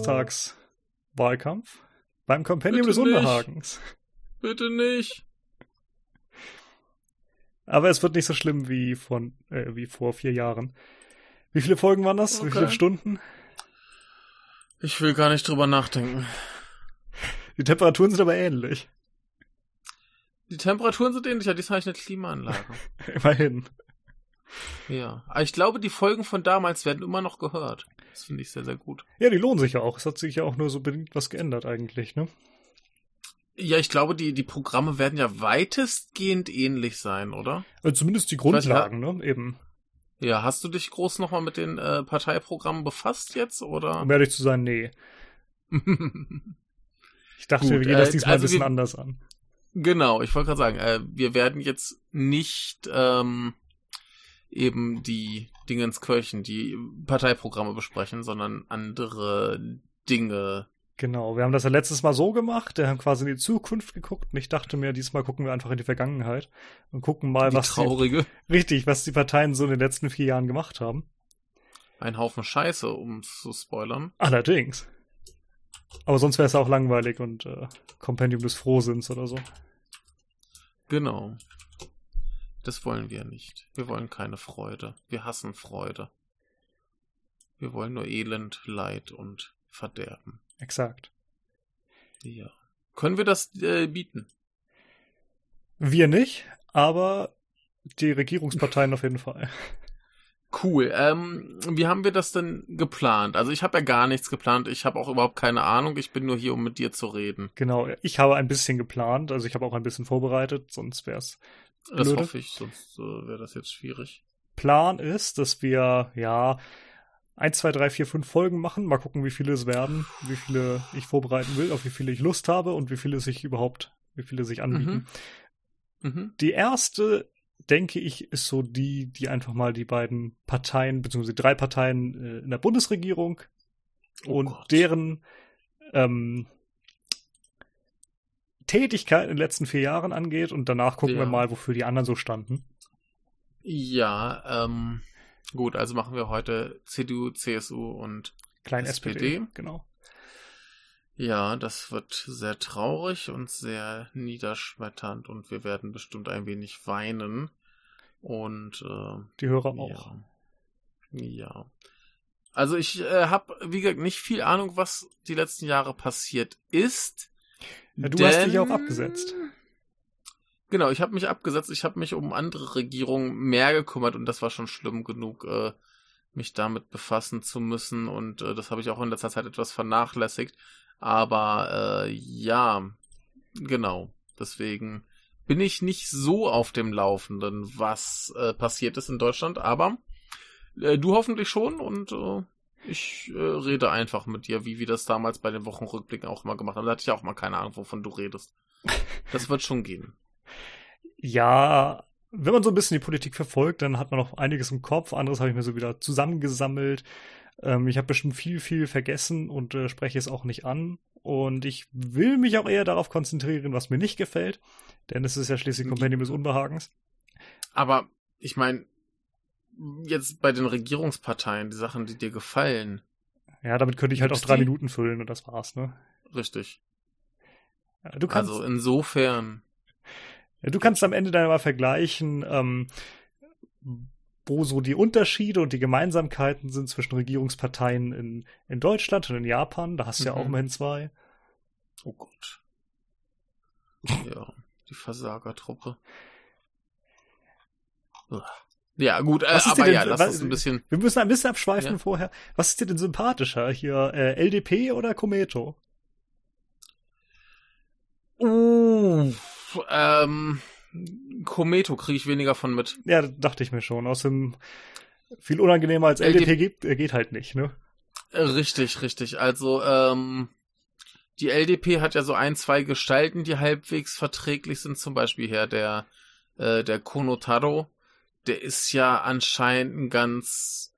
Bundestagswahlkampf beim Kompendium Bitte des nicht. Unbehagens. Bitte nicht. Aber es wird nicht so schlimm wie, von, äh, wie vor vier Jahren. Wie viele Folgen waren das? Wie Okay. viele Stunden? Ich will gar nicht drüber nachdenken. Die Temperaturen sind aber ähnlich. Die Temperaturen sind ähnlich, ja, diesmal habe ich eine Klimaanlage. Immerhin. ja. Aber ich glaube, die Folgen von damals werden immer noch gehört. Das finde ich sehr, sehr gut. Ja, die lohnen sich ja auch. Es hat sich ja auch nur so bedingt was geändert eigentlich, ne? Ja, ich glaube, die, die Programme werden ja weitestgehend ähnlich sein, oder? Also zumindest die Grundlagen, ne? Eben. Ja, hast du dich groß nochmal mit den äh, Parteiprogrammen befasst jetzt, oder? Um ehrlich zu sein, nee. Ich dachte, Gut, wir gehen das äh, diesmal also ein bisschen wir- anders an. Genau, ich wollte gerade sagen, äh, wir werden jetzt nicht ähm, eben die Dingenskirchen, die Parteiprogramme besprechen, sondern andere Dinge. Genau, wir haben das ja letztes Mal so gemacht, wir haben quasi in die Zukunft geguckt und ich dachte mir, diesmal gucken wir einfach in die Vergangenheit und gucken mal, die was die, traurige. richtig, was die Parteien so in den letzten vier Jahren gemacht haben. Ein Haufen Scheiße, um zu spoilern. Allerdings. Aber sonst wäre es auch langweilig und äh, Kompendium des Frohsinns oder so. Genau. Das wollen wir nicht. Wir wollen keine Freude. Wir hassen Freude. Wir wollen nur Elend, Leid und Verderben. Exakt. Ja. Können wir das äh, bieten? Wir nicht, aber die Regierungsparteien auf jeden Fall. Cool. Ähm, wie haben wir das denn geplant? Also ich habe ja gar nichts geplant. Ich habe auch überhaupt keine Ahnung. Ich bin nur hier, um mit dir zu reden. Genau, ich habe ein bisschen geplant, also ich habe auch ein bisschen vorbereitet, sonst wäre es Das Blöde. hoffe ich, sonst äh, wäre das jetzt schwierig. Plan ist, dass wir, ja, 1, 2, 3, 4, 5 Folgen machen. Mal gucken, wie viele es werden, wie viele ich vorbereiten will, auf wie viele ich Lust habe und wie viele sich überhaupt, wie viele sich anbieten. Mhm. Die erste, denke ich, ist so die, die einfach mal die beiden Parteien, beziehungsweise drei Parteien äh, in der Bundesregierung Oh und Gott. deren ähm, Tätigkeit in den letzten vier Jahren angeht und danach gucken Ja. wir mal, wofür die anderen so standen. Ja, ähm, gut, also machen wir heute CDU, CSU und Klein SPD. SPD. Genau. ja, das wird sehr traurig und sehr niederschmetternd und wir werden bestimmt ein wenig weinen. Und äh, Die Hörer auch. Ja. ja. Also ich äh, habe, wie gesagt, nicht viel Ahnung, was die letzten Jahre passiert ist. Ja, du hast dich denn- auch abgesetzt. Genau, ich habe mich abgesetzt. Ich habe mich um andere Regierungen mehr gekümmert und das war schon schlimm genug, äh, mich damit befassen zu müssen. Und äh, das habe ich auch in letzter Zeit etwas vernachlässigt. Aber äh, ja, genau. Deswegen bin ich nicht so auf dem Laufenden, was äh, passiert ist in Deutschland. Aber äh, du hoffentlich schon und äh, ich äh, rede einfach mit dir, wie wir das damals bei den Wochenrückblicken auch mal gemacht haben. Da hatte ich auch mal keine Ahnung, wovon du redest. Das wird schon gehen. Ja, wenn man so ein bisschen die Politik verfolgt, dann hat man noch einiges im Kopf. Anderes habe ich mir so wieder zusammengesammelt. Ähm, ich habe bestimmt viel, viel vergessen und äh, spreche es auch nicht an. Und ich will mich auch eher darauf konzentrieren, was mir nicht gefällt. Denn es ist ja schließlich Kompendium des Unbehagens. Aber ich meine, jetzt bei den Regierungsparteien, die Sachen, die dir gefallen, Ja, damit könnte ich halt auch drei die? Minuten füllen und das war's, ne? richtig. Ja, Du kannst, Also insofern, ja, du kannst am Ende dann mal vergleichen, ähm, wo so die Unterschiede und die Gemeinsamkeiten sind zwischen Regierungsparteien in, in Deutschland und in Japan. Da hast du ja auch Mhm. immerhin zwei. oh Gott. Ja, die Versagertruppe. Uah. Ja, gut, äh, aber denn- ja, lass was- uns ein bisschen. Wir müssen ein bisschen abschweifen Ja. vorher. Was ist dir denn sympathischer hier? Äh, LDP oder Kometo? Uh, ähm, Kometo kriege ich weniger von mit. Ja, dachte ich mir schon. Außerdem viel unangenehmer als LDP LDP geht, äh, geht halt nicht, ne? Äh, Richtig, richtig. Also, ähm, die LDP hat ja so ein, zwei Gestalten, die halbwegs verträglich sind. Zum Beispiel hier der, äh, der Konotaro. Der ist ja anscheinend ein ganz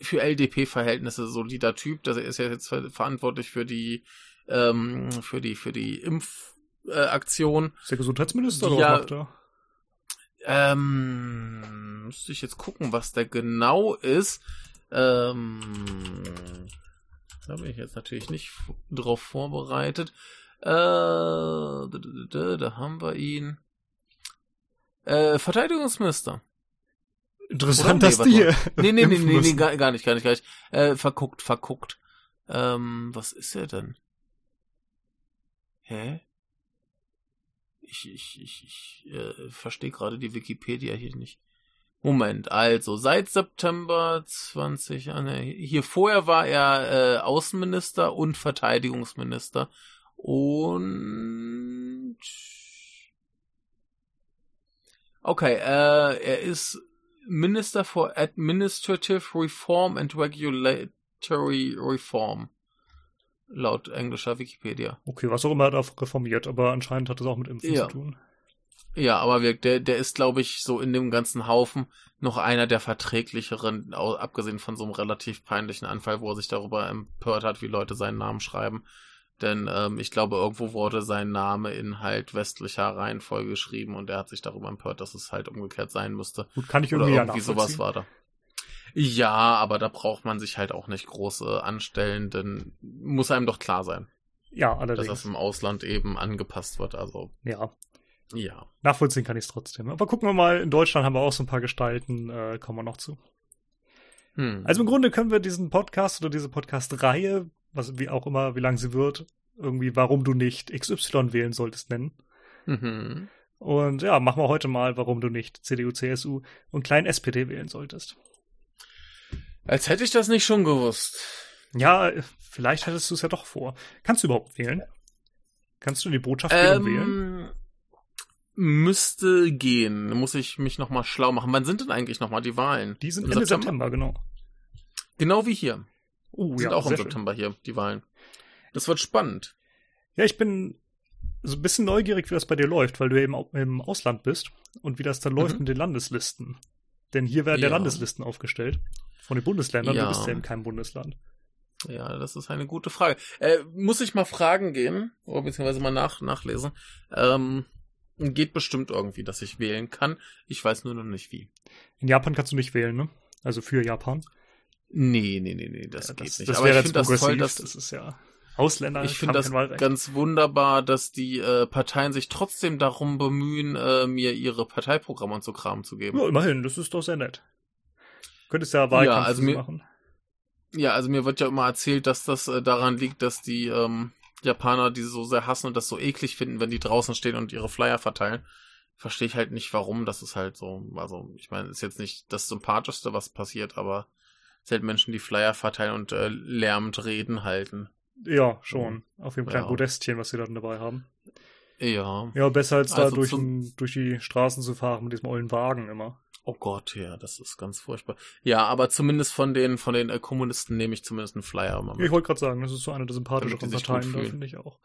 für LDP-Verhältnisse solider Typ. Der ist ja jetzt ver verantwortlich für die, ähm, für die, für die Impfaktion. Äh. Ist der Gesundheitsminister Ja. oder was macht er? Ähm, müsste ich jetzt gucken, was der genau ist. Ähm, Da bin ich jetzt natürlich nicht drauf vorbereitet. Äh, da, da, da haben wir ihn. Äh, Verteidigungsminister. Interessant, dass die hier. Nee, nee, nee, nee, nee, gar, gar nicht, gar nicht, gar nicht. Äh, verguckt, verguckt. Ähm, was ist er denn? Hä? Ich, ich, ich, ich äh, verstehe gerade die Wikipedia hier nicht. Moment, also seit September 20, ah, ne, hier vorher war er äh, Außenminister und Verteidigungsminister und okay, äh, er ist Minister for Administrative Reform and Regulatory Reform laut englischer Wikipedia. Okay, was auch immer er da reformiert, aber anscheinend hat das auch mit Impfen Ja. zu tun. Ja, aber wir, der, der ist, glaube ich, so in dem ganzen Haufen noch einer der verträglicheren, abgesehen von so einem relativ peinlichen Anfall, wo er sich darüber empört hat, wie Leute seinen Namen schreiben. Denn ähm, ich glaube, irgendwo wurde sein Name in halt westlicher Reihenfolge geschrieben und er hat sich darüber empört, dass es halt umgekehrt sein müsste. Gut, kann ich Oder irgendwie, ja irgendwie sowas nachvollziehen. war da. Ja, aber da braucht man sich halt auch nicht groß äh, anstellen, denn muss einem doch klar sein, Ja, dass allerdings. das im Ausland eben angepasst wird. Also, ja, ja. nachvollziehen kann ich es trotzdem. Aber gucken wir mal, in Deutschland haben wir auch so ein paar Gestalten, äh, kommen wir noch zu. Hm. Also im Grunde können wir diesen Podcast oder diese Podcast-Reihe, was wie auch immer, wie lang sie wird, irgendwie, warum du nicht XY wählen solltest, nennen. Mhm. Und ja, machen wir heute mal, warum du nicht CDU, CSU und klein SPD wählen solltest. Als hätte ich das nicht schon gewusst. Ja, vielleicht hättest du es ja doch vor. Kannst du überhaupt wählen? Kannst du die Botschaft und wählen? Ähm, müsste gehen. Muss ich mich nochmal schlau machen. Wann sind denn eigentlich nochmal die Wahlen? Die sind Im Ende September, genau. Genau wie hier. Die sind ja, auch im sehr schön. September hier, die Wahlen. Das wird spannend. Ja, ich bin so ein bisschen neugierig, wie das bei dir läuft, weil du ja im, Au- im Ausland bist und wie das dann läuft Mhm. mit den Landeslisten. Denn hier werden ja. Landeslisten aufgestellt von den Bundesländern. Du bist ja in keinem Bundesland. Ja, das ist eine gute Frage. Äh, muss ich mal fragen gehen, oder beziehungsweise mal nach, nachlesen. Ähm, geht bestimmt irgendwie, dass ich wählen kann. Ich weiß nur noch nicht wie. In Japan kannst du nicht wählen, ne? Also für Japan. Nee, nee, nee, nee, das Ja, geht nicht. Das Aber ich wäre finde jetzt das toll, dass das ist ja Ausländer. Ich finde das ganz wunderbar, dass die äh, Parteien sich trotzdem darum bemühen, äh, mir ihre Parteiprogramme und so Kram zu geben. Ja, immerhin, das ist doch sehr nett. Könntest ja Wahlkampf Ja, also mir- machen. Ja, also mir wird ja immer erzählt, dass das äh, daran liegt, dass die ähm, Japaner die so sehr hassen und das so eklig finden, wenn die draußen stehen und ihre Flyer verteilen. Verstehe ich halt nicht, warum. Das ist halt so, also ich meine, ist jetzt nicht das Sympathischste, was passiert, aber sind halt Menschen, die Flyer verteilen und äh, lärmend Reden halten. Ja, schon. Auf dem kleinen Ja. Podestchen, was sie dann dabei haben. Ja. Ja, besser als da Also durch, zum- durch die Straßen zu fahren mit diesem ollen Wagen immer. Oh Gott, ja, das ist ganz furchtbar. Ja, aber zumindest von den von den äh, Kommunisten nehme ich zumindest einen Flyer immer Ich wollte gerade sagen, das ist so eine der sympathischeren Parteien, da finde ich auch.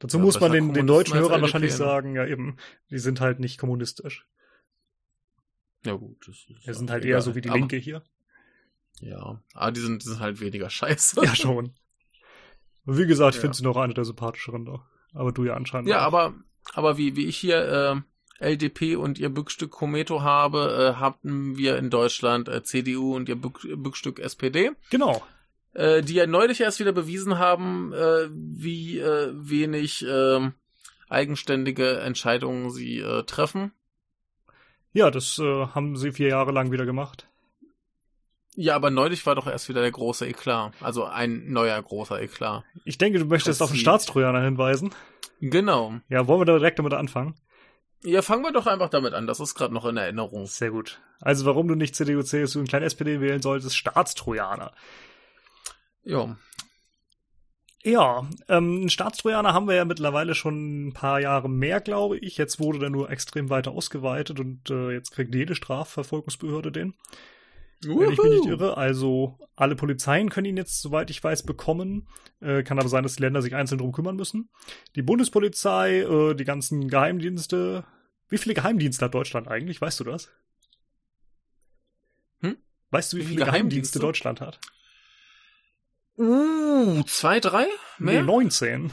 Dazu Ja, muss man den, den deutschen Hörern wahrscheinlich sagen, ja eben, die sind halt nicht kommunistisch. Ja gut, das ist Wir sind halt egal. eher so wie die aber, Linke hier. Ja, aber die sind, die sind halt weniger scheiße. Ja, schon. Wie gesagt, ich Ja. finde sie noch eine der sympathischeren da. Aber du ja anscheinend Ja, auch. aber, aber wie, wie ich hier äh, LDP und ihr Bückstück Kometo habe, äh, haben wir in Deutschland äh, CDU und ihr Bück, Bückstück SPD, Genau. äh, die ja neulich erst wieder bewiesen haben, äh, wie äh, wenig äh, eigenständige Entscheidungen sie äh, treffen. Ja, das äh, haben sie vier Jahre lang wieder gemacht. Ja, aber neulich war doch erst wieder der große Eklat. Also ein neuer großer Eklat. Ich denke, du möchtest auf den. Staatstrojaner hinweisen. Genau. Ja, wollen wir da direkt damit anfangen? Ja, fangen wir doch einfach damit an. Das ist gerade noch in Erinnerung. Sehr gut. Also, warum du nicht CDU, CSU und klein SPD wählen solltest, Staatstrojaner. Ja. Ja, ähm, einen Staatstrojaner haben wir ja mittlerweile schon ein paar Jahre mehr, glaube ich. Jetzt wurde der nur extrem weiter ausgeweitet und äh, jetzt kriegt jede Strafverfolgungsbehörde den. Wenn ich mich nicht irre. Also alle Polizeien können ihn jetzt, soweit ich weiß, bekommen. Äh, kann aber sein, dass die Länder sich einzeln drum kümmern müssen. Die Bundespolizei, äh, die ganzen Geheimdienste. Wie viele Geheimdienste hat Deutschland eigentlich? Weißt du das? Hm? Weißt du, wie Wie viele viele Geheimdienste Geheimdienste? Deutschland hat? Uh, zwei, drei? Mehr? Nee, 19.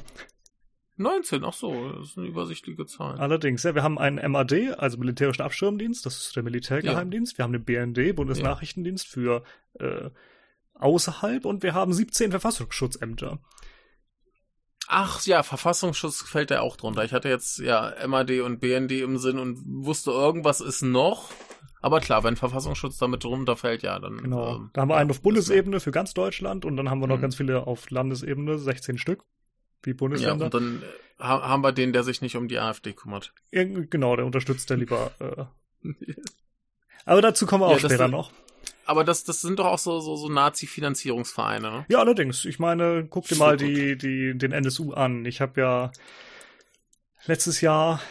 19, ach so, das ist eine übersichtliche Zahl. Allerdings, ja, wir haben einen MAD, also Militärischen Abschirmdienst, das ist der Militärgeheimdienst. Wir haben den BND, Bundesnachrichtendienst für äh, außerhalb und wir haben 17 Verfassungsschutzämter. Ach ja, Verfassungsschutz fällt ja auch drunter. Ich hatte jetzt ja MAD und BND im Sinn und wusste, irgendwas ist noch. Aber klar, wenn Verfassungsschutz damit drunter fällt, ja, dann. Genau. ähm, da haben wir ja, einen auf Bundesebene für ganz Deutschland und dann haben wir noch Mhm. ganz viele auf Landesebene, 16 Stück. Wie wär- Ja, Bundesländer. und dann äh, ha- haben wir den, der sich nicht um die AfD kümmert. Irgend- genau, der unterstützt der lieber. Äh. Aber dazu kommen wir auch Ja, später noch. Aber das, das sind doch auch so, so, so Nazi-Finanzierungsvereine, ne? Ja, allerdings. Ich meine, guck dir mal die, die, den NSU an. Ich habe ja letztes Jahr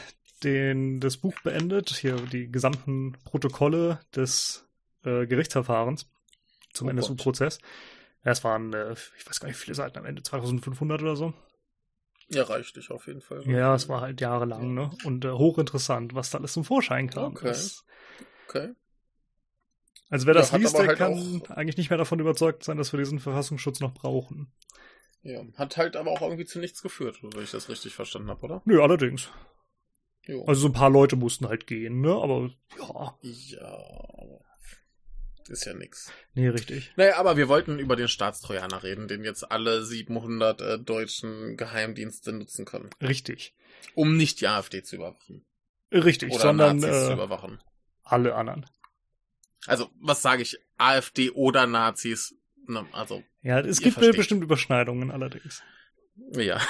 den, das Buch beendet, hier die gesamten Protokolle des äh, Gerichtsverfahrens zum Oh. NSU-Prozess. Es waren, äh, ich weiß gar nicht, wie viele Seiten am Ende, 2500 oder so. Ja, reicht dich auf jeden Fall. Ja, es war halt jahrelang, ne? Und äh, hochinteressant, was da alles zum Vorschein kam. Okay. Das, Okay. also wer das liest, der halt kann eigentlich nicht mehr davon überzeugt sein, dass wir diesen Verfassungsschutz noch brauchen. Ja. Hat halt aber auch irgendwie zu nichts geführt, wenn ich das richtig verstanden habe, oder? Nö, allerdings. Jo. Also so ein paar Leute mussten halt gehen, ne? Aber ja, ja, aber ist ja nix. nee, richtig. Naja, aber wir wollten über den Staatstrojaner reden, den jetzt alle 700 äh, deutschen Geheimdienste nutzen können, Richtig. um nicht die AfD zu überwachen. Richtig, Oder sondern Nazis zu äh, überwachen. alle anderen. Also, was sage ich? AfD oder Nazis? Ne, also, Ja, es gibt versteht. bestimmt Überschneidungen allerdings. ja.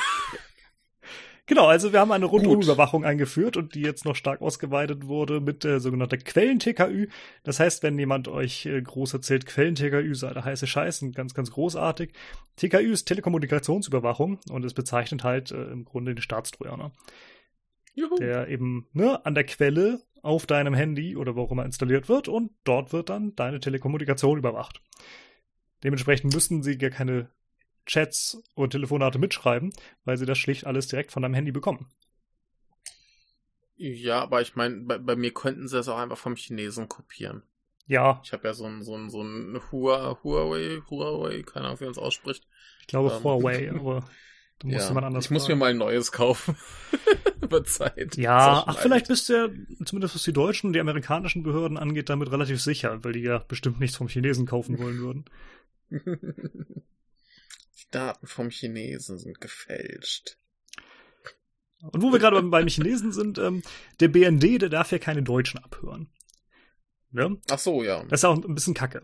Genau, also wir haben eine Rundumüberwachung eingeführt und die jetzt noch stark ausgeweitet wurde mit äh, sogenannter Quellen-TKÜ. Das heißt, wenn jemand euch äh, groß erzählt, Quellen-TKÜ sei der heiße Scheiß und ganz, ganz großartig. TKÜ ist Telekommunikationsüberwachung und es bezeichnet halt äh, im Grunde den Staatstrojaner, Juhu. der eben ne, an der Quelle auf deinem Handy oder wo auch immer installiert wird und dort wird dann deine Telekommunikation überwacht. Dementsprechend müssen sie gar keine Chats oder Telefonate mitschreiben, weil sie das schlicht alles direkt von deinem Handy bekommen. Ja, aber ich meine, bei, bei mir könnten sie das auch einfach vom Chinesen kopieren. Ja, Ich habe ja so ein, so ein, so ein Hua- Huawei, Huawei, keine Ahnung, wie man es ausspricht. ich glaube Ähm. Huawei, aber du musst ja, jemand anders ich muss mir fragen. mal ein neues kaufen. Über Zeit. Ja, ach, vielleicht bist du ja, zumindest was die deutschen und die amerikanischen Behörden angeht, damit relativ sicher, weil die ja bestimmt nichts vom Chinesen kaufen wollen würden. Die Daten vom Chinesen sind gefälscht. Und wo wir gerade beim, Chinesen sind, ähm, der BND, der darf ja keine Deutschen abhören. Ne? Ach so, ja. Das ist auch ein bisschen kacke.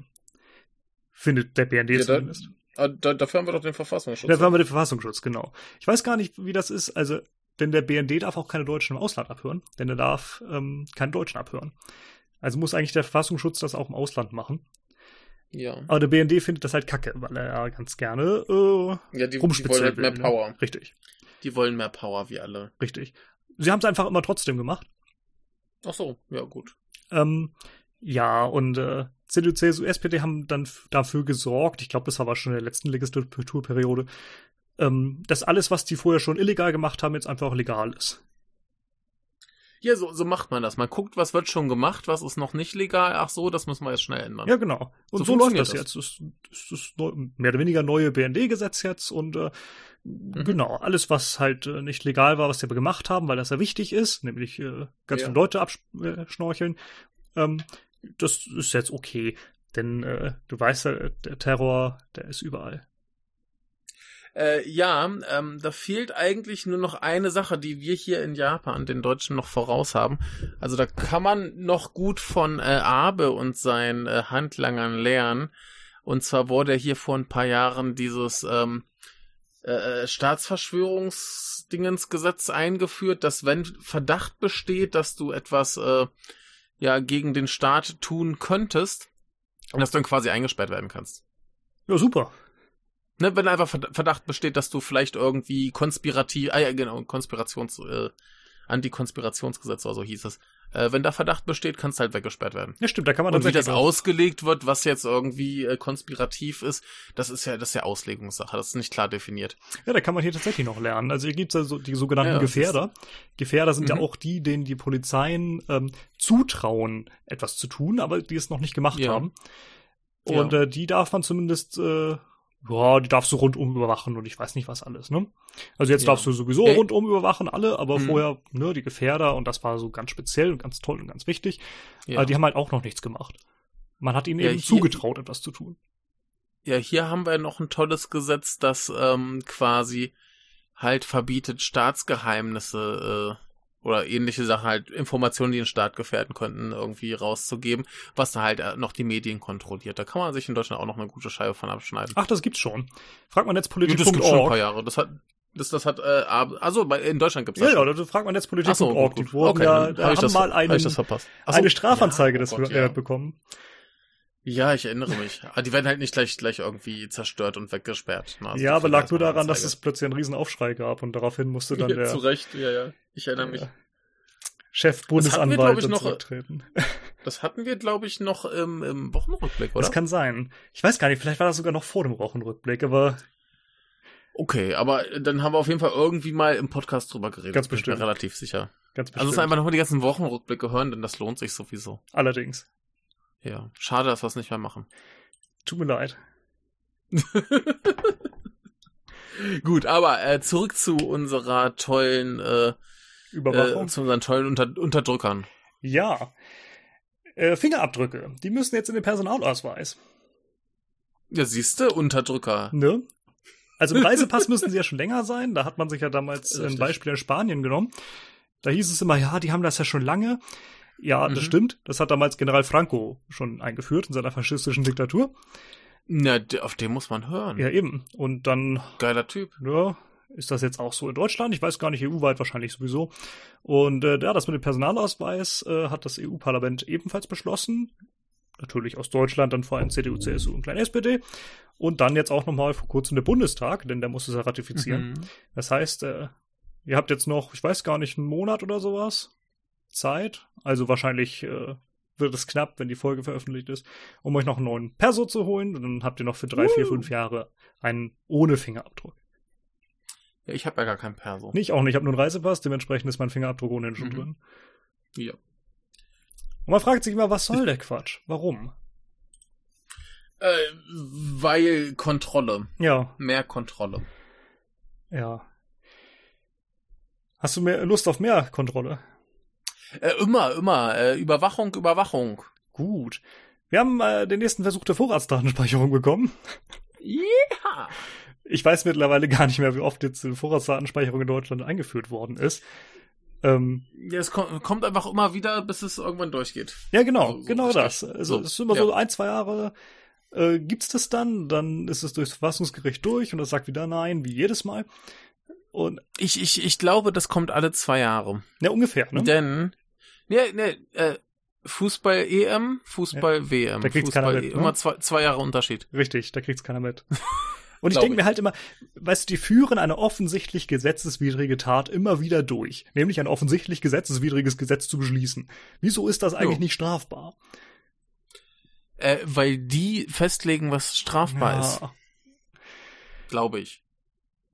Findet der BND Ja, da- zumindest. Ah, Da, dafür haben wir doch den Verfassungsschutz. Dafür haben wir den Verfassungsschutz, genau. Ich weiß gar nicht, wie das ist. Also, denn der BND darf auch keine Deutschen im Ausland abhören, denn er darf ähm, keine Deutschen abhören. Also muss eigentlich der Verfassungsschutz das auch im Ausland machen. Ja. Aber der BND findet das halt kacke, weil er ja ganz gerne äh, Ja, die, die wollen halt mehr will, Power. Ne? Richtig, Die wollen mehr Power wie alle. richtig. Sie haben es einfach immer trotzdem gemacht. Ach so, ja gut. Ähm, ja, und äh, CDU, CSU, SPD haben dann dafür gesorgt, ich glaube, das war schon in der letzten Legislaturperiode, ähm, dass alles, was die vorher schon illegal gemacht haben, jetzt einfach legal ist. Ja, so, so macht man das. Man guckt, was wird schon gemacht, was ist noch nicht legal. Ach so, das müssen wir jetzt schnell ändern. Ja, genau. Und So so, läuft das, das. jetzt. Das ist das, ist neu, mehr oder weniger neue BND-Gesetz jetzt und äh, Mhm. genau, alles, was halt äh, nicht legal war, was aber gemacht haben, weil das ja wichtig ist, nämlich äh, ganz Ja. viele Leute abschnorcheln, ähm, das ist jetzt okay. Denn äh, du weißt ja, der Terror, der ist überall. Äh, ja, ähm, da fehlt eigentlich nur noch eine Sache, die wir hier in Japan den Deutschen noch voraus haben. Also da kann man noch gut von äh, Abe und seinen äh, Handlangern lernen. Und zwar wurde hier vor ein paar Jahren dieses ähm, äh, Staatsverschwörungsdingensgesetz eingeführt, dass wenn Verdacht besteht, dass du etwas äh, ja gegen den Staat tun könntest, dass du dann quasi eingesperrt werden kannst. Ja, super. Ne, wenn einfach Verd- Verdacht besteht, dass du vielleicht irgendwie konspirativ, ah ja, genau, Konspirations, äh, Antikonspirationsgesetz oder so hieß es. Äh, wenn da Verdacht besteht, kannst du halt weggesperrt werden. Ja, stimmt, da kann man Und wie das ausgelegt wird, was jetzt irgendwie äh, konspirativ ist, das ist ja, das ist ja Auslegungssache, das ist nicht klar definiert. Ja, da kann man hier tatsächlich noch lernen. Also hier gibt's ja so die sogenannten Ja, Gefährder. Gefährder sind ja Mhm. auch die, denen die Polizeien ähm, zutrauen, etwas zu tun, aber die es noch nicht gemacht Ja. haben. Und Ja. äh, die darf man zumindest, äh, ja, die darfst du rundum überwachen und ich weiß nicht was alles, ne? Also jetzt Ja. darfst du sowieso Ey. rundum überwachen, alle, aber Mhm. vorher, ne, die Gefährder und das war so ganz speziell und ganz toll und ganz wichtig. Ja. Aber die haben halt auch noch nichts gemacht. Man hat ihnen Ja, eben zugetraut, etwas zu tun. ja, hier haben wir noch ein tolles Gesetz, das ähm, quasi halt verbietet, Staatsgeheimnisse äh, oder ähnliche Sachen, halt Informationen, die den Staat gefährden könnten, irgendwie rauszugeben, was da halt äh, noch die Medien kontrolliert. Da kann man sich in Deutschland auch noch eine gute Scheibe von abschneiden. Ach, das gibt's schon. Frag mal Ja, das gibt schon ein paar. Jahre. Das hat, das, das hat, äh, also bei, in Deutschland gibt's Ja, das ja, schon. da fragt man Ach so, netzpolitik.org. gut, Die gut. wurden Okay, ja, da hab ich haben das, mal hab ich einen, das verpasst. Ach so, eine Strafanzeige ja, oh dafür Gott, ja. äh, bekommen. Ja, ich erinnere mich. Aber die werden halt nicht gleich, gleich irgendwie zerstört und weggesperrt. ne? Also ja, aber lag nur daran, dass Anzeige. es plötzlich einen riesen Aufschrei gab und daraufhin musste dann ja, der Zu Recht, ja, ja. Ich erinnere mich. äh, Chef Bundesanwalt noch- zurücktreten. Das hatten wir, glaube ich, noch im, im Wochenrückblick, oder? Das kann sein. Ich weiß gar nicht, vielleicht war das sogar noch vor dem Wochenrückblick, aber okay, aber dann haben wir auf jeden Fall irgendwie mal im Podcast drüber geredet. Ganz Bin ich mir bestimmt. relativ sicher. ganz Also es bestimmt. einfach nochmal die ganzen Wochenrückblicke hören, denn das lohnt sich sowieso. Allerdings. Ja. Schade, dass wir es nicht mehr machen. Tut mir leid. Gut, aber äh, zurück zu unserer tollen, äh, Überwachung. äh, zu unseren tollen Unter Unterdrückern. ja. Äh, Fingerabdrücke. Die müssen jetzt in den Personalausweis. Ja, siehste, Unterdrücker. Ne? Also im Reisepass müssen sie ja schon länger sein. Da hat man sich ja damals ein Richtig. Beispiel in Spanien genommen. Da hieß es immer, ja, die haben das ja schon lange. Ja, das Mhm. stimmt. Das hat damals General Franco schon eingeführt in seiner faschistischen Diktatur. Na, auf den muss man hören. Ja, eben. Und dann Geiler Typ. ja, ist das jetzt auch so in Deutschland? Ich weiß gar nicht, EU-weit wahrscheinlich sowieso. Und äh, ja, das mit dem Personalausweis äh, hat das EU-Parlament ebenfalls beschlossen. Natürlich aus Deutschland, dann vor allem CDU, CSU und kleine SPD. Und dann jetzt auch nochmal vor kurzem der Bundestag, denn der muss es ja ratifizieren. Mhm. Das heißt, äh, ihr habt jetzt noch, ich weiß gar nicht, einen Monat oder sowas Zeit. Also wahrscheinlich äh, wird es knapp, wenn die Folge veröffentlicht ist, um euch noch einen neuen Perso zu holen. Und dann habt ihr noch für drei, vier, Uh. fünf Jahre einen ohne Fingerabdruck. Ja, ich habe ja gar keinen Perso. Nicht auch nicht, ich habe nur einen Reisepass, dementsprechend ist mein Fingerabdruck ohnehin schon Mhm. drin. Ja. Und man fragt sich immer, was soll der Quatsch? Warum? Äh, weil Kontrolle. Ja, Mehr Kontrolle. ja. Hast du mehr Lust auf mehr Kontrolle? Äh, immer, immer. Äh, Überwachung, Überwachung. Gut. Wir haben äh, den nächsten Versuch der Vorratsdatenspeicherung bekommen. Ja. Ich weiß mittlerweile gar nicht mehr, wie oft jetzt die Vorratsdatenspeicherung in Deutschland eingeführt worden ist. Ähm, ja es kommt, kommt einfach immer wieder, bis es irgendwann durchgeht. ja, genau, So- so genau das. Also So, es ist immer ja. so ein, zwei Jahre äh, gibt's das dann, dann ist es durchs Verfassungsgericht durch und das sagt wieder nein, wie jedes Mal. Und Ich, ich, ich glaube, das kommt alle zwei Jahre. ja, ungefähr, ne? Denn, ne, ne, äh, Fußball EM, Fußball WM. Da kriegt's Fußball keiner mit, ne? Immer zwei, zwei Jahre Unterschied. Richtig, da kriegt's keiner mit. Und ich denke mir halt immer, weißt du, die führen eine offensichtlich gesetzeswidrige Tat immer wieder durch, nämlich ein offensichtlich gesetzeswidriges Gesetz zu beschließen. Wieso ist das eigentlich Jo. nicht strafbar? Äh, weil die festlegen, was strafbar ist, Ja. glaube ich.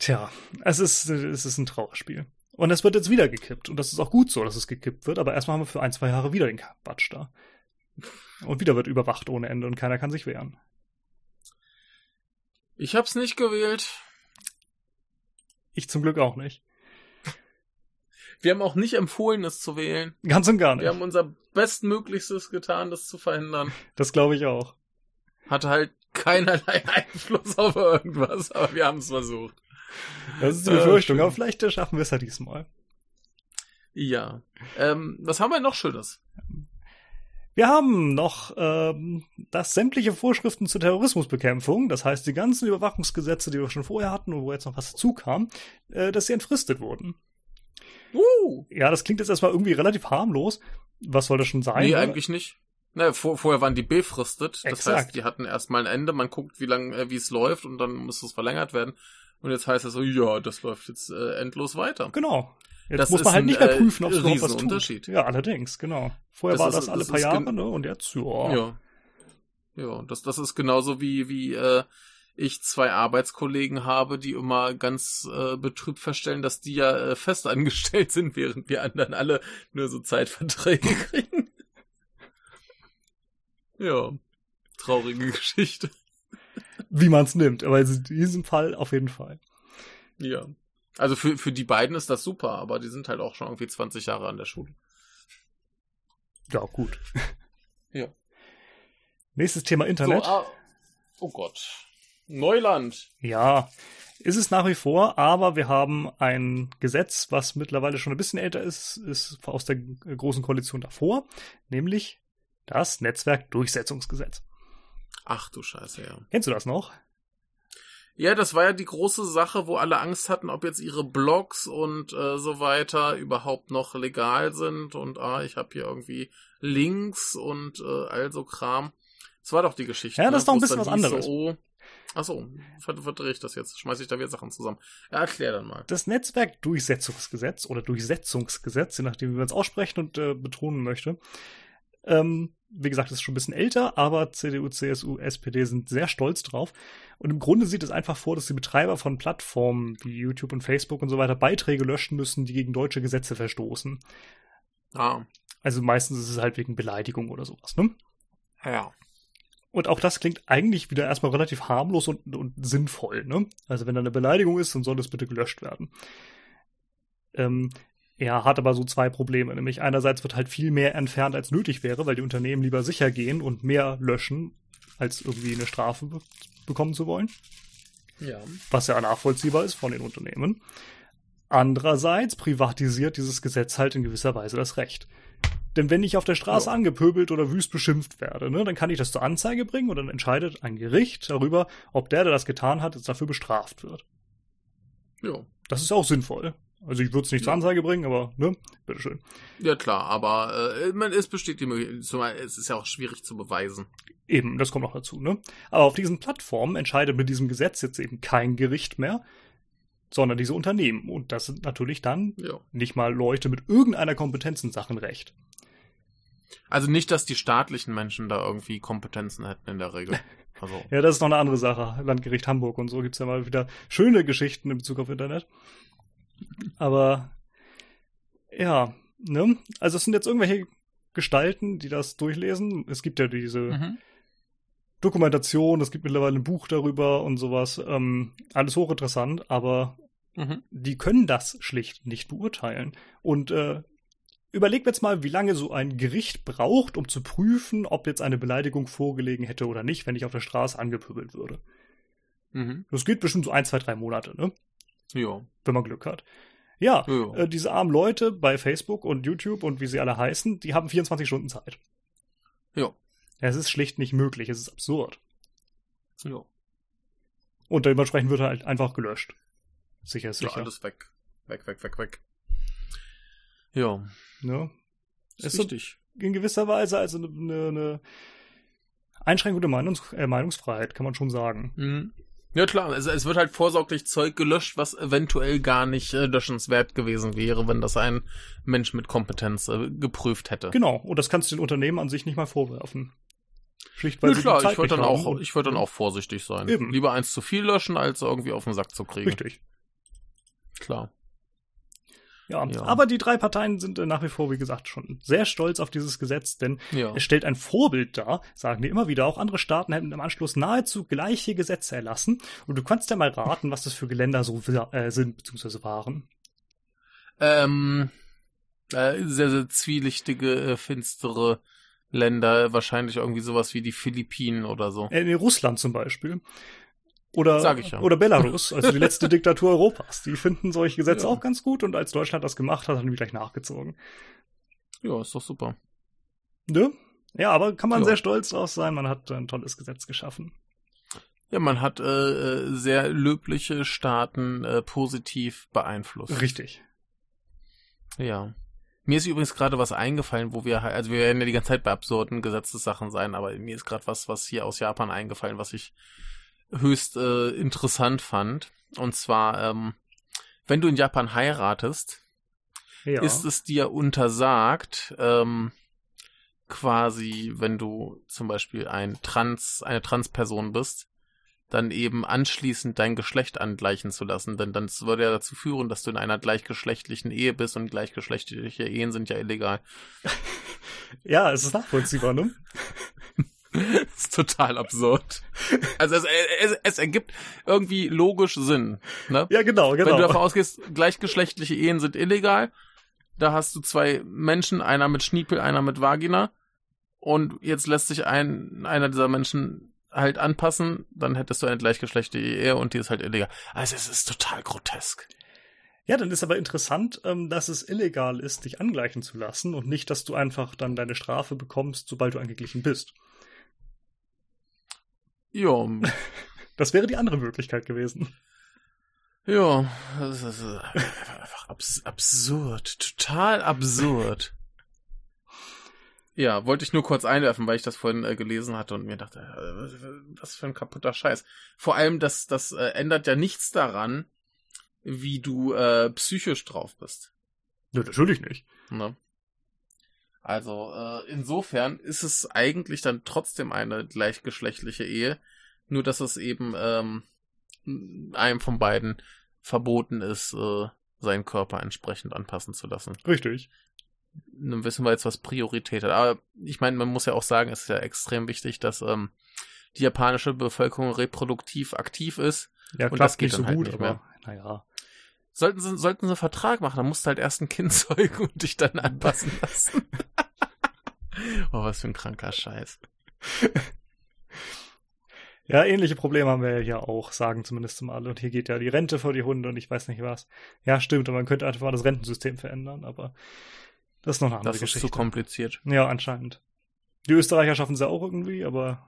Tja, es ist, es ist ein Trauerspiel. Und es wird jetzt wieder gekippt. Und das ist auch gut so, dass es gekippt wird. Aber erstmal haben wir für ein, zwei Jahre wieder den Batsch da. Und wieder wird überwacht ohne Ende und keiner kann sich wehren. Ich hab's nicht gewählt. Ich zum Glück auch nicht. Wir haben auch nicht empfohlen, es zu wählen. Ganz und gar nicht. Wir haben unser Bestmöglichstes getan, das zu verhindern. Das glaube ich auch. Hatte halt keinerlei Einfluss auf irgendwas, aber wir haben es versucht. Das ist die Äh, Befürchtung. aber vielleicht schaffen wir es ja diesmal. Ja. Ähm, was haben wir noch Schönes? Wir haben noch ähm, das sämtliche Vorschriften zur Terrorismusbekämpfung, das heißt die ganzen Überwachungsgesetze, die wir schon vorher hatten und wo jetzt noch was dazu kam, äh, dass sie entfristet wurden. Uh, Ja, das klingt jetzt erstmal irgendwie relativ harmlos. Was soll das schon sein? nee, ne? eigentlich nicht. Ne, vor, vorher waren die befristet. Das Exakt. heißt, die hatten erstmal ein Ende, man guckt, wie lang, äh, wie es läuft und dann muss es verlängert werden. Und jetzt heißt es so, ja, das läuft jetzt äh, endlos weiter. Genau. Jetzt Das muss man halt ein, nicht mehr äh, prüfen, ob es überhaupt was tut. Ja, allerdings, genau. Vorher Das war ist- das alle das paar Jahre, ne? Und jetzt, ja. Ja. Ja, das, das ist genauso wie, wie äh, ich zwei Arbeitskollegen habe, die immer ganz äh, betrübt feststellen, dass die ja äh, fest angestellt sind, während wir anderen alle nur so Zeitverträge kriegen. Ja, traurige Geschichte. Wie man es nimmt. Aber in diesem Fall auf jeden Fall. Ja. Also für, für die beiden ist das super, aber die sind halt auch schon irgendwie 20 Jahre an der Schule. Ja, gut. Ja. Nächstes Thema Internet. So, ah, oh Gott. Neuland. Ja, ist es nach wie vor, aber wir haben ein Gesetz, was mittlerweile schon ein bisschen älter ist, ist aus der großen Koalition davor, nämlich das Netzwerkdurchsetzungsgesetz. Ach du Scheiße, ja. Kennst du das noch? Ja, das war ja die große Sache, wo alle Angst hatten, ob jetzt ihre Blogs und äh, so weiter überhaupt noch legal sind und ah, ich habe hier irgendwie Links und äh, also Kram. Das war doch die Geschichte. Ja, das ist ne? doch ein Wo es bisschen was anderes. So, oh, Achso, verdrehe ich das jetzt? Schmeiße ich da wieder Sachen zusammen? Ja, erklär dann mal. Das Netzwerkdurchsetzungsgesetz oder Durchsetzungsgesetz, je nachdem, wie man es aussprechen und äh, betonen möchte. Ähm, wie gesagt, ist schon ein bisschen älter, aber CDU, CSU, SPD sind sehr stolz drauf. Und im Grunde sieht es einfach vor, dass die Betreiber von Plattformen wie YouTube und Facebook und so weiter Beiträge löschen müssen, die gegen deutsche Gesetze verstoßen. Ah, Also meistens ist es halt wegen Beleidigung oder sowas, ne? ja. Und auch das klingt eigentlich wieder erstmal relativ harmlos und, und sinnvoll, ne? Also wenn da eine Beleidigung ist, dann soll das bitte gelöscht werden. Ähm, er hat aber so zwei Probleme. Nämlich einerseits wird halt viel mehr entfernt, als nötig wäre, weil die Unternehmen lieber sicher gehen und mehr löschen, als irgendwie eine Strafe be bekommen zu wollen. Ja. Was ja nachvollziehbar ist von den Unternehmen. Andererseits privatisiert dieses Gesetz halt in gewisser Weise das Recht. Denn wenn ich auf der Straße Ja. angepöbelt oder wüst beschimpft werde, ne, dann kann ich das zur Anzeige bringen und dann entscheidet ein Gericht darüber, ob der, der das getan hat, jetzt dafür bestraft wird. Ja. Das ist auch sinnvoll. Also ich würde es nicht zur. Anzeige bringen, aber ne, bitteschön. Ja, klar, aber äh, man, es besteht die Möglichkeit, zumal es ist ja auch schwierig zu beweisen. Eben, das kommt noch dazu, ne? Aber auf diesen Plattformen entscheidet mit diesem Gesetz jetzt eben kein Gericht mehr, sondern diese Unternehmen. Und das sind natürlich dann Ja. nicht mal Leute mit irgendeiner Kompetenz in Sachen Recht. Also nicht, dass die staatlichen Menschen da irgendwie Kompetenzen hätten in der Regel. Also, Ja, das ist noch eine andere Sache. Landgericht Hamburg und so gibt's ja mal wieder schöne Geschichten in Bezug auf Internet. Aber ja, ne? Also es sind jetzt irgendwelche Gestalten, die das durchlesen. Es gibt ja diese mhm. Dokumentation, es gibt mittlerweile ein Buch darüber und sowas. Ähm, alles hochinteressant, aber Mhm. die können das schlicht nicht beurteilen. Und äh, überlegt jetzt mal, wie lange so ein Gericht braucht, um zu prüfen, ob jetzt eine Beleidigung vorgelegen hätte oder nicht, wenn ich auf der Straße angepöbelt würde. Mhm. Das geht bestimmt so ein, zwei, drei Monate, ne? Ja. Wenn man Glück hat. Ja, Ja. äh, diese armen Leute bei Facebook und YouTube und wie sie alle heißen, die haben 24 Stunden Zeit. Ja. Es ist schlicht nicht möglich, es ist absurd. Ja. Und dementsprechend wird er halt einfach gelöscht. Sicher ist Ja, sicher. alles weg. Weg, weg, weg, weg. Ja. ne? Ist Ist so- richtig. in gewisser Weise also eine, eine, eine Einschränkung der Meinungs äh, Meinungsfreiheit, kann man schon sagen. Mhm. Ja klar, es, es wird halt vorsorglich Zeug gelöscht, was eventuell gar nicht äh, löschenswert gewesen wäre, wenn das ein Mensch mit Kompetenz äh, geprüft hätte. Genau, und das kannst du den Unternehmen an sich nicht mal vorwerfen. Schlicht, weil Ja, klar, ich würde dann auch, ich würde dann auch vorsichtig sein. Eben. Lieber eins zu viel löschen, als irgendwie auf den Sack zu kriegen. Richtig. Klar. Ja. Ja. aber die drei Parteien sind äh, nach wie vor, wie gesagt, schon sehr stolz auf dieses Gesetz, denn Ja. es stellt ein Vorbild dar, sagen die immer wieder. Auch andere Staaten hätten im Anschluss nahezu gleiche Gesetze erlassen. Und du kannst ja mal raten, was das für Geländer so äh, sind, beziehungsweise waren. Ähm, äh, sehr, sehr zwielichtige, äh, finstere Länder, wahrscheinlich irgendwie sowas wie die Philippinen oder so. Äh, in Russland zum Beispiel. Oder, oder Belarus, also die letzte Diktatur Europas. Die finden solche Gesetze Ja. auch ganz gut und als Deutschland das gemacht hat, haben die gleich nachgezogen. Ja, ist doch super. Ne? Ja, aber kann man Ja. sehr stolz drauf sein, man hat ein tolles Gesetz geschaffen. Ja, man hat äh, äh, sehr löbliche Staaten äh, positiv beeinflusst. Richtig. Ja. Mir ist übrigens gerade was eingefallen, wo wir halt, also wir werden ja die ganze Zeit bei absurden Gesetzessachen sein, aber mir ist gerade was, was hier aus Japan eingefallen, was ich höchst äh, interessant fand. Und zwar, ähm, wenn du in Japan heiratest, Ja. ist es dir untersagt, ähm, quasi, wenn du zum Beispiel ein Trans, eine Transperson bist, dann eben anschließend dein Geschlecht angleichen zu lassen, denn das würde ja dazu führen, dass du in einer gleichgeschlechtlichen Ehe bist und gleichgeschlechtliche Ehen sind ja illegal. ja, es ist nachvollziehbar, ne? Das ist total absurd. Also es, es, es ergibt irgendwie logisch Sinn. Ne? Ja, genau, genau. Wenn du davon ausgehst, gleichgeschlechtliche Ehen sind illegal, da hast du zwei Menschen, einer mit Schniepel, einer mit Vagina, und jetzt lässt sich ein, einer dieser Menschen halt anpassen, dann hättest du eine gleichgeschlechtliche Ehe und die ist halt illegal. Also es ist total grotesk. Ja, dann ist aber interessant, ähm, dass es illegal ist, dich angleichen zu lassen und nicht, dass du einfach dann deine Strafe bekommst, sobald du angeglichen bist. Ja. Das wäre die andere Möglichkeit gewesen. Ja, das ist äh, einfach abs absurd, total absurd. Ja, wollte ich nur kurz einwerfen, weil ich das vorhin äh, gelesen hatte und mir dachte, äh, was für ein kaputter Scheiß. Vor allem, das, das äh, ändert ja nichts daran, wie du äh, psychisch drauf bist. Ja, natürlich nicht. Ne? Also äh, insofern ist es eigentlich dann trotzdem eine gleichgeschlechtliche Ehe, nur dass es eben ähm, einem von beiden verboten ist, äh, seinen Körper entsprechend anpassen zu lassen. Richtig. Dann wissen wir jetzt, was Priorität hat. Aber ich meine, man muss ja auch sagen, es ist ja extrem wichtig, dass ähm, die japanische Bevölkerung reproduktiv aktiv ist. Ja, Und das geht nicht so halt gut, nicht aber mehr. naja. Sollten sie, sollten sie einen Vertrag machen, dann musst du halt erst ein Kind zeugen und dich dann anpassen lassen. oh, was für ein kranker Scheiß. Ja, ähnliche Probleme haben wir ja hier auch, sagen zumindest mal alle. Und hier geht ja die Rente vor die Hunde und ich weiß nicht was. Ja, stimmt, und man könnte einfach mal das Rentensystem verändern, aber das ist noch eine andere Das ist Geschichte. zu kompliziert. Ja, anscheinend. Die Österreicher schaffen es ja auch irgendwie, aber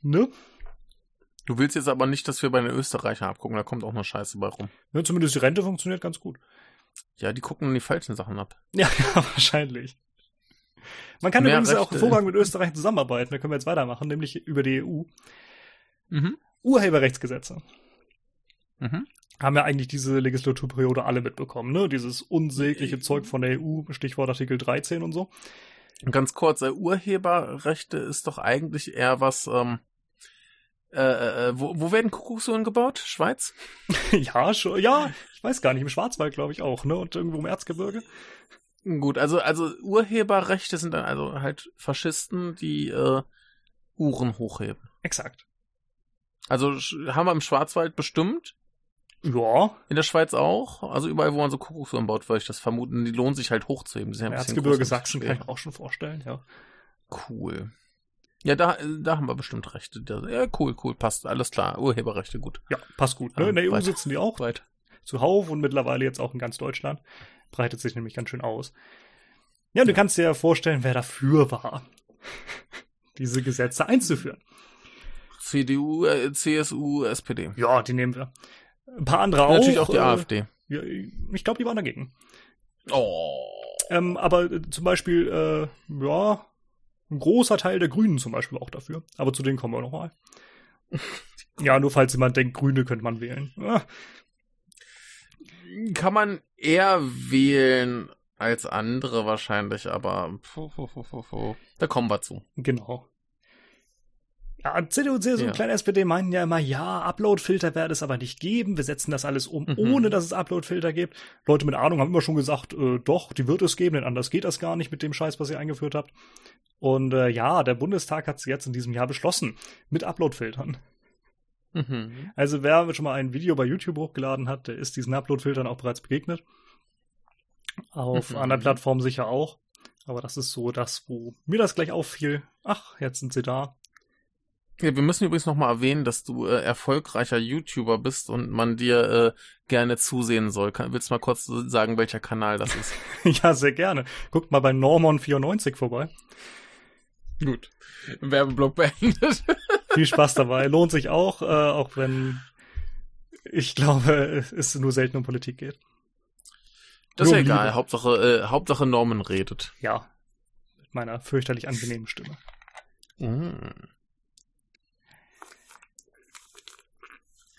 ne? Du willst jetzt aber nicht, dass wir bei den Österreichern abgucken, da kommt auch noch Scheiße bei rum. Ja, zumindest die Rente funktioniert ganz gut. Ja, die gucken die falschen Sachen ab. Ja, ja, wahrscheinlich. Man kann Mehr übrigens auch Rechte. hervorragend mit Österreich zusammenarbeiten. Da können wir jetzt weitermachen, nämlich über die EU. Mhm. Urheberrechtsgesetze. Mhm. Haben ja eigentlich diese Legislaturperiode alle mitbekommen, ne? Dieses unsägliche Zeug von der EU, Stichwort Artikel 13 und so. Ganz kurz, äh, Urheberrechte ist doch eigentlich eher was, ähm, äh, äh, wo, wo werden Kuckucksuhren gebaut? Schweiz? ja, schon, ja, ich weiß gar nicht, im Schwarzwald glaube ich auch, ne? Und irgendwo im Erzgebirge. Gut, also, also Urheberrechte sind dann also halt Faschisten, die äh, Uhren hochheben. Exakt. Also haben wir im Schwarzwald bestimmt, Ja, in der Schweiz auch. Also überall, wo man so Kuckucksuhren baut, würde ich das vermuten. Die lohnen sich halt hochzuheben. Ja Erzgebirge Sachsen kann ich mir auch schon vorstellen, ja. Cool. Ja, da, da haben wir bestimmt Rechte. Ja, cool, cool, passt. Alles klar. Urheberrechte, gut. Ja, passt gut. Ne? Ähm, In der EU weiter. sitzen die auch Weit. zuhauf und mittlerweile jetzt auch in ganz Deutschland. Breitet sich nämlich ganz schön aus. Ja, und du kannst dir ja vorstellen, wer dafür war, diese Gesetze einzuführen. CDU, äh, CSU, SPD. Ja, die nehmen wir. Ein paar andere auch. Natürlich auch die äh, AfD. Ja, ich glaube, die waren dagegen. Oh. Ähm, aber äh, zum Beispiel, äh, ja, ein großer Teil der Grünen zum Beispiel auch dafür. Aber zu denen kommen wir nochmal. ja, nur falls jemand denkt, Grüne könnte man wählen. Ah, Kann man eher wählen als andere wahrscheinlich, aber puh, puh, puh, puh, puh. da kommen wir zu. genau. Ja, CDU, CSU Ja. und kleine SPD meinten ja immer, ja, Upload-Filter werde es aber nicht geben. Wir setzen das alles um, Mhm. ohne dass es Upload-Filter gibt. Leute mit Ahnung haben immer schon gesagt, äh, doch, die wird es geben, denn anders geht das gar nicht mit dem Scheiß, was ihr eingeführt habt. Und äh, ja, der Bundestag hat es jetzt in diesem Jahr beschlossen mit Upload-Filtern. Mhm. Also wer schon mal ein Video bei YouTube hochgeladen hat, der ist diesen Upload-Filtern auch bereits begegnet. Auf Mhm. anderen Plattformen sicher auch. Aber das ist so das, wo mir das gleich auffiel. Ach, jetzt sind sie da. Ja, wir müssen übrigens nochmal erwähnen, dass du äh, erfolgreicher YouTuber bist und man dir äh, gerne zusehen soll. Kann, willst du mal kurz sagen, welcher Kanal das ist? ja, sehr gerne. Guckt mal bei Normon94 vorbei. Gut. Werbeblock beendet. Viel Spaß dabei. Lohnt sich auch, äh, auch wenn ich glaube, es nur selten um Politik geht. Das ist ja egal. Liebe. Hauptsache, äh, Hauptsache Norman redet. Ja. Mit meiner fürchterlich angenehmen Stimme. Mhm.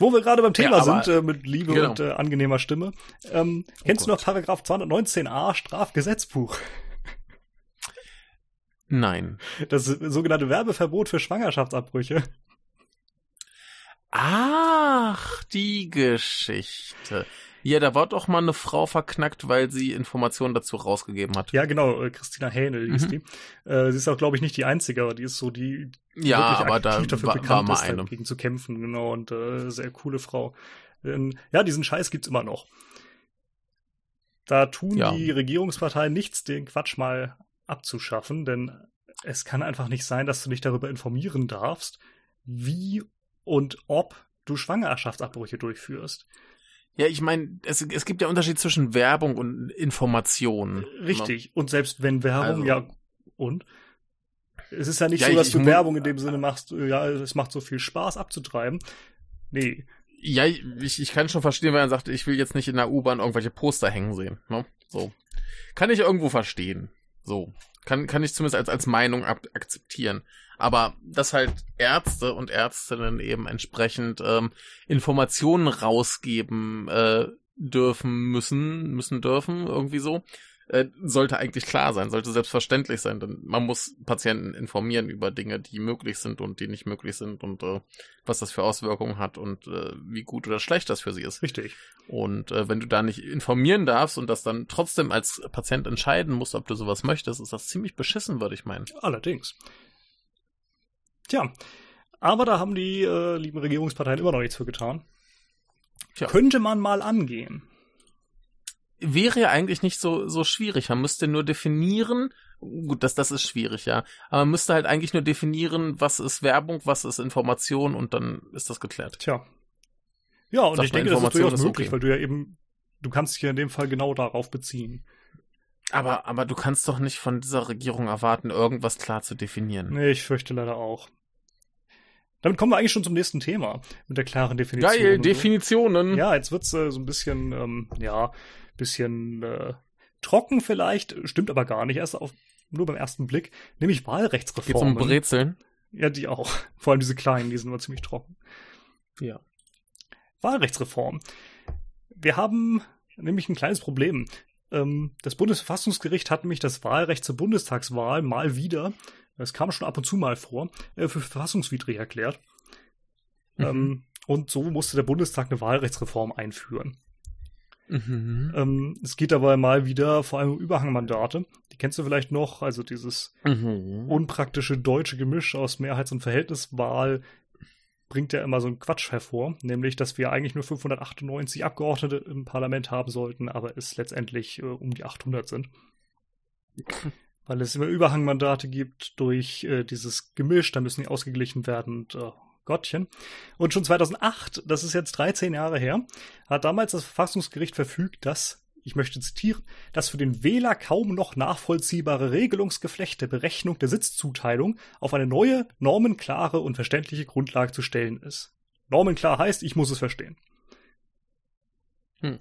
Wo wir gerade beim Thema Ja, sind, äh, mit Liebe Genau. und äh, angenehmer Stimme. Ähm, kennst du Gott. noch Paragraph 219a Strafgesetzbuch? Nein. Das sogenannte Werbeverbot für Schwangerschaftsabbrüche. Ach, die Geschichte. Ja, da war doch mal eine Frau verknackt, weil sie Informationen dazu rausgegeben hat. Ja, genau, äh, Christina Hähnel Mhm. die. Äh, sie ist auch, glaube ich, nicht die Einzige, aber die ist so die, die Ja, wirklich aber da aktiv dafür war, bekannt war mal ist, eine. dagegen zu kämpfen, genau, und äh, sehr coole Frau. Ähm, ja, diesen Scheiß gibt's immer noch. Da tun Ja. die Regierungsparteien nichts, den Quatsch mal abzuschaffen, denn es kann einfach nicht sein, dass du nicht darüber informieren darfst, wie und ob du Schwangerschaftsabbrüche durchführst. Ja, ich meine, es, es gibt ja Unterschied zwischen Werbung und Information. Richtig. Und selbst wenn Werbung, Also- ja, und? Es ist ja nicht Ja, so, ich- dass ich du mu- Werbung in dem Sinne machst, äh, ja, es macht so viel Spaß abzutreiben. Nee, Ja, ich, ich kann schon verstehen, wenn er sagt, ich will jetzt nicht in der U-Bahn irgendwelche Poster hängen sehen. Ne? So. Kann ich irgendwo verstehen. So. Kann, kann ich zumindest als, als Meinung ab, akzeptieren. Aber dass halt Ärzte und Ärztinnen eben entsprechend ähm, Informationen rausgeben äh, dürfen, müssen, müssen dürfen, irgendwie so, äh, sollte eigentlich klar sein, sollte selbstverständlich sein, denn man muss Patienten informieren über Dinge, die möglich sind und die nicht möglich sind und äh, was das für Auswirkungen hat und äh, wie gut oder schlecht das für sie ist. richtig. Und äh, wenn du da nicht informieren darfst und das dann trotzdem als Patient entscheiden musst, ob du sowas möchtest, ist das ziemlich beschissen, würde ich meinen. Allerdings. Tja, aber da haben die äh, lieben Regierungsparteien immer noch nichts für getan. Tja. Könnte man mal angehen. Wäre ja eigentlich nicht so, so schwierig. Man müsste nur definieren, gut, das, das ist schwierig, ja. Aber man müsste halt eigentlich nur definieren, was ist Werbung, was ist Information und dann ist das geklärt. Tja. Ja, und Sagt ich denke, das ist durchaus möglich, okay. weil du ja eben, du kannst dich ja in dem Fall genau darauf beziehen. Aber, aber du kannst doch nicht von dieser Regierung erwarten, irgendwas klar zu definieren. Nee, ich fürchte leider auch. Damit kommen wir eigentlich schon zum nächsten Thema. Mit der klaren Definition. Geil, und so. Definitionen. Ja, jetzt wird's äh, so ein bisschen, ähm, ja, bisschen äh, trocken vielleicht, stimmt aber gar nicht, erst auf, nur beim ersten Blick, nämlich Geht's Wahlrechtsreformen. um Brezeln? Ja, die auch. Vor allem diese kleinen, die sind immer ziemlich trocken. Ja. Wahlrechtsreform. Wir haben nämlich ein kleines Problem. Ähm, Das Bundesverfassungsgericht hat nämlich das Wahlrecht zur Bundestagswahl mal wieder, es kam schon ab und zu mal vor, äh, für verfassungswidrig erklärt. Mhm. Ähm, Und so musste der Bundestag eine Wahlrechtsreform einführen. Mhm. Ähm, es geht dabei mal wieder vor allem um Überhangmandate. Die kennst du vielleicht noch, also dieses Mhm. unpraktische deutsche Gemisch aus Mehrheits- und Verhältniswahl bringt ja immer so einen Quatsch hervor, nämlich, dass wir eigentlich nur 598 Abgeordnete im Parlament haben sollten, aber es letztendlich äh, um die 800 sind. Weil es immer Überhangmandate gibt durch äh, dieses Gemisch, da müssen die ausgeglichen werden und äh, Gottchen. Und schon 2008, das ist jetzt 13 Jahre her, hat damals das Verfassungsgericht verfügt, dass, ich möchte zitieren, das für den Wähler kaum noch nachvollziehbare Regelungsgeflecht der Berechnung der Sitzzuteilung auf eine neue, normenklare und verständliche Grundlage zu stellen ist. Normenklar heißt, ich muss es verstehen. Hm.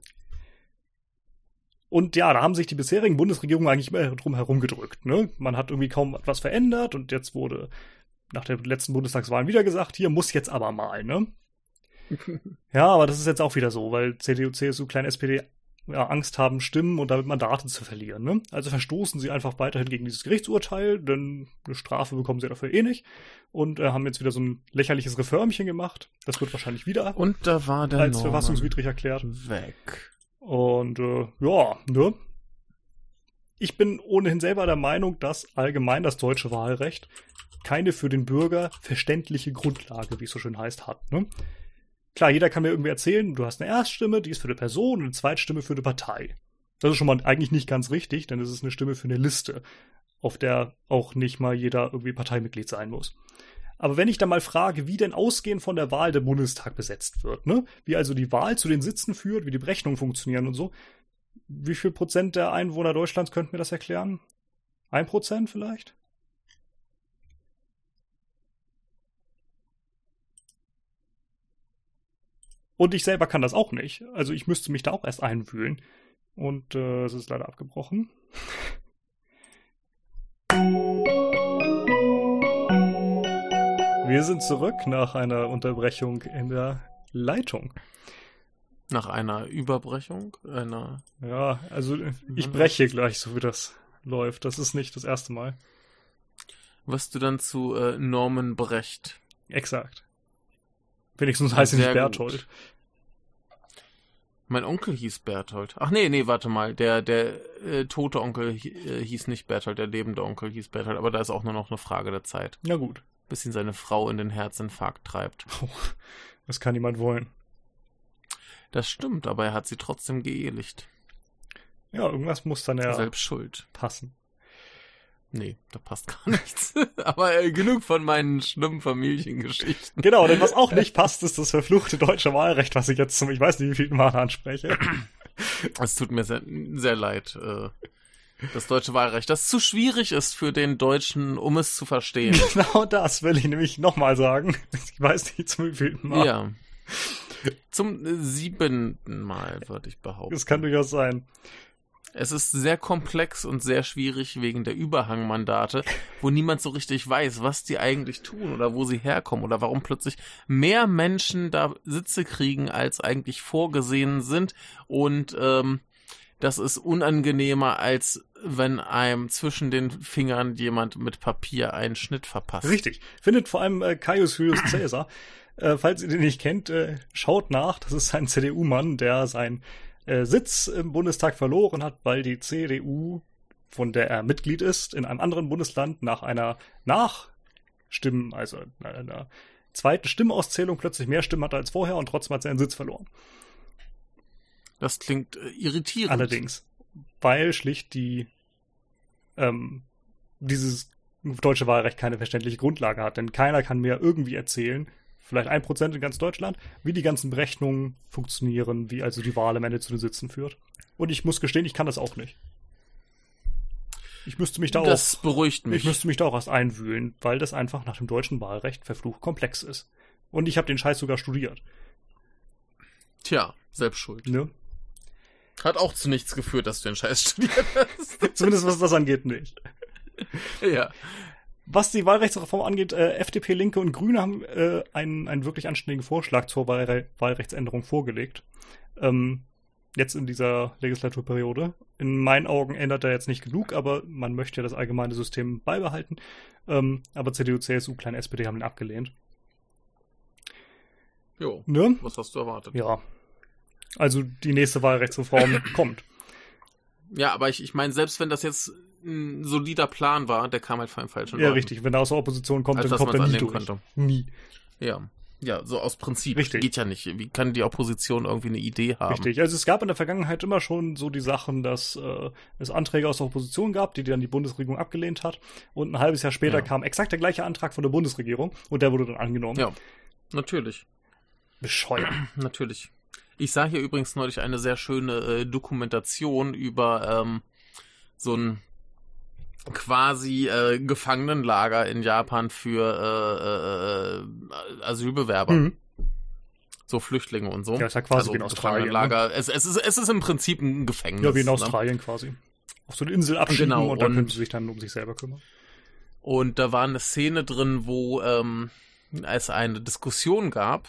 Und ja, da haben sich die bisherigen Bundesregierungen eigentlich immer drum herum gedrückt. Ne? Man hat irgendwie kaum etwas verändert und jetzt wurde nach der letzten Bundestagswahl wieder gesagt, hier muss jetzt aber mal, ne? Ja, aber das ist jetzt auch wieder so, weil CDU, CSU, kleine SPD ja, Angst haben, Stimmen und damit Mandate zu verlieren. Ne? Also verstoßen sie einfach weiterhin gegen dieses Gerichtsurteil, denn eine Strafe bekommen sie dafür eh nicht. Und äh, haben jetzt wieder so ein lächerliches Reformchen gemacht. Das wird wahrscheinlich wieder Und da war der als Norman verfassungswidrig erklärt. weg. Und äh, ja, ne? Ich bin ohnehin selber der Meinung, dass allgemein das deutsche Wahlrecht keine für den Bürger verständliche Grundlage, wie es so schön heißt, hat. Ne? Klar, jeder kann mir irgendwie erzählen, du hast eine Erststimme, die ist für eine Person und eine Zweitstimme für eine Partei. Das ist schon mal eigentlich nicht ganz richtig, denn es ist eine Stimme für eine Liste, auf der auch nicht mal jeder irgendwie Parteimitglied sein muss. Aber wenn ich dann mal frage, wie denn ausgehend von der Wahl der Bundestag besetzt wird, ne? Wie also die Wahl zu den Sitzen führt, wie die Berechnungen funktionieren und so, wie viel Prozent der Einwohner Deutschlands könnten mir das erklären? Ein Prozent vielleicht? Und ich selber kann das auch nicht. Also ich müsste mich da auch erst einwühlen. Und äh, es ist leider abgebrochen. Wir sind zurück nach einer Unterbrechung in der Leitung. Nach einer Überbrechung, einer. Ja, also ich Mhm. breche gleich, so wie das läuft. Das ist nicht das erste Mal. Wirst du dann zu äh, Norman Brecht? Exakt. Wenigstens heißt er nicht Berthold. gut. Mein Onkel hieß Berthold. Ach nee, nee, warte mal. Der, der äh, tote Onkel äh, hieß nicht Berthold, der lebende Onkel hieß Berthold, aber da ist auch nur noch eine Frage der Zeit, Ja gut. bis ihn seine Frau in den Herzinfarkt treibt. Das kann niemand wollen. Das stimmt, aber er hat sie trotzdem geehelicht. Ja, irgendwas muss dann ja Selbst schuld. passen. Nee, da passt gar nichts. Aber äh, genug von meinen schlimmen Familiengeschichten. Genau, denn was auch nicht passt, ist das verfluchte deutsche Wahlrecht, was ich jetzt zum, ich weiß nicht, wie vielen Mal anspreche. Es tut mir sehr, sehr leid. Äh, das deutsche Wahlrecht, das zu schwierig ist für den Deutschen, um es zu verstehen. Genau das will ich nämlich nochmal sagen. Ich weiß nicht zum wievielten Mal. Ja. Zum siebenten Mal, würde ich behaupten. Das kann durchaus sein. Es ist sehr komplex und sehr schwierig wegen der Überhangmandate, wo niemand so richtig weiß, was die eigentlich tun oder wo sie herkommen oder warum plötzlich mehr Menschen da Sitze kriegen, als eigentlich vorgesehen sind. Und ähm, das ist unangenehmer, als wenn einem zwischen den Fingern jemand mit Papier einen Schnitt verpasst. Richtig. Findet vor allem äh, Caius Julius Caesar. Äh, falls ihr den nicht kennt, äh, schaut nach. Das ist ein CDU-Mann, der sein äh, Sitz im Bundestag verloren hat, weil die CDU, von der er Mitglied ist, in einem anderen Bundesland nach einer Nachstimmen, also einer zweiten Stimmauszählung plötzlich mehr Stimmen hatte als vorher und trotzdem hat er seinen Sitz verloren. Das klingt äh, irritierend. Allerdings. Weil schlicht die ähm, dieses deutsche Wahlrecht keine verständliche Grundlage hat. Denn keiner kann mir irgendwie erzählen, vielleicht ein Prozent in ganz Deutschland, wie die ganzen Berechnungen funktionieren, wie also die Wahl am Ende zu den Sitzen führt. Und ich muss gestehen, ich kann das auch nicht. Ich müsste mich da das auch, beruhigt mich. ich müsste mich da auch erst einwühlen, weil das einfach nach dem deutschen Wahlrecht verflucht komplex ist. Und ich habe den Scheiß sogar studiert. Tja, selbst schuld. Ne? Hat auch zu nichts geführt, dass du den Scheiß studiert hast. Zumindest was das angeht nicht. ja. Was die Wahlrechtsreform angeht, äh, FDP, Linke und Grüne haben äh, einen, einen wirklich anständigen Vorschlag zur Wahlre Wahlrechtsänderung vorgelegt. Ähm, jetzt in dieser Legislaturperiode. In meinen Augen ändert er jetzt nicht genug, aber man möchte ja das allgemeine System beibehalten. Ähm, aber CDU, CSU, kleine SPD haben ihn abgelehnt. Jo. Ne? Was hast du erwartet? Ja. Also die nächste Wahlrechtsreform kommt. Ja, aber ich, ich meine, selbst wenn das jetzt ein solider Plan war, der kam halt vor allem falschen Ja, Leuten. richtig. Wenn er aus der Opposition kommt, Als dann kommt er nie durch. könnte. Nie. Ja. Ja, so aus Prinzip. Richtig. Geht ja nicht. Wie kann die Opposition irgendwie eine Idee haben? Richtig. Also es gab in der Vergangenheit immer schon so die Sachen, dass äh, es Anträge aus der Opposition gab, die dann die Bundesregierung abgelehnt hat. Und ein halbes Jahr später Ja. kam exakt der gleiche Antrag von der Bundesregierung und der wurde dann angenommen. Ja. Natürlich. Bescheuert. Natürlich. Ich sah hier übrigens neulich eine sehr schöne äh, Dokumentation über ähm, so ein quasi äh, Gefangenenlager in Japan für äh, äh, Asylbewerber, Mhm. so Flüchtlinge und so. Ja, ist ja quasi also wie in Australien. Ne? Gefangenenlager. Es, es, ist, es ist im Prinzip ein Gefängnis. Ja, wie in ne? Australien quasi. Auf so eine Insel abschieben Genau, und dann und- können sie sich dann um sich selber kümmern. Und da war eine Szene drin, wo ähm, es eine Diskussion gab,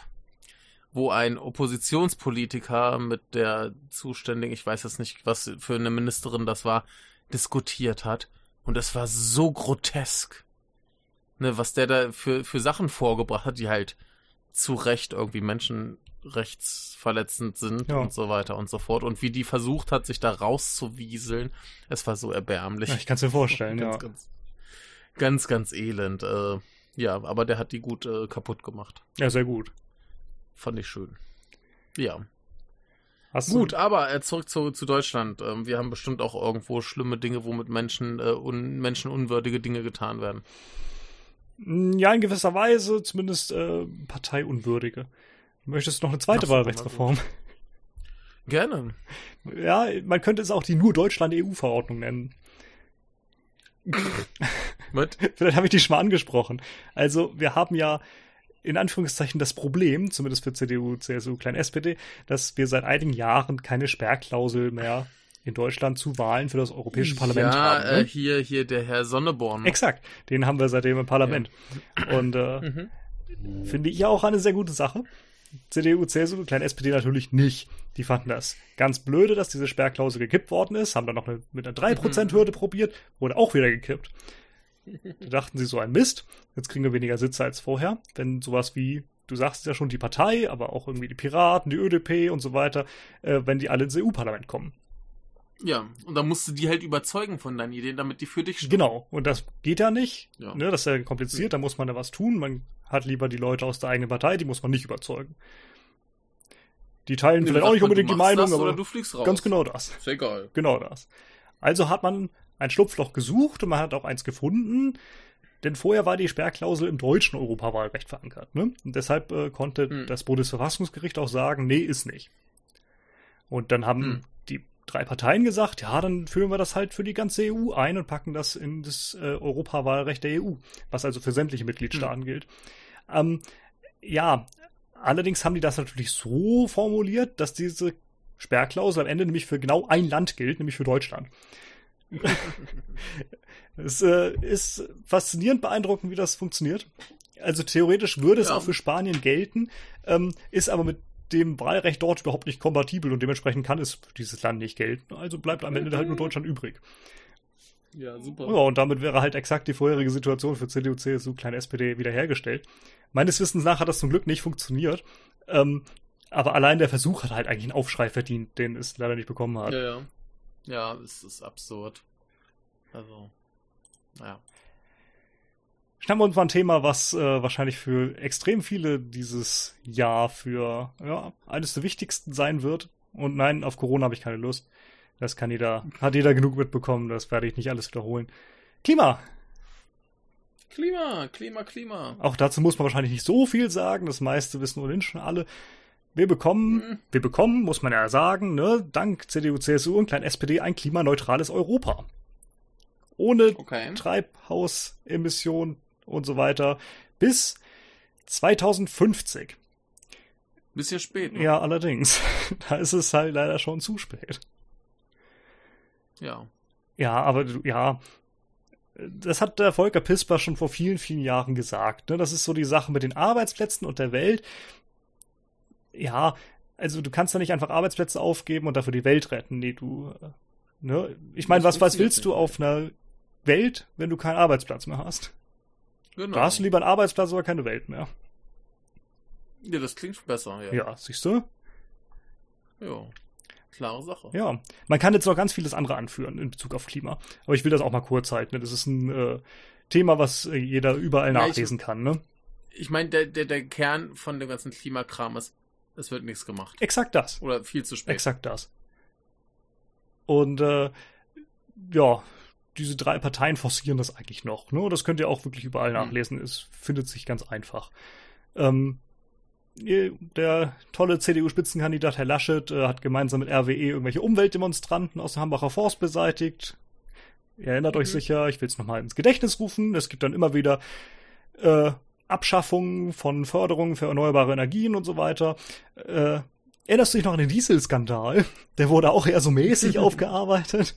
wo ein Oppositionspolitiker mit der zuständigen, ich weiß jetzt nicht, was für eine Ministerin das war, diskutiert hat. Und es war so grotesk. Ne, was der da für, für Sachen vorgebracht hat, die halt zu Recht irgendwie menschenrechtsverletzend sind Ja. und so weiter und so fort. Und wie die versucht hat, sich da rauszuwieseln, es war so erbärmlich. Ja, ich kann es mir vorstellen, ganz, ja. ganz, ganz, ganz elend. Äh, ja, aber der hat die gut äh, kaputt gemacht. Ja, sehr gut. Fand ich schön. Ja. Hast Gut, aber äh, zurück zu, zu Deutschland. Ähm, wir haben bestimmt auch irgendwo schlimme Dinge, wo mit Menschen, äh, un, menschenunwürdige Dinge getan werden. Du, ja, in gewisser Weise, zumindest äh, parteiunwürdige. Möchtest du noch eine zweite Wahlrechtsreform? Gerne. Ja, man könnte es auch die nur Deutschland-EU-Verordnung nennen. Mit? Vielleicht habe ich die schon mal angesprochen. Also, wir haben ja in Anführungszeichen das Problem, zumindest für CDU, CSU, klein SPD, dass wir seit einigen Jahren keine Sperrklausel mehr in Deutschland zu Wahlen für das Europäische Parlament ja, haben. Ne? äh, hier, hier der Herr Sonneborn. Exakt, den haben wir seitdem im Parlament. Und äh, Mhm. finde ich ja auch eine sehr gute Sache. CDU, CSU, klein SPD natürlich nicht. Die fanden das ganz blöde, dass diese Sperrklausel gekippt worden ist, haben dann noch eine, mit einer 3%-Hürde probiert, wurde auch wieder gekippt. Da dachten sie so ein Mist, jetzt kriegen wir weniger Sitze als vorher, wenn sowas wie, du sagst ja schon, die Partei, aber auch irgendwie die Piraten, die ÖDP und so weiter, äh, wenn die alle ins EU-Parlament kommen. Ja, und da musst du die halt überzeugen von deinen Ideen, damit die für dich stimmen. Genau, und das geht ja nicht. Ja. Ne, das ist ja kompliziert, da muss man da was tun. Man hat lieber die Leute aus der eigenen Partei, die muss man nicht überzeugen. Die teilen Nee, vielleicht auch nicht unbedingt die Meinung, das aber Oder du fliegst raus. ganz genau das. Ist egal. Genau das. Also hat man ein Schlupfloch gesucht und man hat auch eins gefunden. Denn vorher war die Sperrklausel im deutschen Europawahlrecht verankert. Ne? Und deshalb äh, konnte hm. das Bundesverfassungsgericht auch sagen, nee, ist nicht. Und dann haben hm. die drei Parteien gesagt, ja, dann führen wir das halt für die ganze EU ein und packen das in das äh, Europawahlrecht der EU, was also für sämtliche Mitgliedstaaten hm. gilt. Ähm, ja, allerdings haben die das natürlich so formuliert, dass diese Sperrklausel am Ende nämlich für genau ein Land gilt, nämlich für Deutschland. es äh, ist faszinierend beeindruckend, wie das funktioniert. Also theoretisch würde es ja. auch für Spanien gelten, ähm, ist aber mit dem Wahlrecht dort überhaupt nicht kompatibel und dementsprechend kann es für dieses Land nicht gelten. Also bleibt am Ende halt nur Deutschland übrig. Ja, super. Ja, und damit wäre halt exakt die vorherige Situation für CDU, CSU, kleine SPD wiederhergestellt. Meines Wissens nach hat das zum Glück nicht funktioniert. Ähm, aber allein der Versuch hat halt eigentlich einen Aufschrei verdient, den es leider nicht bekommen hat. Ja, ja. Ja, es ist absurd. Also, naja. Schnappen wir uns mal ein Thema, was äh, wahrscheinlich für extrem viele dieses Jahr für ja, eines der wichtigsten sein wird. Und nein, auf Corona habe ich keine Lust. Das kann jeder, hat jeder genug mitbekommen, das werde ich nicht alles wiederholen. Klima! Klima, Klima, Klima. Auch dazu muss man wahrscheinlich nicht so viel sagen, das meiste wissen ohnehin schon alle. Wir bekommen, mhm. wir bekommen, muss man ja sagen, ne, dank CDU, CSU und klein SPD ein klimaneutrales Europa. Ohne okay. Treibhausemissionen und so weiter bis 2050. Bisschen spät. Ne? Ja, allerdings. Da ist es halt leider schon zu spät. Ja. Ja, aber ja, das hat der Volker Pisper schon vor vielen, vielen Jahren gesagt. Ne? Das ist so die Sache mit den Arbeitsplätzen und der Welt. Ja, also du kannst da nicht einfach Arbeitsplätze aufgeben und dafür die Welt retten. Nee, du. Äh, ne? Ich meine, was, was willst du auf einer Welt, wenn du keinen Arbeitsplatz mehr hast? Genau. Da hast du lieber einen Arbeitsplatz, aber keine Welt mehr. Ja, das klingt besser, ja. Ja, siehst du? Ja. Klare Sache. Ja, man kann jetzt noch ganz vieles andere anführen in Bezug auf Klima. Aber ich will das auch mal kurz halten. Das ist ein äh, Thema, was äh, jeder überall ja, nachlesen ich, kann. Ne? Ich meine, der, der, der Kern von dem ganzen Klimakram ist, es wird nichts gemacht. Exakt das. Oder viel zu spät. Exakt das. Und äh, ja, diese drei Parteien forcieren das eigentlich noch. Ne? Das könnt ihr auch wirklich überall hm. nachlesen. Es findet sich ganz einfach. Ähm, der tolle CDU-Spitzenkandidat Herr Laschet äh, hat gemeinsam mit RWE irgendwelche Umweltdemonstranten aus dem Hambacher Forst beseitigt. Ihr erinnert mhm. euch sicher, ich will es nochmal ins Gedächtnis rufen. Es gibt dann immer wieder äh, Abschaffungen von Förderungen für erneuerbare Energien und so weiter. Äh, erinnerst du dich noch an den Dieselskandal? Der wurde auch eher so mäßig aufgearbeitet.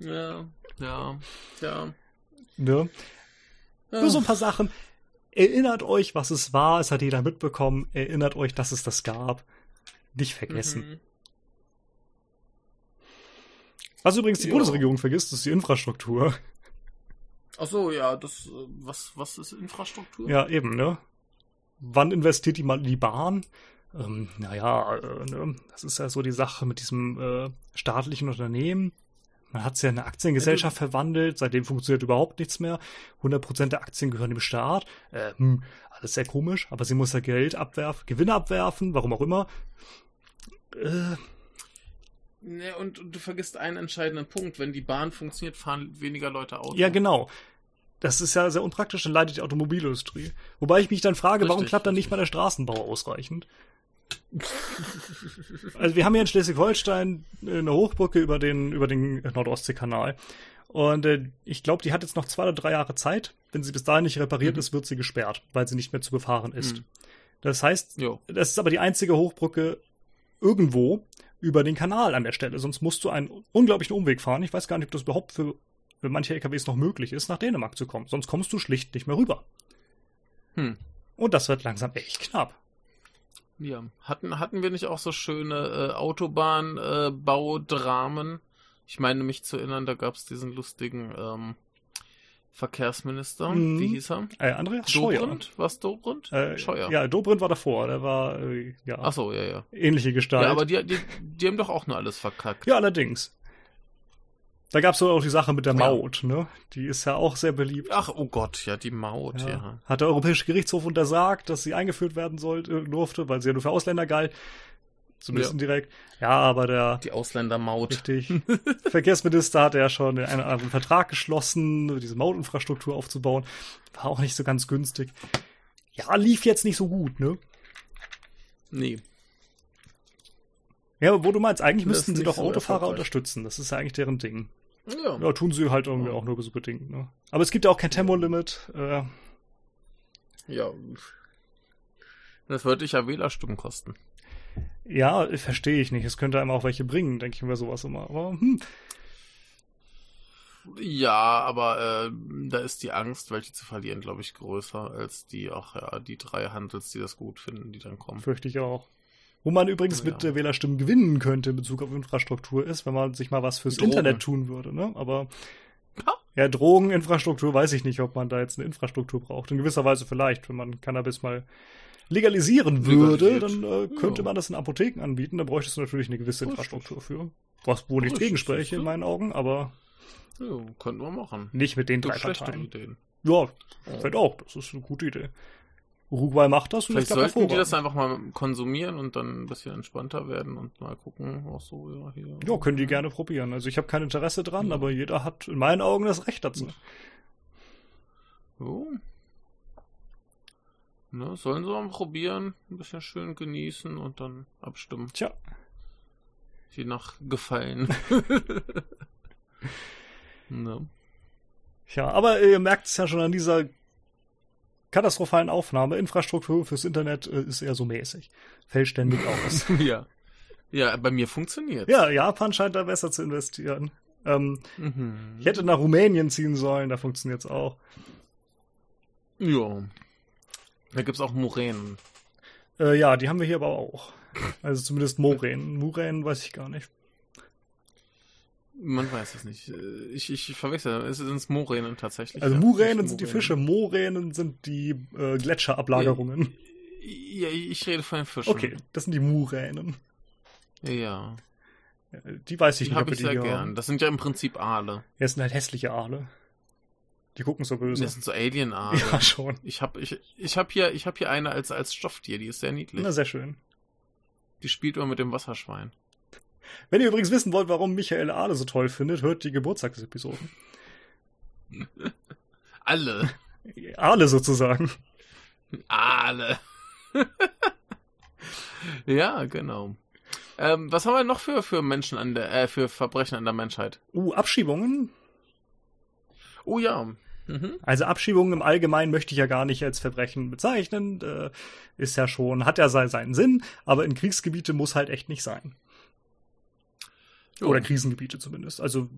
Ja, ja, ja. Ne? Nur so ein paar Sachen. Erinnert euch, was es war. Es hat jeder mitbekommen. Erinnert euch, dass es das gab. Nicht vergessen. Mhm. Was übrigens die jo. Bundesregierung vergisst, ist die Infrastruktur. Ach so, ja, das, äh, was, was ist Infrastruktur? Ja, eben, ne? Wann investiert die mal in die Bahn? Ähm, naja, äh, ne? das ist ja so die Sache mit diesem äh, staatlichen Unternehmen. Man hat es ja in eine Aktiengesellschaft ja, verwandelt, seitdem funktioniert überhaupt nichts mehr. 100% der Aktien gehören dem Staat. Äh, hm, alles sehr komisch, aber sie muss ja Geld abwerfen, Gewinne abwerfen, warum auch immer. Äh, Ne, und, und, du vergisst einen entscheidenden Punkt. Wenn die Bahn funktioniert, fahren weniger Leute Auto. Ja, genau. Das ist ja sehr unpraktisch, dann leidet die Automobilindustrie. Wobei ich mich dann frage, richtig, warum klappt dann nicht mal der Straßenbau ausreichend? also wir haben hier in Schleswig-Holstein eine Hochbrücke über den, über den Nordostseekanal. Und äh, ich glaube, die hat jetzt noch zwei oder drei Jahre Zeit. Wenn sie bis dahin nicht repariert mhm. ist, wird sie gesperrt, weil sie nicht mehr zu befahren ist. Mhm. Das heißt, jo. das ist aber die einzige Hochbrücke irgendwo über den Kanal an der Stelle. Sonst musst du einen unglaublichen Umweg fahren. Ich weiß gar nicht, ob das überhaupt für, für manche LKWs noch möglich ist, nach Dänemark zu kommen. Sonst kommst du schlicht nicht mehr rüber. Hm. Und das wird langsam echt knapp. Ja, hatten, hatten wir nicht auch so schöne äh, Autobahnbaudramen? Äh, ich meine mich zu erinnern, da gab es diesen lustigen ähm, Verkehrsminister. Mhm. Wie hieß er? Äh, Andreas Scheuer. Dobrindt? Was Dobrindt? Äh, Scheuer. Ja, Dobrindt war davor. Der war, äh, ja. Ach so, ja, ja. Ähnliche Gestalt. Ja, aber die, die, die haben doch auch nur alles verkackt. Ja, allerdings. Da gab es auch die Sache mit der Maut, ja. ne? Die ist ja auch sehr beliebt. Ach, oh Gott, ja, die Maut, ja. ja. Hat der Europäische Gerichtshof untersagt, dass sie eingeführt werden sollte, durfte, weil sie ja nur für Ausländer galt. Zumindest Ja. indirekt. Ja, aber der Die Ausländermaut. Richtig. Verkehrsminister hat ja schon einen anderen Vertrag geschlossen, diese Mautinfrastruktur aufzubauen. War auch nicht so ganz günstig. Ja, lief jetzt nicht so gut, ne? Nee. Ja, aber wo du meinst, eigentlich Das müssten sie doch so Autofahrer unterstützen. Das ist ja eigentlich deren Ding. Ja. Ja, tun sie halt irgendwie auch nur so bedingt, ne? Aber es gibt ja auch kein Tempolimit. Äh, Ja. Das würde dich ja Wählerstimmen kosten. Ja, verstehe ich nicht. Es könnte einem auch welche bringen, denke ich mir sowas immer. Aber hm, Ja, aber äh, da ist die Angst, welche zu verlieren, glaube ich, größer als die, ach ja, die drei Handels, die das gut finden, die dann kommen. fürchte ich auch. Wo man übrigens Ja. mit äh, Wählerstimmen gewinnen könnte in Bezug auf Infrastruktur ist, wenn man sich mal was fürs Drogen. Internet tun würde, ne? Aber Ha? ja, Drogeninfrastruktur weiß ich nicht, ob man da jetzt eine Infrastruktur braucht. In gewisser Weise vielleicht, wenn man Cannabis mal legalisieren würde, dann äh, könnte Ja. man das in Apotheken anbieten, da bräuchtest du natürlich eine gewisse. Infrastruktur für. Was wohl nicht Richtig, gegen spreche in meinen Augen, aber Ja, könnten wir machen. nicht mit den drei Parteien. Ideen. Ja, vielleicht auch, das ist eine gute Idee. Uruguay macht das und Vielleicht sollten die das einfach mal konsumieren und dann ein bisschen entspannter werden und mal gucken, auch so, ja, hier. Ja, können die gerne probieren. Also ich habe kein Interesse dran, Ja. aber jeder hat in meinen Augen das Recht dazu. So. Ne, sollen sie mal probieren, ein bisschen schön genießen und dann abstimmen. Tja, Je nach Gefallen. ne. ja, aber ihr merkt es ja schon an dieser katastrophalen Aufnahme. Infrastruktur fürs Internet äh, ist eher so mäßig. Fällt ständig aus. Ja. Ja, bei mir funktioniert. ja, Japan scheint da besser zu investieren. Ähm, Mhm. ich hätte nach Rumänien ziehen sollen, da funktioniert es auch. Ja. Da gibt's auch Muränen. Äh, ja, die haben wir hier aber auch. Also zumindest Moränen. Muränen weiß ich gar nicht. Man weiß es nicht. Äh, Ich, ich verwechsel. Es sind Moränen tatsächlich. Also ja. Muränen sind die. Fische, Moränen sind die äh, Gletscherablagerungen. Ja, ich rede von den Fischen. Okay, das sind die Muränen. Ja. Äh, Die weiß ich Die nicht, habe wir ich die sehr hier gern. haben. Das sind ja im Prinzip Aale. Ja, es sind halt hässliche Aale. Die gucken so böse. Das sind so Alien-Aale. Ja, schon. Ich habe ich, ich hab hier, ich hab hier eine als, als Stofftier, die ist sehr niedlich. Na, sehr schön. Die spielt immer mit dem Wasserschwein. Wenn ihr übrigens wissen wollt, warum Michael Aale so toll findet, hört die Geburtstagsepisoden. Alle. Aale sozusagen. Aale. ja, genau. Ähm, was haben wir noch für, für Menschen an der, äh, für Verbrechen an der Menschheit? Uh, Abschiebungen. Oh ja. Mhm. Also Abschiebungen im Allgemeinen möchte ich ja gar nicht als Verbrechen bezeichnen. Äh, ist ja schon, hat ja se- seinen Sinn, aber in Kriegsgebiete muss halt echt nicht sein. Oder Krisengebiete zumindest. Also,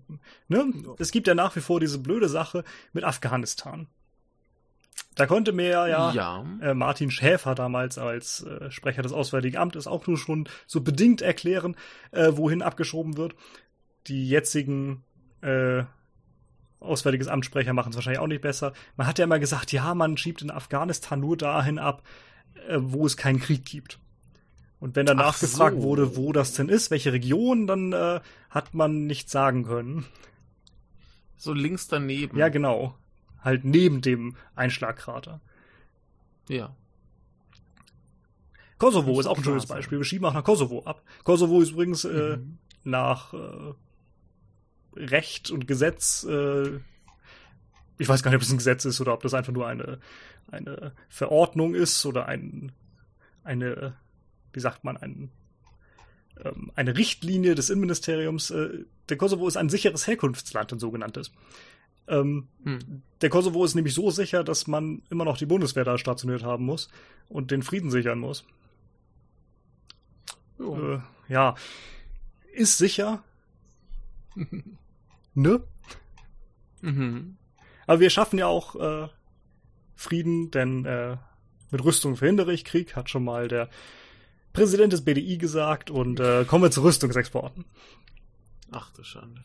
ne, es gibt ja nach wie vor diese blöde Sache mit Afghanistan. Da konnte mir ja, Ja. äh, Martin Schäfer damals als äh, Sprecher des Auswärtigen Amtes auch nur schon so bedingt erklären, äh, wohin abgeschoben wird. Die jetzigen äh, Auswärtiges Amtssprecher machen es wahrscheinlich auch nicht besser. Man hat ja immer gesagt, ja, man schiebt in Afghanistan nur dahin ab, äh, wo es keinen Krieg gibt. Und wenn danach Ach gefragt so. wurde, wo das denn ist, welche Region, dann äh, hat man nichts sagen können. So links daneben. Ja, genau. Halt neben dem Einschlagkrater. Ja. Kosovo ist auch ein schönes. Beispiel. Wir schieben auch nach Kosovo ab. Kosovo ist übrigens äh, Mhm. nach äh, Recht und Gesetz, äh, ich weiß gar nicht, ob es ein Gesetz ist oder ob das einfach nur eine, eine Verordnung ist oder ein, eine, wie sagt man, ein, ähm, eine Richtlinie des Innenministeriums. Äh, der Kosovo ist ein sicheres Herkunftsland, ein sogenanntes. Ähm, Hm. der Kosovo ist nämlich so sicher, dass man immer noch die Bundeswehr da stationiert haben muss und den Frieden sichern muss. Jo. Äh, ja, ist sicher, ne? Mhm. Aber wir schaffen ja auch äh, Frieden, denn äh, mit Rüstung verhindere ich Krieg, hat schon mal der Präsident des BDI gesagt. Und äh, kommen wir zu Rüstungsexporten. Ach du Schande.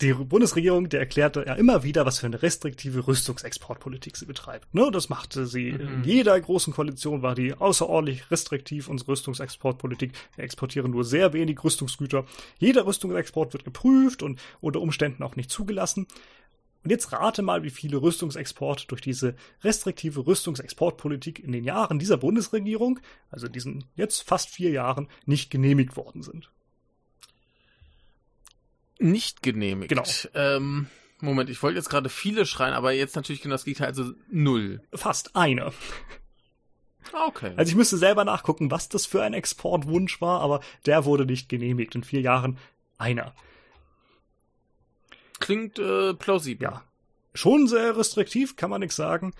Die Bundesregierung, der erklärte ja immer wieder, was für eine restriktive Rüstungsexportpolitik sie betreibt. Ne, das machte sie in Mhm. jeder großen Koalition, war die außerordentlich restriktiv, unsere Rüstungsexportpolitik. Wir exportieren nur sehr wenig Rüstungsgüter. Jeder Rüstungsexport wird geprüft und unter Umständen auch nicht zugelassen. Und jetzt rate mal, wie viele Rüstungsexporte durch diese restriktive Rüstungsexportpolitik in den Jahren dieser Bundesregierung, also diesen jetzt fast vier Jahren, nicht genehmigt worden sind. Nicht genehmigt. Genau. Ähm, Moment, ich wollte jetzt gerade viele schreien, aber jetzt natürlich genau das Gegenteil, also null. Fast eine. Ah, Okay. Also ich müsste selber nachgucken, was das für ein Exportwunsch war, aber der wurde nicht genehmigt. In vier Jahren einer. Klingt äh, plausibel. Ja. Schon sehr restriktiv, kann man nichts sagen.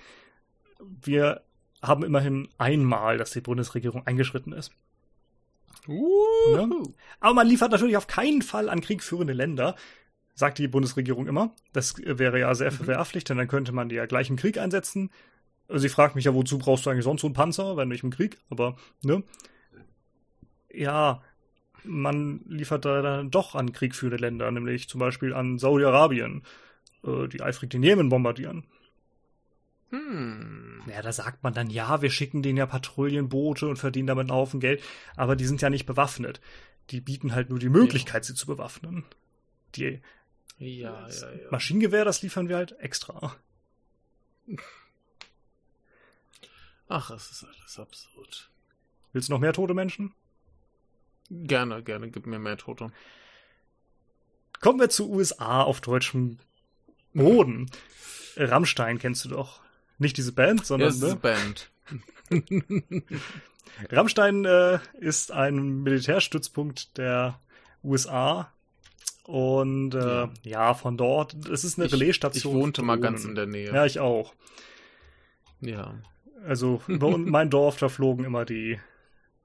Wir haben immerhin einmal, dass die Bundesregierung eingeschritten ist. Uh, Ne? Aber man liefert natürlich auf keinen Fall an kriegführende Länder, sagt die Bundesregierung immer. Das wäre ja sehr verwerflich, denn dann könnte man die ja gleich im Krieg einsetzen. Also ich frage mich ja, wozu brauchst du eigentlich sonst so einen Panzer, wenn nicht im Krieg? Aber, ne? Ja, man liefert da dann doch an kriegführende Länder, nämlich zum Beispiel an Saudi-Arabien, äh, die eifrig den Jemen bombardieren. Hm. Ja, da sagt man dann, ja, wir schicken denen ja Patrouillenboote und verdienen damit einen Haufen Geld, aber die sind ja nicht bewaffnet. Die bieten halt nur die Möglichkeit, sie zu bewaffnen. Die Ja, ja, ja. Maschinengewehr, das liefern wir halt extra. Ach, es ist alles absurd. Willst du noch mehr tote Menschen? Gerne, gerne, gib mir mehr Tote. Kommen wir zu USA auf deutschem Boden. Rammstein kennst du doch. Nicht diese Band, Ja, sondern ist eine ne? Band. Rammstein äh, ist ein Militärstützpunkt der USA. Und äh, ja. Ja. von dort, es ist eine Ich- Relaisstation. Ich wohnte mal ganz in der Nähe. Ja, ich auch. ja. Also über mein Dorf, da flogen immer die,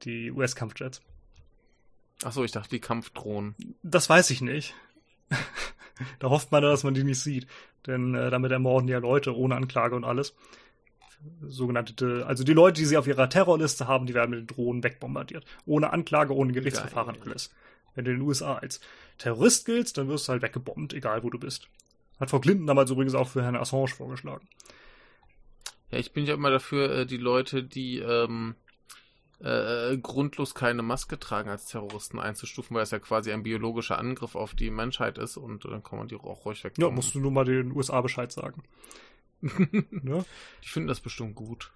die US-Kampfjets. Ach so, ich dachte, die Kampfdrohnen. Das weiß ich nicht. da hofft man, dass man die nicht sieht. Denn äh, damit ermorden die ja Leute ohne Anklage und alles. Sogenannte, also die Leute, die sie auf ihrer Terrorliste haben, die werden mit den Drohnen wegbombardiert. Ohne Anklage, ohne Gerichtsverfahren, Geil. alles. Wenn du in den USA als Terrorist giltst, dann wirst du halt weggebombt, egal wo du bist. Hat Frau Clinton damals übrigens auch für Herrn Assange vorgeschlagen. Ja, ich bin ja immer dafür, äh, die Leute, die ähm, äh, grundlos keine Maske tragen, als Terroristen einzustufen, weil es ja quasi ein biologischer Angriff auf die Menschheit ist und dann kann man die auch ruhig weg. Ja, musst du nur mal den USA Bescheid sagen. ne? Ich finde das bestimmt gut.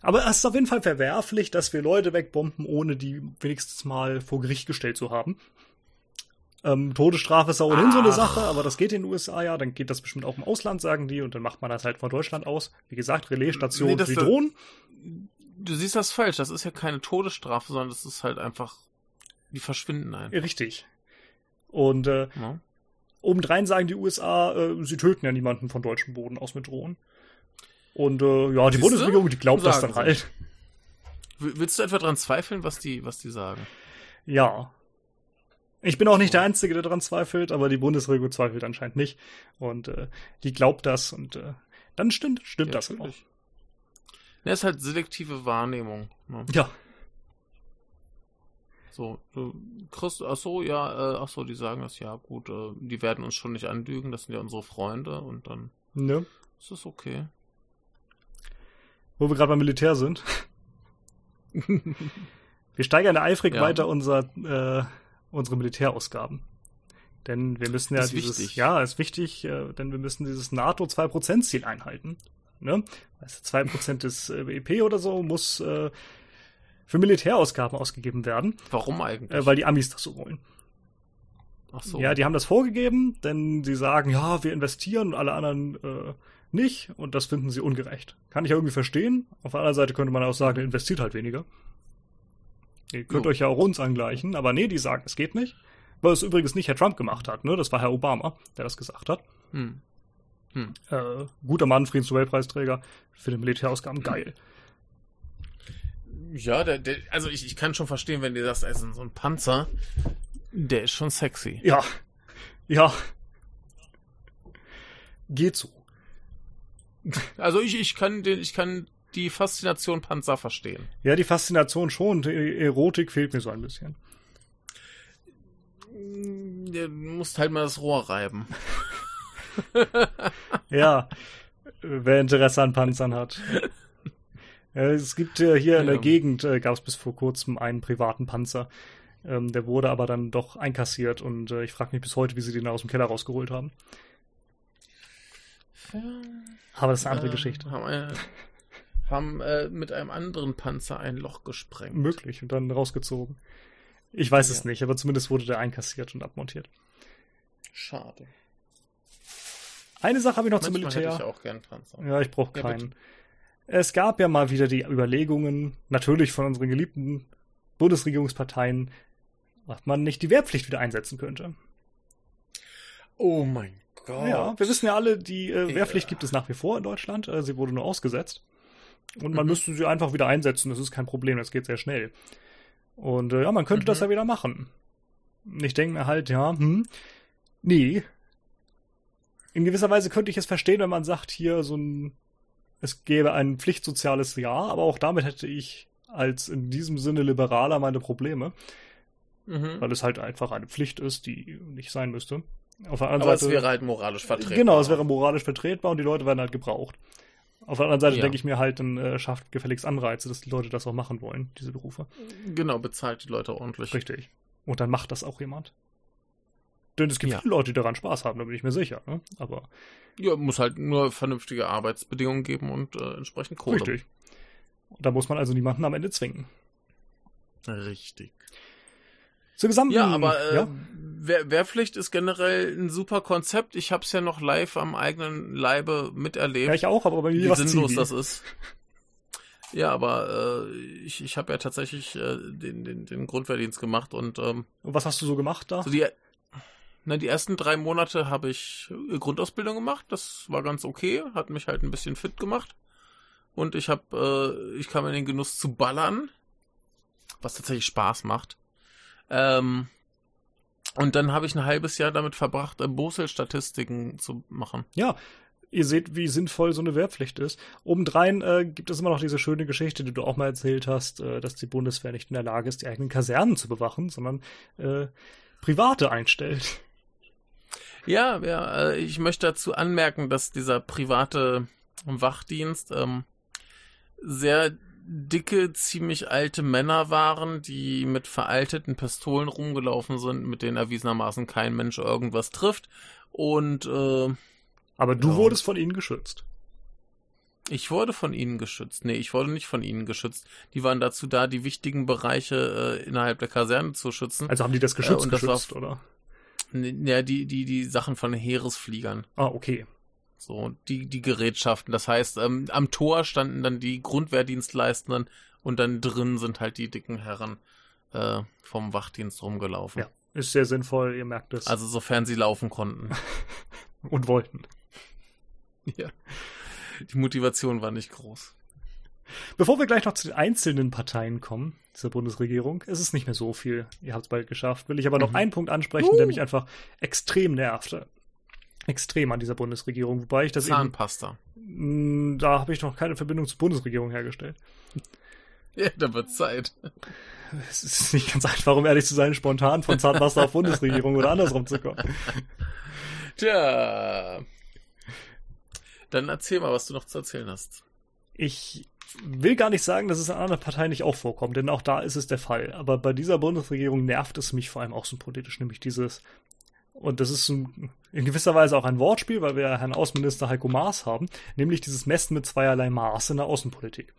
Aber es ist auf jeden Fall verwerflich, dass wir Leute wegbomben, ohne die wenigstens mal vor Gericht gestellt zu haben. Ähm, Todesstrafe ist ja ohnehin so eine Ach. Sache, aber das geht in den USA ja, dann geht das bestimmt auch im Ausland, sagen die, und dann macht man das halt von Deutschland aus. Wie gesagt, Relaisstation Nee, für die Drohnen. Du siehst das falsch. Das ist ja keine Todesstrafe, sondern das ist halt einfach, die verschwinden ein. Richtig. Und äh, Ja. obendrein sagen die USA, äh, sie töten ja niemanden von deutschem Boden aus mit Drohnen. Und äh, ja, die Siehste? Bundesregierung, die glaubt das Sagen dann sie. halt. Willst du etwa dran zweifeln, was die, was die sagen? Ja. Ich bin auch nicht der Einzige, der daran zweifelt, aber die Bundesregierung zweifelt anscheinend nicht. Und äh, die glaubt das und äh, dann stimmt, stimmt das auch. Natürlich. Ja, ist halt selektive Wahrnehmung. Ne? Ja, So, du kriegst, ach so, ja, äh, ach so, die sagen das, ja, gut, äh, die werden uns schon nicht anlügen, das sind ja unsere Freunde und dann ne? ist es okay. Wo wir gerade beim Militär sind. wir steigern eifrig Ja. weiter unser, äh, unsere Militärausgaben. Denn wir müssen ja Ist dieses, wichtig. ja, ist wichtig, äh, denn wir müssen dieses NATO 2%-Ziel einhalten. Ne? Also 2% des äh, BIP oder so muss äh, für Militärausgaben ausgegeben werden, Warum eigentlich? äh, weil die Amis das so wollen. ach so. Ja, die haben das vorgegeben, denn sie sagen, ja, wir investieren und alle anderen äh, nicht und das finden sie ungerecht. Kann ich ja irgendwie verstehen. Auf der anderen Seite könnte man auch sagen, investiert halt weniger. Ihr könnt Jo. euch ja auch uns angleichen, aber nee, die sagen, es geht nicht. Weil es übrigens nicht Herr Trump gemacht hat, ne? Das war Herr Obama, der das gesagt hat. Hm. Äh, guter Mann, Friedensnobelpreisträger für die Militärausgaben, geil. Ja, der, der, also ich, ich kann schon verstehen, wenn du sagst, also so ein Panzer, der ist schon sexy. Ja. Ja. Geht so. Also ich, ich kann den, ich kann die Faszination Panzer verstehen. Ja, die Faszination schon, die Erotik fehlt mir so ein bisschen. Du musst halt mal das Rohr reiben. Ja, wer Interesse an Panzern hat. Äh, Es gibt äh, hier in der Ja. Gegend, äh, gab es bis vor kurzem einen privaten Panzer. Ähm, der wurde aber dann doch einkassiert und äh, ich frage mich bis heute, wie sie den aus dem Keller rausgeholt haben. Aber das ist eine andere äh, Geschichte. Haben, eine, haben äh, mit einem anderen Panzer ein Loch gesprengt. Möglich und dann rausgezogen. Ich weiß Ja. es nicht, aber zumindest wurde der einkassiert und abmontiert. Schade. Eine Sache habe ich noch zum Manchmal Militär. hätte ich auch gern Panzer. Ja, ich brauche Ja, keinen. es gab ja mal wieder die Überlegungen, natürlich von unseren geliebten Bundesregierungsparteien, ob man nicht die Wehrpflicht wieder einsetzen könnte. Oh mein Gott. Ja, wir wissen ja alle, die äh, Ja. Wehrpflicht gibt es nach wie vor in Deutschland. Äh, sie wurde nur ausgesetzt. Und man Mhm. müsste sie einfach wieder einsetzen. Das ist kein Problem, das geht sehr schnell. Und äh, ja, man könnte Mhm. das ja wieder machen. Ich denke mir halt, ja, hm, nee. In gewisser Weise könnte ich es verstehen, wenn man sagt, hier so ein, es gäbe ein pflichtsoziales Jahr, aber auch damit hätte ich als in diesem Sinne Liberaler meine Probleme, Mhm. weil es halt einfach eine Pflicht ist, die nicht sein müsste. Auf der anderen Aber es Seite. wäre halt moralisch vertretbar. Genau, es wäre moralisch vertretbar und die Leute werden halt gebraucht. Auf der anderen Seite Ja. denke ich mir halt, dann äh, schafft gefälligst Anreize, dass die Leute das auch machen wollen, diese Berufe. Genau, bezahlt die Leute ordentlich. Richtig. Und dann macht das auch jemand. Denn es gibt Ja. viele Leute, die daran Spaß haben, da bin ich mir sicher. Ne? Aber Ja, muss halt nur vernünftige Arbeitsbedingungen geben und äh, entsprechend Kohle. richtig. Und da muss man also niemanden am Ende zwingen. Richtig. Zur gesamten. Ja, aber äh, ja? Wehr, Wehrpflicht ist generell ein super Konzept. Ich habe es ja noch live am eigenen Leibe miterlebt. ja, ich auch, aber bei mir wie was sinnlos das ist. Ja, aber äh, ich, ich habe ja tatsächlich äh, den, den, den Grundwehrdienst gemacht und ähm, Und was hast du so gemacht da? so die, na, die ersten drei Monate habe ich äh, Grundausbildung gemacht. Das war ganz okay, hat mich halt ein bisschen fit gemacht. Und ich habe, äh, ich kam in den Genuss zu ballern, was tatsächlich Spaß macht. Ähm, und dann habe ich ein halbes Jahr damit verbracht, äh, Bosel-Statistiken zu machen. Ja, ihr seht, wie sinnvoll so eine Wehrpflicht ist. Obendrein äh, gibt es immer noch diese schöne Geschichte, die du auch mal erzählt hast, äh, dass die Bundeswehr nicht in der Lage ist, die eigenen Kasernen zu bewachen, sondern äh, Private einstellt. Ja, ja, äh, ich möchte dazu anmerken, dass dieser private Wachdienst ähm, sehr dicke, ziemlich alte Männer waren, die mit veralteten Pistolen rumgelaufen sind, mit denen erwiesenermaßen kein Mensch irgendwas trifft. Und äh, Aber du Ja. wurdest von ihnen geschützt. ich wurde von ihnen geschützt. Nee, ich wurde nicht von ihnen geschützt. Die waren dazu da, die wichtigen Bereiche äh, innerhalb der Kaserne zu schützen. Also haben die das Geschütz Äh, und das war- geschützt, oder? Ja, die, die, die Sachen von Heeresfliegern. Ah, okay. So, die, die Gerätschaften. Das heißt, ähm, am Tor standen dann die Grundwehrdienstleistenden und dann drin sind halt die dicken Herren äh, vom Wachdienst rumgelaufen. Ja. Ist sehr sinnvoll, ihr merkt es. Also sofern sie laufen konnten. Und wollten. ja. Die Motivation war nicht groß. Bevor wir gleich noch zu den einzelnen Parteien kommen, dieser Bundesregierung, ist es nicht mehr so viel. Ihr habt es bald geschafft. Will ich aber noch Mhm. einen Punkt ansprechen, der mich einfach extrem nervte. Extrem an dieser Bundesregierung. Wobei ich das eben. Zahnpasta. Mh, Da habe ich noch keine Verbindung zur Bundesregierung hergestellt. Ja, da wird Zeit. Es ist nicht ganz einfach, um ehrlich zu sein, spontan von Zahnpasta auf Bundesregierung oder andersrum zu kommen. Tja. Dann erzähl mal, was du noch zu erzählen hast. Ich will gar nicht sagen, dass es an anderen Parteien nicht auch vorkommt, denn auch da ist es der Fall. Aber bei dieser Bundesregierung nervt es mich vor allem auch so politisch, nämlich dieses, und das ist ein, in gewisser Weise auch ein Wortspiel, weil wir ja Herrn Außenminister Heiko Maas haben, nämlich dieses Messen mit zweierlei Maß in der Außenpolitik.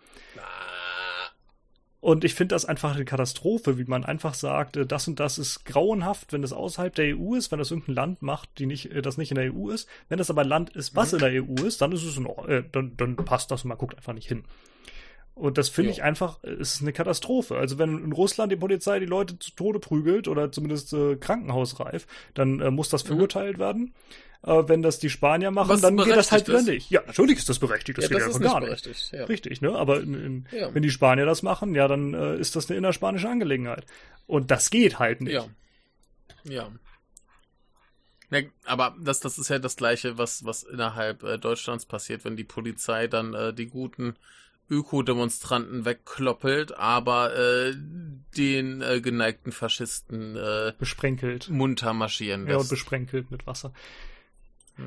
Und ich finde das einfach eine Katastrophe, wie man einfach sagt, äh, das und das ist grauenhaft, wenn es außerhalb der EU ist, wenn das irgendein Land macht, die nicht, äh, das nicht in der EU ist. Wenn das aber ein Land ist, was in der EU ist, dann ist es in, Or- äh, dann, dann passt das und man guckt einfach nicht hin. Und das finde ich einfach, es ist eine Katastrophe. Also wenn in Russland die Polizei die Leute zu Tode prügelt oder zumindest äh, krankenhausreif, dann äh, muss das Mhm. verurteilt werden. Äh, wenn das die Spanier machen, Was dann geht das halt wieder nicht. Ja, natürlich ist das berechtigt, das ja, geht das einfach nicht gar nicht. berechtigt. Ja. Richtig, ne? Aber in, in, Ja. wenn die Spanier das machen, ja, dann äh, ist das eine innerspanische Angelegenheit. Und das geht halt nicht. Ja. Ja. Ja, aber das, das ist ja das Gleiche, was, was innerhalb äh, Deutschlands passiert, wenn die Polizei dann äh, die guten Ökodemonstranten wegkloppelt, aber äh, den äh, geneigten Faschisten äh, Besprenkelt. munter marschieren Ja, und lässt. besprenkelt mit Wasser.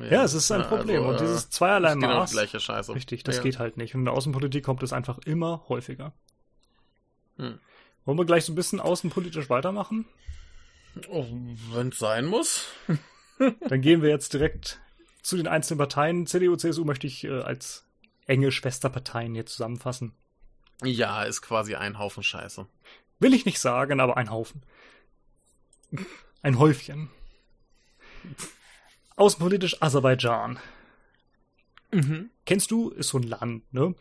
Ja, es ist ein Ja, Problem. also, und äh, dieses zweierlei ist genau Maß. die gleiche Scheiße. Richtig, das ja. geht halt nicht. Und in der Außenpolitik kommt es einfach immer häufiger. Hm. Wollen wir gleich so ein bisschen außenpolitisch weitermachen? Oh, wenn es sein muss. Dann gehen wir jetzt direkt zu den einzelnen Parteien. CDU, CSU möchte ich äh, als enge Schwesterparteien hier zusammenfassen. Ja, ist quasi ein Haufen Scheiße. Will ich nicht sagen, aber ein Haufen. Ein Häufchen. Außenpolitisch Aserbaidschan. Mhm. Kennst du, ist so ein Land, ne?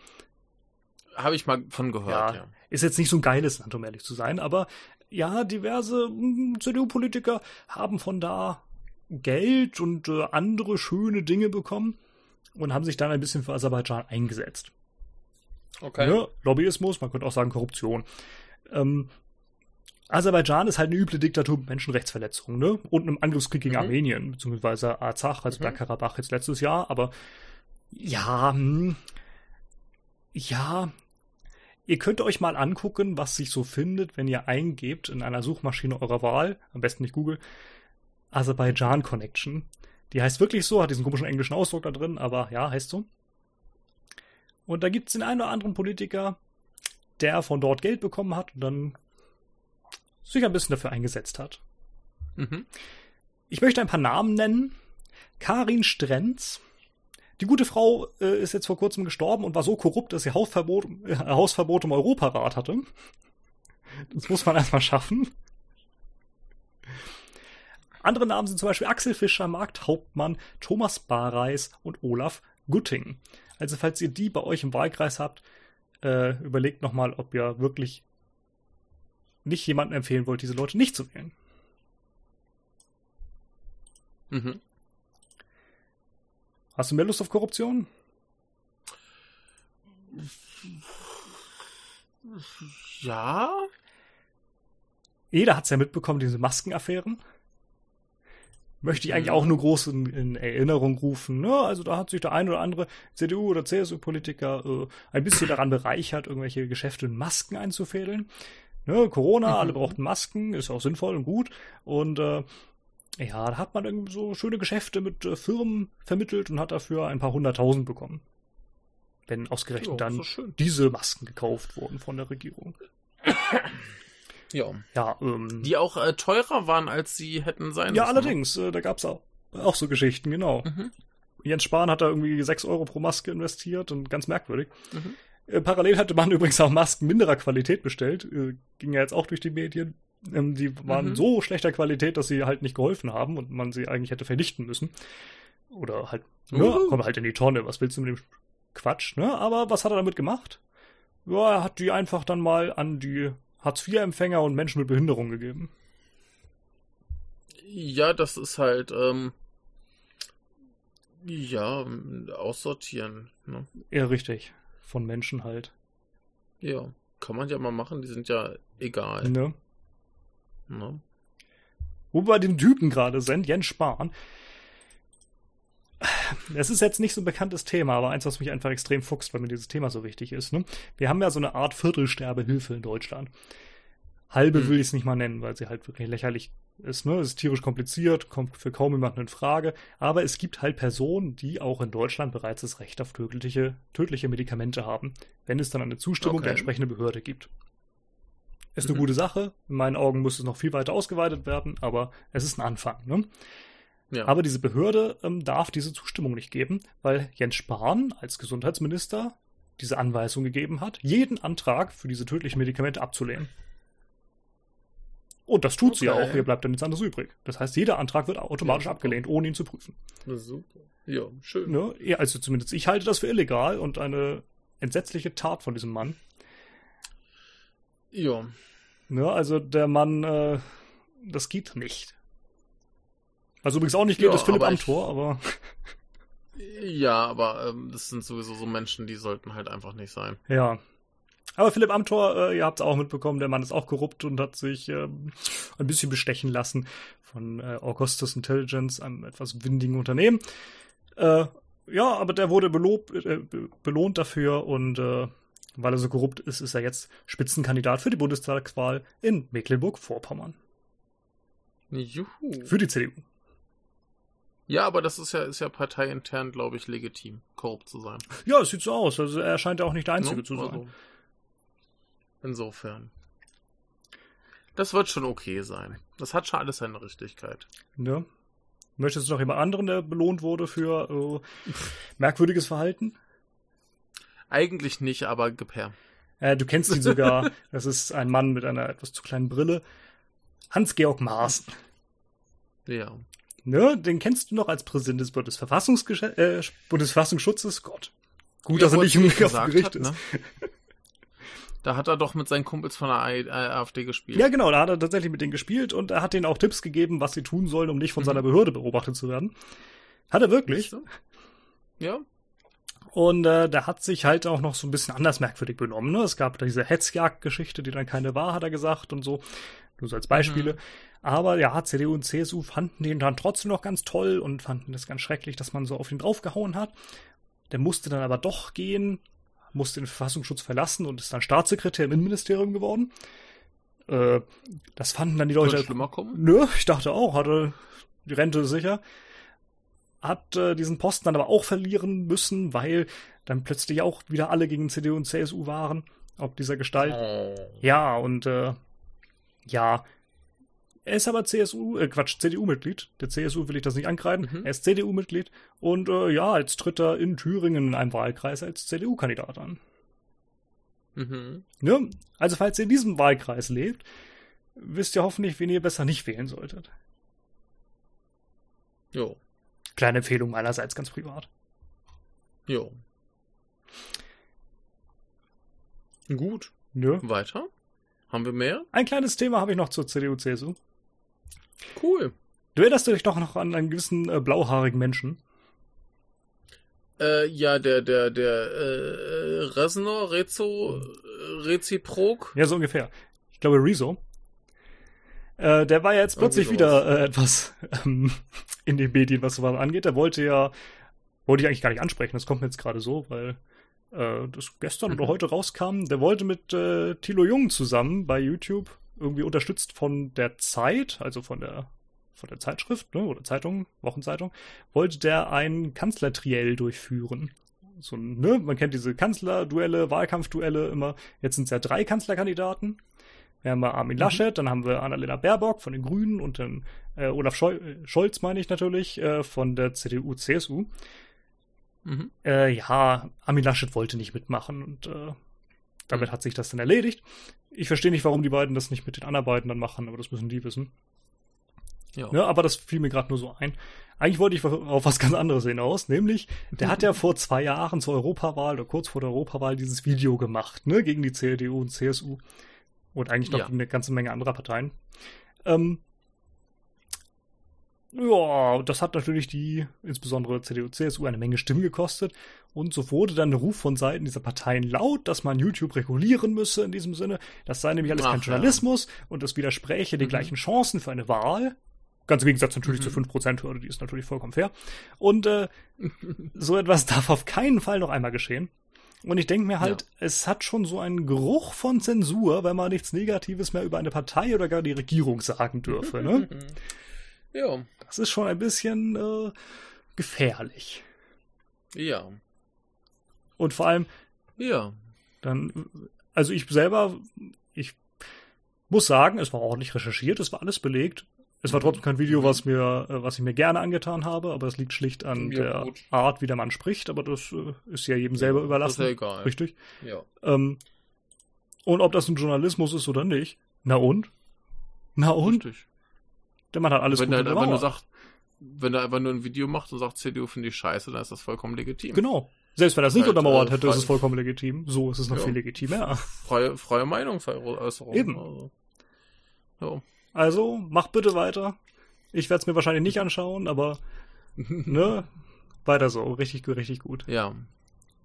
Habe ich mal von gehört, Ja, ja. ist jetzt nicht so ein geiles Land, um ehrlich zu sein, aber ja, diverse mm, CDU-Politiker haben von da Geld und äh, andere schöne Dinge bekommen und haben sich dann ein bisschen für Aserbaidschan eingesetzt. Okay. Ne? Lobbyismus, man könnte auch sagen Korruption. Ähm, Aserbaidschan ist halt eine üble Diktatur mit Menschenrechtsverletzungen, ne? Und einem Angriffskrieg gegen Mhm. Armenien, beziehungsweise Arzach, also Mhm. Bergkarabach jetzt letztes Jahr, aber ja, hm, ja, ihr könnt euch mal angucken, was sich so findet, wenn ihr eingebt in einer Suchmaschine eurer Wahl, am besten nicht Google, Aserbaidschan Connection. Die heißt wirklich so, hat diesen komischen englischen Ausdruck da drin, aber ja, heißt so. Und da gibt es den einen oder anderen Politiker, der von dort Geld bekommen hat und dann sich ein bisschen dafür eingesetzt hat. Mhm. Ich möchte ein paar Namen nennen. Karin Strenz. Die gute Frau äh, ist jetzt vor kurzem gestorben und war so korrupt, dass sie Hausverbot, äh, Hausverbot im Europarat hatte. Das muss man erstmal schaffen. Andere Namen sind zum Beispiel Axel Fischer, Markt Hauptmann, Thomas Bareis und Olaf Gutting. Also falls ihr die bei euch im Wahlkreis habt, äh, überlegt nochmal, ob ihr wirklich nicht jemanden empfehlen wollt, diese Leute nicht zu wählen. Mhm. Hast du mehr Lust auf Korruption? Ja. Jeder hat es ja mitbekommen, diese Maskenaffären. Möchte ich eigentlich Mhm. auch nur groß in, in Erinnerung rufen. Ne? Also da hat sich der ein oder andere CDU- oder CSU-Politiker äh, ein bisschen daran bereichert, irgendwelche Geschäfte in Masken einzufädeln. Ne? Corona, Mhm. alle brauchten Masken, ist auch sinnvoll und gut. Und äh, ja, da hat man irgendwie so schöne Geschäfte mit äh, Firmen vermittelt und hat dafür ein paar hunderttausend bekommen. Wenn ausgerechnet Ja, dann so diese Masken gekauft wurden von der Regierung. Ja. Ja, ähm, Die auch äh, teurer waren, als sie hätten sein Ja, müssen. allerdings, äh, da gab's auch, auch so Geschichten, genau. Mhm. Jens Spahn hat da irgendwie 6 Euro pro Maske investiert und ganz merkwürdig. Mhm. Äh, parallel hatte man übrigens auch Masken minderer Qualität bestellt, äh, ging ja jetzt auch durch die Medien. Ähm, die waren Mhm. so schlechter Qualität, dass sie halt nicht geholfen haben und man sie eigentlich hätte vernichten müssen. Oder halt, ne, Uhu. komm halt in die Tonne, was willst du mit dem Quatsch, ne? Aber was hat er damit gemacht? Ja, er hat die einfach dann mal an die Hartz-IV-Empfänger und Menschen mit Behinderung gegeben. Ja, das ist halt, ähm, ja, aussortieren. Ne? Eher richtig. Von Menschen halt. Ja, kann man ja mal machen, die sind ja egal. Ne? Ne? Wo wir bei den Typen gerade sind, Jens Spahn. Es ist jetzt nicht so ein bekanntes Thema, aber eins, was mich einfach extrem fuchst, weil mir dieses Thema so wichtig ist. Ne? Wir haben ja so eine Art Viertelsterbehilfe in Deutschland. Halbe Hm. will ich es nicht mal nennen, weil sie halt wirklich lächerlich ist. Ne? Es ist tierisch kompliziert, kommt für kaum jemanden in Frage. Aber es gibt halt Personen, die auch in Deutschland bereits das Recht auf tödliche, tödliche Medikamente haben, wenn es dann eine Zustimmung Okay. der entsprechenden Behörde gibt. Ist eine Mhm. gute Sache. In meinen Augen muss es noch viel weiter ausgeweitet werden, aber es ist ein Anfang. Ne? Ja. Aber diese Behörde ähm, darf diese Zustimmung nicht geben, weil Jens Spahn als Gesundheitsminister diese Anweisung gegeben hat, jeden Antrag für diese tödlichen Medikamente abzulehnen. Und das tut sie ja Okay. auch, hier bleibt dann nichts anderes übrig. Das heißt, jeder Antrag wird automatisch Ja, abgelehnt, ohne ihn zu prüfen. Super. Ja, schön. Ne? Ja, also zumindest ich halte das für illegal und eine entsetzliche Tat von diesem Mann. Ja. Ne? Also der Mann, äh, das geht nicht. Also übrigens auch nicht geht, Ja, ist Philipp Amthor, aber Ja, aber ähm, das sind sowieso so Menschen, die sollten halt einfach nicht sein. Ja. Aber Philipp Amthor, äh, ihr habt es auch mitbekommen, der Mann ist auch korrupt und hat sich ähm, ein bisschen bestechen lassen von äh, Augustus Intelligence, einem etwas windigen Unternehmen. Äh, ja, aber der wurde belob, äh, be- belohnt dafür und äh, weil er so korrupt ist, ist er jetzt Spitzenkandidat für die Bundestagswahl in Mecklenburg-Vorpommern. Juhu. Für die CDU. Ja, aber das ist ja, ist ja parteiintern, glaube ich, legitim, korrupt zu sein. Ja, es sieht so aus. Also er scheint ja auch nicht der Einzige Ne? zu sein. Also, insofern. Das wird schon okay sein. Das hat schon alles seine Richtigkeit. Ne? Möchtest du noch jemand anderen, der belohnt wurde für äh, merkwürdiges Verhalten? Eigentlich nicht, aber gib her. Äh, du kennst ihn sogar. das ist ein Mann mit einer etwas zu kleinen Brille. Hans-Georg Maaßen. Ja. Ne, den kennst du noch als Präsident des äh, Bundesverfassungsschutzes. Gott. Gut, Ja, dass er nicht im Gericht hat, ist. ne? Da hat er doch mit seinen Kumpels von der äh, AfD gespielt. Ja, genau, da hat er tatsächlich mit denen gespielt und er hat denen auch Tipps gegeben, was sie tun sollen, um nicht von Mhm. seiner Behörde beobachtet zu werden. Hat er wirklich. Ja. Und äh, der hat sich halt auch noch so ein bisschen anders merkwürdig benommen. Ne? Es gab da diese Hetzjagd-Geschichte, die dann keine war, hat er gesagt und so. Nur so als Beispiele. Mhm. Aber ja, CDU und CSU fanden den dann trotzdem noch ganz toll und fanden das ganz schrecklich, dass man so auf ihn draufgehauen hat. Der musste dann aber doch gehen, musste den Verfassungsschutz verlassen und ist dann Staatssekretär im Innenministerium geworden. Äh, das fanden dann die Leute. Könnte schlimmer kommen. Nö, ich dachte auch, hatte die Rente sicher. Hat äh, diesen Posten dann aber auch verlieren müssen, weil dann plötzlich auch wieder alle gegen CDU und CSU waren, ob dieser Gestalt. Oh. Ja, und äh, ja, er ist aber CSU, äh, Quatsch, CDU-Mitglied. Der CSU will ich das nicht ankreiden. Mhm. Er ist CDU-Mitglied und äh, ja, jetzt tritt er in Thüringen in einem Wahlkreis als CDU-Kandidat an. Mhm. Ne? Also, falls ihr in diesem Wahlkreis lebt, wisst ihr hoffentlich, wen ihr besser nicht wählen solltet. Jo. Kleine Empfehlung meinerseits, ganz privat. Jo. Gut. Nö. Weiter? Haben wir mehr? Ein kleines Thema habe ich noch zur CDU-CSU. Cool. Du erinnerst dich doch noch an einen gewissen äh, blauhaarigen Menschen. Äh, ja, der, der, der, äh, Resnor, Rezo, Reziprok. Ja, so ungefähr. Ich glaube, Rezo. Äh, der war ja jetzt plötzlich Irgendwie wieder äh, etwas ähm, in den Medien, was sowas angeht. Der wollte ja, wollte ich eigentlich gar nicht ansprechen, das kommt mir jetzt gerade so, weil äh, das gestern Mhm. oder heute rauskam. Der wollte mit äh, Thilo Jung zusammen bei YouTube, irgendwie unterstützt von der Zeit, also von der von der Zeitschrift, ne, oder Zeitung, Wochenzeitung, wollte der ein Kanzlertriell durchführen. So, ne, man kennt diese Kanzlerduelle, Wahlkampfduelle immer. Jetzt sind es ja drei Kanzlerkandidaten. Wir haben mal Armin Mhm. Laschet, dann haben wir Annalena Baerbock von den Grünen und dann äh, Olaf Schol Scholz, meine ich natürlich, äh, von der CDU, CSU. Mhm. Äh, ja, Armin Laschet wollte nicht mitmachen und äh, damit Mhm. hat sich das dann erledigt. Ich verstehe nicht, warum die beiden das nicht mit den anderen beiden dann machen, aber das müssen die wissen. Ja. Ne, aber das fiel mir gerade nur so ein. Eigentlich wollte ich auf was ganz anderes hinaus, nämlich, der hat ja vor zwei Jahren zur Europawahl oder kurz vor der Europawahl dieses Video gemacht, ne, gegen die CDU und CSU. Und eigentlich noch Ja. eine ganze Menge anderer Parteien. Ähm, ja, das hat natürlich die, insbesondere CDU, CSU, eine Menge Stimmen gekostet. Und so wurde dann der Ruf von Seiten dieser Parteien laut, dass man YouTube regulieren müsse in diesem Sinne. Das sei nämlich alles Ach, kein ja. Journalismus und das widerspräche den Mhm. gleichen Chancen für eine Wahl. Ganz im Gegensatz natürlich Mhm. zur 5%-Hürde, die ist natürlich vollkommen fair. Und äh, so etwas darf auf keinen Fall noch einmal geschehen. Und ich denke mir halt, es hat schon so einen Geruch von Zensur, wenn man nichts Negatives mehr über eine Partei oder gar die Regierung sagen dürfe. Ne? Ja. Das ist schon ein bisschen äh, gefährlich. Ja. Und vor allem, Ja. dann, also ich selber, ich muss sagen, es war ordentlich recherchiert, es war alles belegt. Es war trotzdem kein Video, was mir, äh, was ich mir gerne angetan habe, aber es liegt schlicht an Ja, der gut. Art, wie der Mann spricht, aber das äh, ist ja jedem selber überlassen. ist ja egal. Richtig. Ja. Ähm, und ob das ein Journalismus ist oder nicht, na und? Na und? Richtig. Der Mann hat alles wenn gut er in der einfach nur sagt, wenn er einfach nur ein Video macht und sagt, CDU finde ich scheiße, dann ist das vollkommen legitim. Genau. Selbst wenn er es nicht Halt, untermauert äh, hätte, ist frei- es vollkommen legitim. So ist es noch Ja. viel legitimer. Freie, freie Meinungsäußerung. Eben. Also. Ja. Also, mach bitte weiter. Ich werde es mir wahrscheinlich nicht anschauen, aber ne, weiter so. Richtig, gut, richtig gut. Ja.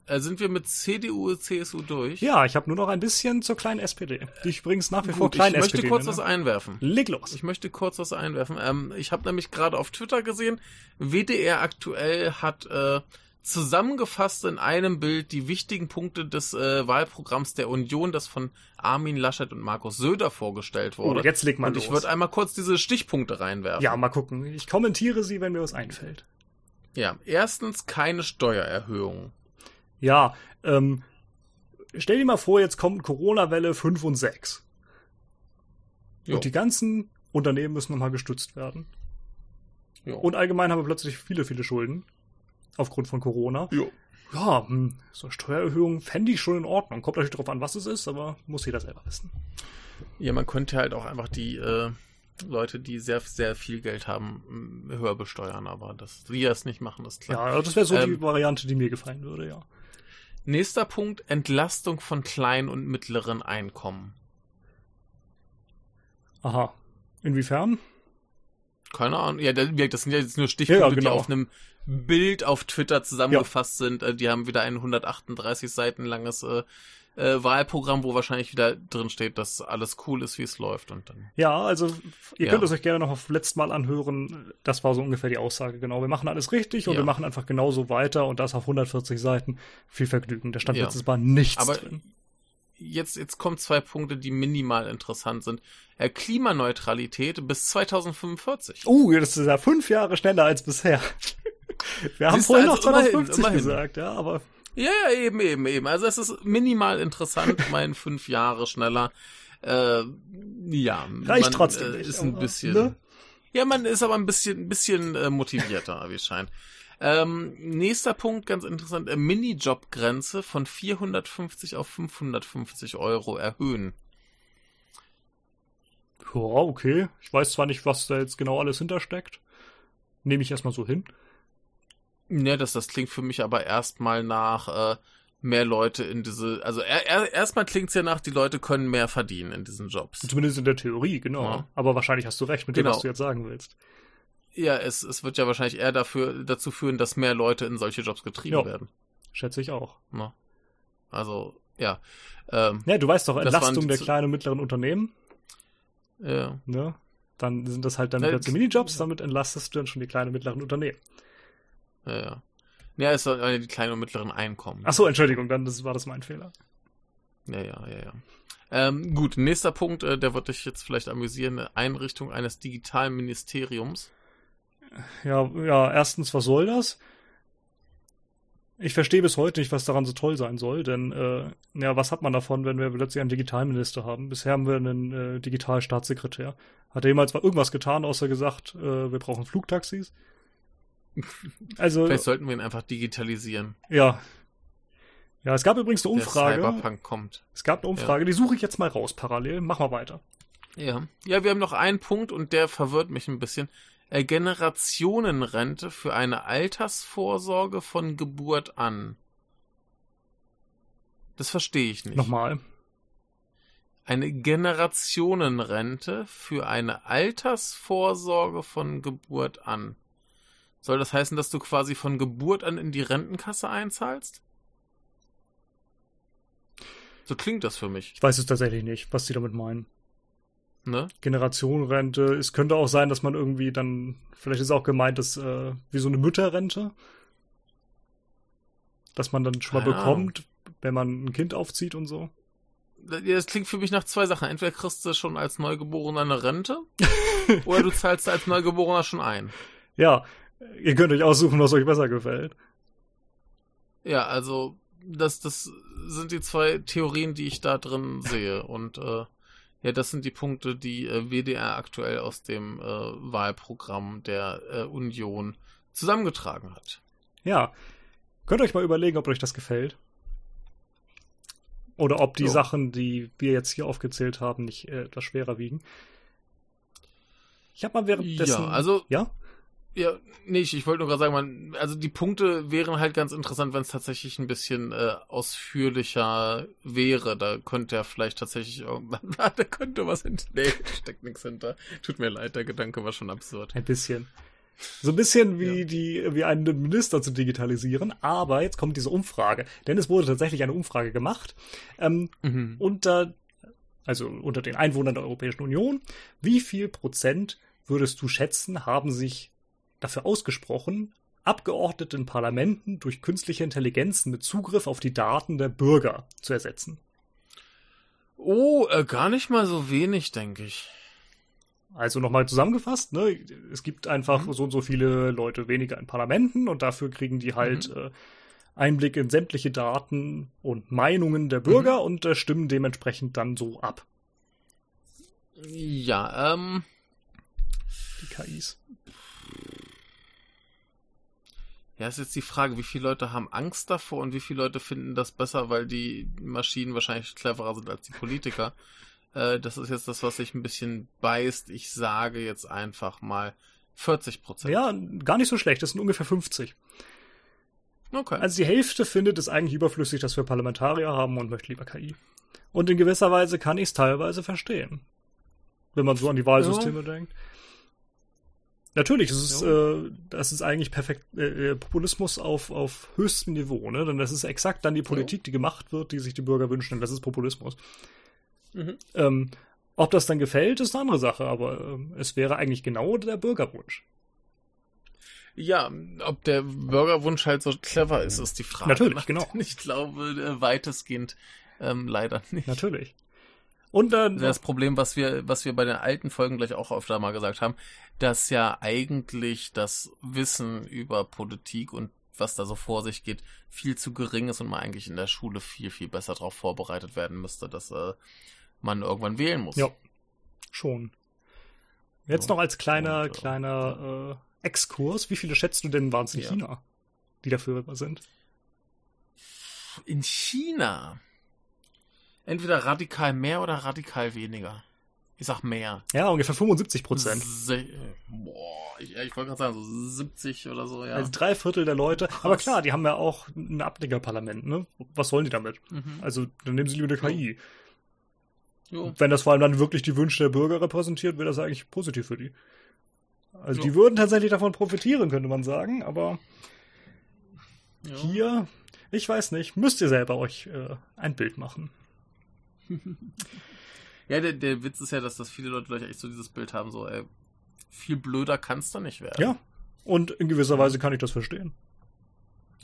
Äh, sind wir mit CDU, CSU durch? Ja, ich habe nur noch ein bisschen zur kleinen SPD, die ich übrigens nach wie vor Gut, ich klein möchte SPD kurz nenne. was einwerfen. Leg los. Ich möchte kurz was einwerfen. Ähm, ich habe nämlich gerade auf Twitter gesehen, WDR aktuell hat äh, zusammengefasst in einem Bild die wichtigen Punkte des äh, Wahlprogramms der Union, das von Armin Laschet und Markus Söder vorgestellt wurde. Oh, jetzt leg mal und ich würde einmal kurz diese Stichpunkte reinwerfen. Ja, mal gucken. Ich kommentiere sie, wenn mir was einfällt. Ja, erstens keine Steuererhöhung. Ja, ähm, stell dir mal vor, jetzt kommt Corona-Welle 5 und 6. Jo. Und die ganzen Unternehmen müssen nochmal gestützt werden. Ja. Und allgemein haben wir plötzlich viele, viele Schulden. Aufgrund von Corona. Ja. Ja, hm, so eine Steuererhöhung fände ich schon in Ordnung. Kommt natürlich darauf an, was es ist, aber muss jeder selber wissen. Ja, man könnte halt auch einfach die äh, Leute, die sehr, sehr viel Geld haben, höher besteuern, aber dass die das nicht machen, ist klar. Ja, das wäre so ähm, die Variante, die mir gefallen würde, ja. Nächster Punkt, Entlastung von kleinen und mittleren Einkommen. Aha. Inwiefern? Keine Ahnung. Ja, das sind ja jetzt nur Stichpunkte, ja, genau. die auf einem Bild auf Twitter zusammengefasst ja. sind. Äh, die haben wieder ein 138 Seiten langes äh, äh, Wahlprogramm, wo wahrscheinlich wieder drin steht, dass alles cool ist, wie es läuft. Und dann, ja, also ihr ja. könnt es euch gerne noch auf letztes Mal anhören. Das war so ungefähr die Aussage, genau. Wir machen alles richtig und ja. wir machen einfach genauso weiter und das auf 140 Seiten. Viel Vergnügen. Da stand ja. letztes Mal nichts Aber drin. Jetzt, jetzt kommen zwei Punkte, die minimal interessant sind. Äh, Klimaneutralität bis 2045. Uh, das ist ja fünf Jahre schneller als bisher. Wir haben vorhin also noch 2050 immerhin, immerhin. gesagt, ja, aber ja, ja, eben, eben, eben. Also es ist minimal interessant, mein fünf Jahre schneller. Äh, ja, Reicht man, trotzdem äh, ist ein bisschen. Ne? Ja, man ist aber ein bisschen, ein bisschen äh, motivierter, wie es scheint. Ähm, nächster Punkt, ganz interessant, äh, Minijob-Grenze von 450 auf 550 Euro erhöhen. Ja, okay. Ich weiß zwar nicht, was da jetzt genau alles hintersteckt. Nehme ich erstmal so hin. Ja, das, das klingt für mich aber erstmal nach äh, mehr Leute in diese. Also er, er, erstmal klingt es ja nach, die Leute können mehr verdienen in diesen Jobs. Zumindest in der Theorie, genau. Ja. Aber wahrscheinlich hast du recht mit genau. dem, was du jetzt sagen willst. Ja, es, es wird ja wahrscheinlich eher dafür, dazu führen, dass mehr Leute in solche Jobs getrieben ja. werden. Schätze ich auch. Na. Also, ja. Ähm, ja, du weißt doch, Entlastung der kleinen und mittleren Unternehmen. Ja. Ne? Dann sind das halt dann plötzlich Minijobs, damit entlastest du dann schon die kleinen und mittleren Unternehmen. Ja, ja. Ja, es soll die kleinen und mittleren Einkommen. Ach so, Entschuldigung, dann das, war das mein Fehler. Ja, ja, ja, ja. Ähm, gut, nächster Punkt, äh, der wird dich jetzt vielleicht amüsieren, Einrichtung eines digitalen Ministeriums. Ja, ja, erstens, was soll das? Ich verstehe bis heute nicht, was daran so toll sein soll, denn äh, ja, was hat man davon, wenn wir plötzlich einen Digitalminister haben? Bisher haben wir einen äh, Digitalstaatssekretär. Hat er jemals mal irgendwas getan, außer gesagt, äh, wir brauchen Flugtaxis? Also, Vielleicht sollten wir ihn einfach digitalisieren. Ja. Ja, es gab übrigens eine Umfrage. Der Cyberpunk kommt. Es gab eine Umfrage, ja. die suche ich jetzt mal raus parallel. Mach mal weiter. Ja. Ja, wir haben noch einen Punkt und der verwirrt mich ein bisschen. Äh, Generationenrente für eine Altersvorsorge von Geburt an. Das verstehe ich nicht. Nochmal. Eine Generationenrente für eine Altersvorsorge von Geburt an. Soll das heißen, dass du quasi von Geburt an in die Rentenkasse einzahlst? So klingt das für mich. Ich weiß es tatsächlich nicht, was sie damit meinen. Ne? Generationenrente. Es könnte auch sein, dass man irgendwie dann, vielleicht ist auch gemeint, dass äh, wie so eine Mütterrente, dass man dann schon mal ah, bekommt, wenn man ein Kind aufzieht und so. Ja, das klingt für mich nach zwei Sachen. Entweder kriegst du schon als Neugeborener eine Rente oder du zahlst als Neugeborener schon ein. Ja, Ihr könnt euch aussuchen, was euch besser gefällt. Ja, also das, das sind die zwei Theorien, die ich da drin sehe. Und äh, ja, das sind die Punkte, die äh, WDR aktuell aus dem äh, Wahlprogramm der äh, Union zusammengetragen hat. Ja. Könnt ihr euch mal überlegen, ob euch das gefällt. Oder ob die so. Sachen, die wir jetzt hier aufgezählt haben, nicht äh, etwas schwerer wiegen. Ich habe mal währenddessen. Ja, also. Ja? Ja, nicht. Ich wollte nur gerade sagen, man, also die Punkte wären halt ganz interessant, wenn es tatsächlich ein bisschen äh, ausführlicher wäre. Da könnte ja vielleicht tatsächlich irgendwann, da könnte was hinter. Nee, steckt nichts hinter. Tut mir leid, der Gedanke war schon absurd. Ein bisschen. So ein bisschen wie ja. die, wie einen Minister zu digitalisieren, aber jetzt kommt diese Umfrage. Denn es wurde tatsächlich eine Umfrage gemacht. Ähm, mhm. unter, also unter den Einwohnern der Europäischen Union. Wie viel Prozent würdest du schätzen, haben sich dafür ausgesprochen, Abgeordnete in Parlamenten durch künstliche Intelligenzen mit Zugriff auf die Daten der Bürger zu ersetzen. Oh, äh, gar nicht mal so wenig, denke ich. Also nochmal zusammengefasst, ne? Es gibt einfach mhm. so und so viele Leute weniger in Parlamenten und dafür kriegen die halt mhm. äh, Einblick in sämtliche Daten und Meinungen der Bürger mhm. und äh, stimmen dementsprechend dann so ab. Ja, ähm. Die KIs. Ja, ist jetzt die Frage, wie viele Leute haben Angst davor und wie viele Leute finden das besser, weil die Maschinen wahrscheinlich cleverer sind als die Politiker. Äh, das ist jetzt das, was sich ein bisschen beißt. Ich sage jetzt einfach mal 40 Prozent. Ja, gar nicht so schlecht. Das sind ungefähr 50. Okay. Also die Hälfte findet es eigentlich überflüssig, dass wir Parlamentarier haben und möchte lieber KI. Und in gewisser Weise kann ich es teilweise verstehen. Wenn man so an die Wahlsysteme ja. denkt. Natürlich, es ist, äh, das ist eigentlich perfekt äh, äh, Populismus auf, auf höchstem Niveau, ne? Denn das ist exakt dann die Politik, ja. die gemacht wird, die sich die Bürger wünschen. Das ist Populismus. Mhm. Ähm, ob das dann gefällt, ist eine andere Sache, aber äh, es wäre eigentlich genau der Bürgerwunsch. Ja, ob der Bürgerwunsch halt so clever ist, ist die Frage. Natürlich, genau. Ich glaube, äh, weitestgehend ähm, leider nicht. Natürlich. Und dann das Problem, was wir, was wir bei den alten Folgen gleich auch öfter mal gesagt haben, dass ja eigentlich das Wissen über Politik und was da so vor sich geht, viel zu gering ist und man eigentlich in der Schule viel, viel besser darauf vorbereitet werden müsste, dass äh, man irgendwann wählen muss. Ja, schon. Jetzt so. noch als kleiner, und, äh, kleiner äh, Exkurs, wie viele schätzt du denn waren es in ja. China, die dafür sind? In China? Entweder radikal mehr oder radikal weniger. Ich sag mehr. Ja, ungefähr 75 Prozent. Boah, ich, ich wollte gerade sagen, so 70 oder so, ja. Also drei Viertel der Leute. Krass. Aber klar, die haben ja auch ein Abdeckerparlament, ne? Was wollen die damit? Mhm. Also, dann nehmen sie lieber eine KI. Jo. Wenn das vor allem dann wirklich die Wünsche der Bürger repräsentiert, wäre das eigentlich positiv für die. Also, jo. die würden tatsächlich davon profitieren, könnte man sagen, aber jo. hier, ich weiß nicht, müsst ihr selber euch äh, ein Bild machen. Ja, der, der Witz ist ja, dass das viele Leute gleich echt so dieses Bild haben, so, ey, viel blöder kannst du nicht werden. Ja. Und in gewisser Weise kann ich das verstehen.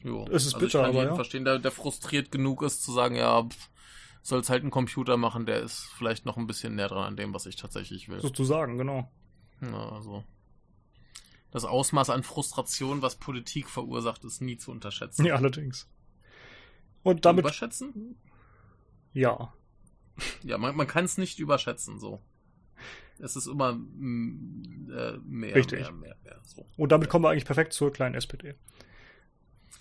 Jo. Es ist also bitter, ich kann aber ja. verstehen, der, der frustriert genug ist zu sagen, ja, soll es halt ein Computer machen, der ist vielleicht noch ein bisschen näher dran an dem, was ich tatsächlich will. Sozusagen, genau. Ja, also. Das Ausmaß an Frustration, was Politik verursacht, ist nie zu unterschätzen. Ja, allerdings. Und damit. Überschätzen? Ja. Ja, man, man kann es nicht überschätzen, so. Es ist immer mm, äh, mehr, Richtig. mehr, mehr, mehr. So. Und damit kommen wir eigentlich perfekt zur kleinen SPD.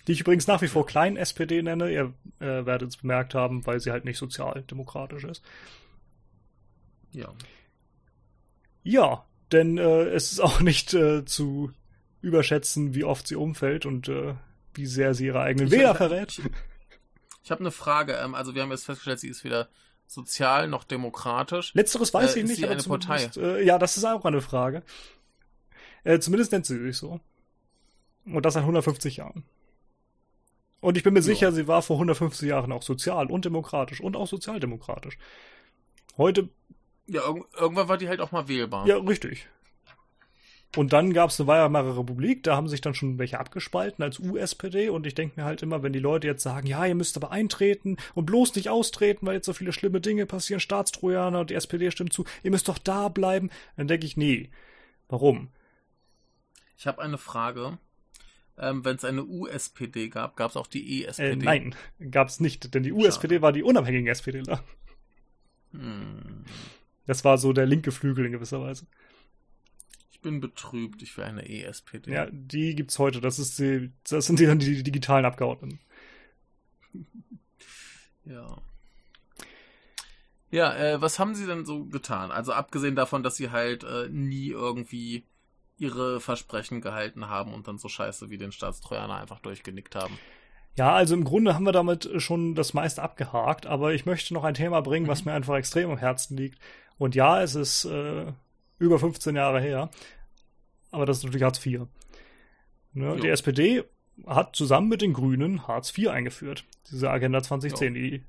Die ich übrigens nach wie vor kleinen SPD nenne. Ihr äh, werdet es bemerkt haben, weil sie halt nicht sozialdemokratisch ist. Ja. Ja, denn äh, es ist auch nicht äh, zu überschätzen, wie oft sie umfällt und äh, wie sehr sie ihre eigenen Wähler verrät. Ich, ich habe eine Frage. Ähm, also wir haben jetzt festgestellt, sie ist weder sozial noch demokratisch. Letzteres weiß äh, ich nicht. Aber eine Partei? Äh, ja, das ist auch eine Frage. Äh, zumindest nennt sie sich so. Und das seit 150 Jahren. Und ich bin mir ja. sicher, sie war vor 150 Jahren auch sozial und demokratisch und auch sozialdemokratisch. Heute. Ja, irg irgendwann war die halt auch mal wählbar. Ja, richtig. Und dann gab es eine Weimarer Republik, da haben sich dann schon welche abgespalten als USPD und ich denke mir halt immer, wenn die Leute jetzt sagen, ja, ihr müsst aber eintreten und bloß nicht austreten, weil jetzt so viele schlimme Dinge passieren, Staatstrojaner und die SPD stimmt zu, ihr müsst doch da bleiben, dann denke ich, nee. Warum? Ich habe eine Frage. Ähm, wenn es eine USPD gab, gab es auch die ESPD? Äh, nein, gab es nicht, denn die USPD war die unabhängigen SPDler. Hm. Das war so der linke Flügel in gewisser Weise bin betrübt. Ich will eine ESPD. Ja, die gibt's heute. Das ist die, das sind die dann die, die digitalen Abgeordneten. ja. Ja, äh, was haben sie denn so getan? Also abgesehen davon, dass sie halt äh, nie irgendwie ihre Versprechen gehalten haben und dann so scheiße wie den Staatstrojaner einfach durchgenickt haben. Ja, also im Grunde haben wir damit schon das meiste abgehakt, aber ich möchte noch ein Thema bringen, was mhm. mir einfach extrem am Herzen liegt. Und ja, es ist äh, über 15 Jahre her. Aber das ist natürlich Hartz IV. Ne? Die SPD hat zusammen mit den Grünen Hartz IV eingeführt. Diese Agenda 2010. Die,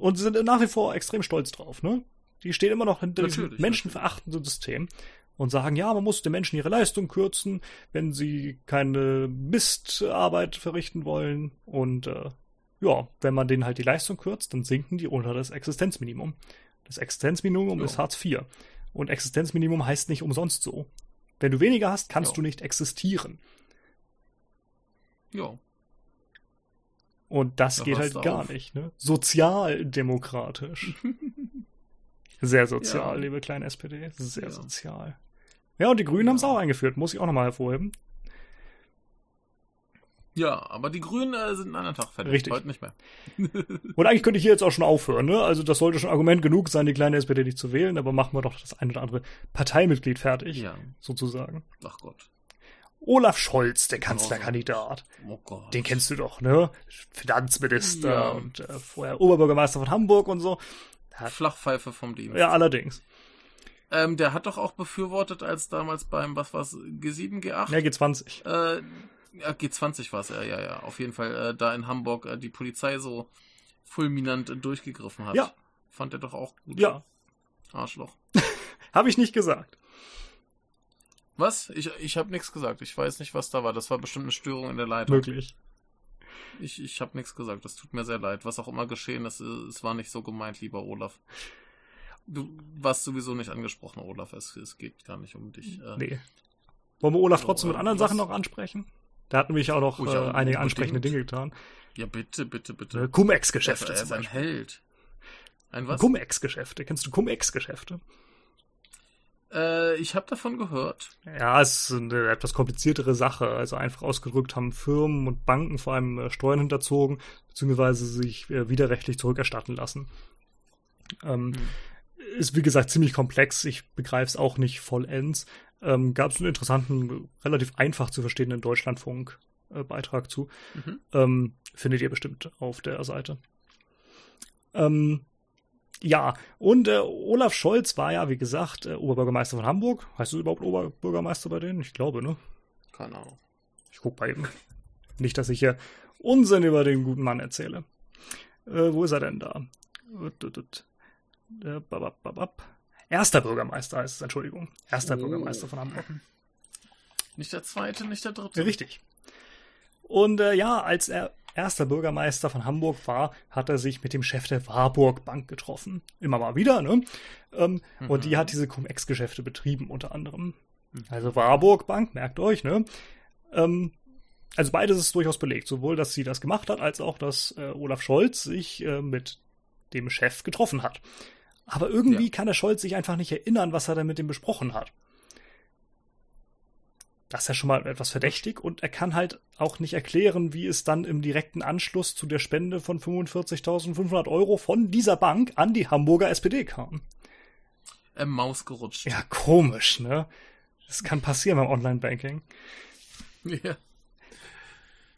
und sie sind nach wie vor extrem stolz drauf. Ne? Die stehen immer noch hinter diesem menschenverachtenden System und sagen, ja, man muss den Menschen ihre Leistung kürzen, wenn sie keine Mistarbeit verrichten wollen. Und äh, ja, wenn man denen halt die Leistung kürzt, dann sinken die unter das Existenzminimum. Das Existenzminimum jo. ist Hartz IV. Und Existenzminimum heißt nicht umsonst so. Wenn du weniger hast, kannst jo. du nicht existieren. Ja. Und das da geht halt gar auf. nicht, ne? Sozialdemokratisch. Sehr sozial, ja. liebe kleine SPD. Sehr ja. sozial. Ja, und die Grünen ja. haben es auch eingeführt, muss ich auch nochmal hervorheben. Ja, aber die Grünen äh, sind einen anderen Tag fertig. Richtig. Heute nicht mehr. Und eigentlich könnte ich hier jetzt auch schon aufhören, ne? Also das sollte schon Argument genug sein, die kleine SPD nicht zu wählen, aber machen wir doch das ein oder andere Parteimitglied fertig, Ja. sozusagen. Ach Gott. Olaf Scholz, der Kanzlerkandidat. Oh Gott. Den kennst du doch, ne? Finanzminister Ja. und äh, vorher Oberbürgermeister von Hamburg und so. Flachpfeife vom Dienst. Ja, allerdings. Ähm, der hat doch auch befürwortet, als damals beim, was war's, G7, G8? Ja, G20. Äh, G20 war es, ja, ja, ja. Auf jeden Fall äh, da in Hamburg äh, die Polizei so fulminant äh, durchgegriffen hat. Ja. Fand er doch auch gut. Ja, Arschloch. habe ich nicht gesagt. Was? Ich, ich habe nichts gesagt. Ich weiß nicht, was da war. Das war bestimmt eine Störung in der Leitung. Möglich. Ich, ich habe nichts gesagt. Das tut mir sehr leid. Was auch immer geschehen ist, äh, es war nicht so gemeint, lieber Olaf. Du warst sowieso nicht angesprochen, Olaf. Es, es geht gar nicht um dich. Äh, Nee. Wollen wir Olaf trotzdem mit äh, anderen was- Sachen noch ansprechen? Da hatten nämlich auch noch Oh ja, äh, einige ansprechende Dinge getan. Ja, bitte, bitte, bitte. Cum-Ex-Geschäfte er ist ein. Held. Ein was? Cum-Ex-Geschäfte. Kennst du Cum-Ex-Geschäfte? Äh, ich habe davon gehört. Ja, es ist eine etwas kompliziertere Sache. Also einfach ausgedrückt haben Firmen und Banken vor allem äh, Steuern hinterzogen, beziehungsweise sich äh, widerrechtlich zurückerstatten lassen. Ähm, Ist wie gesagt ziemlich komplex. Ich begreife es auch nicht vollends. Ähm, Gab es einen interessanten, relativ einfach zu verstehenden Deutschlandfunk-Beitrag zu. Mhm. Ähm, findet ihr bestimmt auf der Seite. Ähm, ja, und äh, Olaf Scholz war ja, wie gesagt, äh, Oberbürgermeister von Hamburg. Heißt du überhaupt Oberbürgermeister bei denen? Ich glaube, ne? Keine Ahnung. Ich guck mal eben. Nicht, dass ich hier Unsinn über den guten Mann erzähle. Äh, wo ist er denn da? Erster Bürgermeister heißt es, Entschuldigung. Erster Oh. Bürgermeister von Hamburg. Nicht der zweite, nicht der dritte. Richtig. Und äh, ja, als er erster Bürgermeister von Hamburg war, hat er sich mit dem Chef der Warburg Bank getroffen. Immer mal wieder, ne? Ähm, Und die hat diese Cum-Ex-Geschäfte betrieben, unter anderem. Also Warburg Bank, merkt euch, ne? Ähm, also beides ist durchaus belegt. Sowohl, dass sie das gemacht hat, als auch, dass äh, Olaf Scholz sich äh, mit dem Chef getroffen hat. Aber irgendwie Ja. kann der Scholz sich einfach nicht erinnern, was er denn mit dem besprochen hat. Das ist ja schon mal etwas verdächtig und er kann halt auch nicht erklären, wie es dann im direkten Anschluss zu der Spende von 45.500 Euro von dieser Bank an die Hamburger SPD kam. Äh, Maus gerutscht. Ja, komisch, ne? Das kann passieren beim Online-Banking. Ja.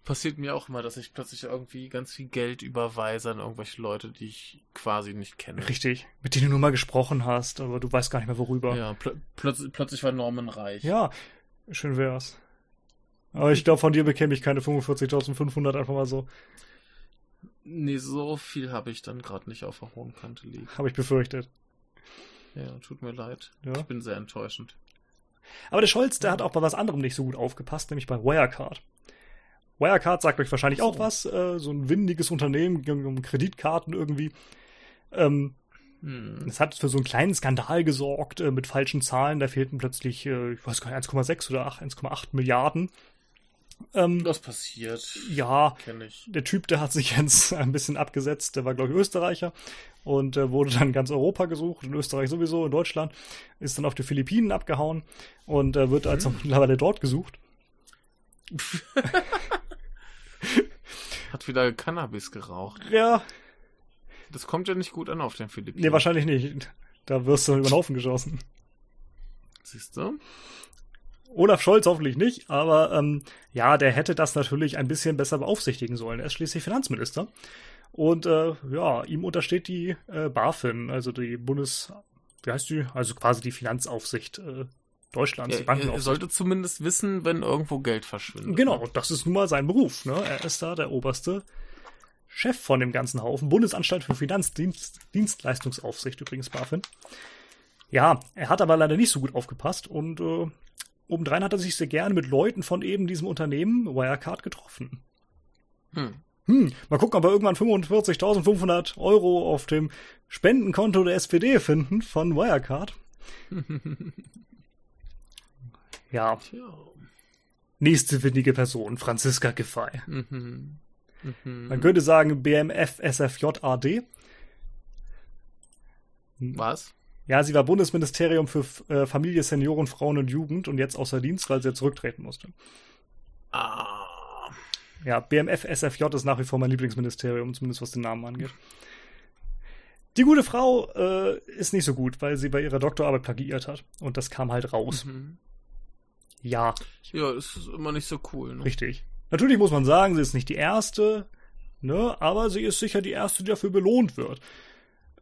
Passiert mir auch immer, dass ich plötzlich irgendwie ganz viel Geld überweise an irgendwelche Leute, die ich quasi nicht kenne. Richtig. Mit denen du nur mal gesprochen hast, aber du weißt gar nicht mehr worüber. Ja, plö plötzlich, plötzlich war Norman reich. Ja, schön wär's. Aber ich glaube, von dir bekäme ich keine 45.500 einfach mal so. Nee, so viel habe ich dann gerade nicht auf der hohen Kante liegen. Habe ich befürchtet. Ja, tut mir leid. Ja. Ich bin sehr enttäuschend. Aber der Scholz, der hat auch bei was anderem nicht so gut aufgepasst, nämlich bei Wirecard. Wirecard sagt euch wahrscheinlich auch was, äh, so ein windiges Unternehmen, ging um Kreditkarten irgendwie. Ähm, Hm. es hat für so einen kleinen Skandal gesorgt äh, mit falschen Zahlen. Da fehlten plötzlich, äh, ich weiß gar nicht, 1,6 oder 8, 1,8 Milliarden. Ähm, Das passiert. ja, Kenne ich. der Typ, der hat sich jetzt ein bisschen abgesetzt, der war, glaube ich, Österreicher und äh, wurde dann ganz Europa gesucht, in Österreich sowieso, in Deutschland, ist dann auf die Philippinen abgehauen und äh, wird als auch mittlerweile dort gesucht. Hat wieder Cannabis geraucht. Ja, Das kommt ja nicht gut an auf den Philippinen. nee, wahrscheinlich nicht. Da wirst du über den Haufen geschossen. Siehst du? Olaf Scholz hoffentlich nicht, aber ähm, ja, der hätte das natürlich ein bisschen besser beaufsichtigen sollen. Er ist schließlich Finanzminister. Und äh, ja, ihm untersteht die äh, BaFin, also die Bundes... Wie heißt die? Also quasi die Finanzaufsicht äh, Deutschlands, die Er, er sollte zumindest wissen, wenn irgendwo Geld verschwindet. Genau, das ist nun mal sein Beruf. Ne? Er ist da der oberste Chef von dem ganzen Haufen. Bundesanstalt für Finanzdienstleistungsaufsicht übrigens, BaFin. Ja, er hat aber leider nicht so gut aufgepasst und äh, obendrein hat er sich sehr gerne mit Leuten von eben diesem Unternehmen Wirecard getroffen. Hm. Hm, mal gucken, ob wir irgendwann 45.500 Euro auf dem Spendenkonto der SPD finden von Wirecard. Ja, Tja. nächste windige Person, Franziska Giffey. Mhm. Mhm. Man könnte sagen BMF SFJAD. Was? Ja, sie war Bundesministerium für äh, Familie, Senioren, Frauen und Jugend und jetzt außer Dienst, weil sie jetzt zurücktreten musste. Ah. Ja, BMF SFJ ist nach wie vor mein Lieblingsministerium, zumindest was den Namen angeht. Die gute Frau äh, ist nicht so gut, weil sie bei ihrer Doktorarbeit plagiiert hat. Und das kam halt raus. Mhm. Ja. Ja, das ist immer nicht so cool. Ne? Richtig. Natürlich muss man sagen, sie ist nicht die erste, ne, aber sie ist sicher die erste, die dafür belohnt wird.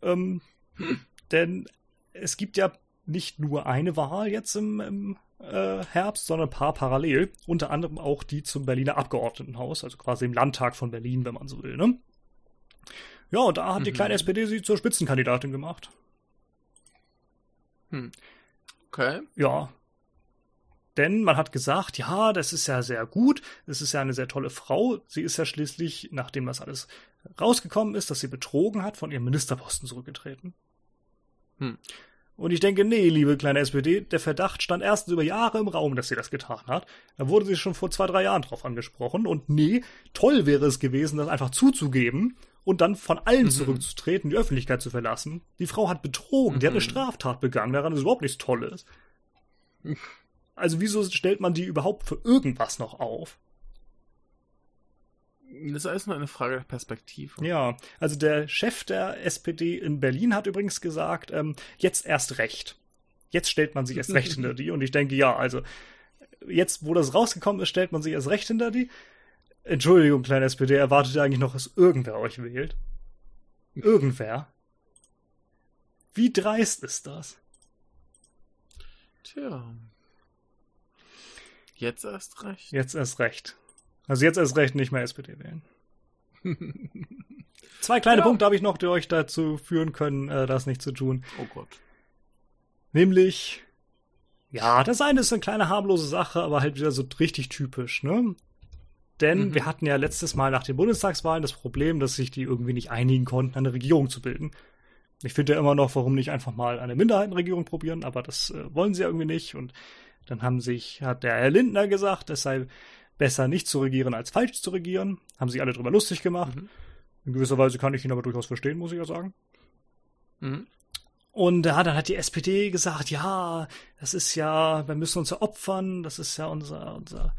Ähm, hm. Denn es gibt ja nicht nur eine Wahl jetzt im, im äh, Herbst, sondern ein paar parallel. Unter anderem auch die zum Berliner Abgeordnetenhaus, also quasi im Landtag von Berlin, wenn man so will. Ne? Ja, und da hat mhm. die kleine SPD sie zur Spitzenkandidatin gemacht. Hm. Okay. Ja. Denn man hat gesagt, ja, das ist ja sehr gut, das ist ja eine sehr tolle Frau. Sie ist ja schließlich, nachdem das alles rausgekommen ist, dass sie betrogen hat, von ihrem Ministerposten zurückgetreten. Hm. Und ich denke, nee, liebe kleine SPD, der Verdacht stand erst über Jahre im Raum, dass sie das getan hat. Da wurde sie schon vor zwei, drei Jahren drauf angesprochen. Und nee, toll wäre es gewesen, das einfach zuzugeben und dann von allen mhm. zurückzutreten, die Öffentlichkeit zu verlassen. Die Frau hat betrogen, mhm. die hat eine mhm. Straftat begangen, daran ist überhaupt nichts Tolles. Also wieso stellt man die überhaupt für irgendwas noch auf? Das ist alles nur eine Frage der Perspektive. Ja, also der Chef der SPD in Berlin hat übrigens gesagt, ähm, jetzt erst recht. Jetzt stellt man sich erst recht hinter die. Und ich denke, ja, also jetzt, wo das rausgekommen ist, stellt man sich erst recht hinter die. Entschuldigung, kleine SPD, erwartet ihr eigentlich noch, dass irgendwer euch wählt? Irgendwer? Wie dreist ist das? Tja. Jetzt erst recht. Jetzt erst recht. Also jetzt erst recht nicht mehr SPD wählen. Zwei kleine ja. Punkte habe ich noch, die euch dazu führen können, äh, das nicht zu tun. Oh Gott. Nämlich, ja, das eine ist eine kleine harmlose Sache, aber halt wieder so richtig typisch, ne? Denn mhm. wir hatten ja letztes Mal nach den Bundestagswahlen das Problem, dass sich die irgendwie nicht einigen konnten, eine Regierung zu bilden. Ich finde ja immer noch, warum nicht einfach mal eine Minderheitenregierung probieren, aber das äh, wollen sie ja irgendwie nicht. Und dann haben sich, hat der Herr Lindner gesagt, es sei besser nicht zu regieren als falsch zu regieren. Haben sich alle drüber lustig gemacht. Mhm. In gewisser Weise kann ich ihn aber durchaus verstehen, muss ich ja sagen. Mhm. Und ja, dann hat die SPD gesagt, ja, das ist ja, wir müssen uns ja opfern, das ist ja unser, unser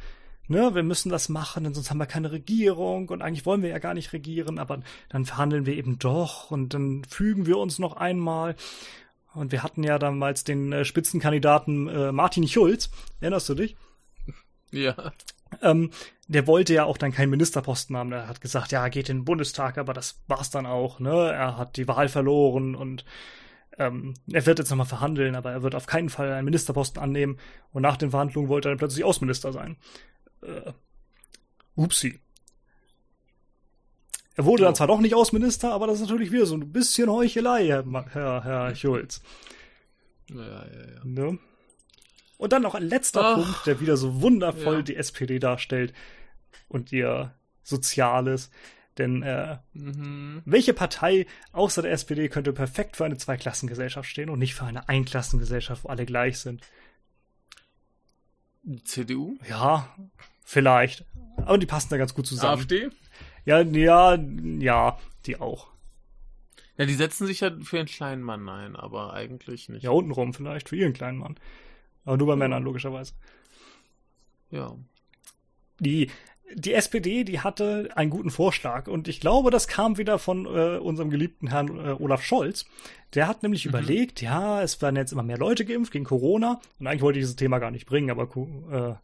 ne, wir müssen das machen, denn sonst haben wir keine Regierung und eigentlich wollen wir ja gar nicht regieren, aber dann verhandeln wir eben doch und dann fügen wir uns noch einmal. Und wir hatten ja damals den äh, Spitzenkandidaten äh, Martin Schulz, erinnerst du dich? Ja. Ähm, der wollte ja auch dann keinen Ministerposten haben. Er hat gesagt, ja, geht in den Bundestag, aber das war's dann auch. Ne? Er hat die Wahl verloren und ähm, er wird jetzt nochmal verhandeln, aber er wird auf keinen Fall einen Ministerposten annehmen. Und nach den Verhandlungen wollte er dann plötzlich Außenminister sein äh, upsi. Er wurde dann zwar doch nicht Außenminister, aber das ist natürlich wieder so ein bisschen Heuchelei, Herr, Herr, Herr Schulz. Ja, ja, ja. Ne? Und dann noch ein letzter Ach, Punkt, der wieder so wundervoll ja. die SPD darstellt und ihr Soziales. Denn äh, mhm. welche Partei außer der SPD könnte perfekt für eine Zweiklassengesellschaft stehen und nicht für eine Einklassengesellschaft, wo alle gleich sind? Die CDU? Ja, vielleicht. Aber die passen da ganz gut zusammen. AfD? Ja, ja, ja, die auch. Ja, die setzen sich ja für einen kleinen Mann ein, aber eigentlich nicht. Ja, untenrum vielleicht, für ihren kleinen Mann. Aber nur bei ja. Männern, logischerweise. Ja. Die die SPD, die hatte einen guten Vorschlag und ich glaube, das kam wieder von äh, unserem geliebten Herrn äh, Olaf Scholz. Der hat nämlich mhm. überlegt, ja, es werden jetzt immer mehr Leute geimpft gegen Corona und eigentlich wollte ich dieses Thema gar nicht bringen, aber äh,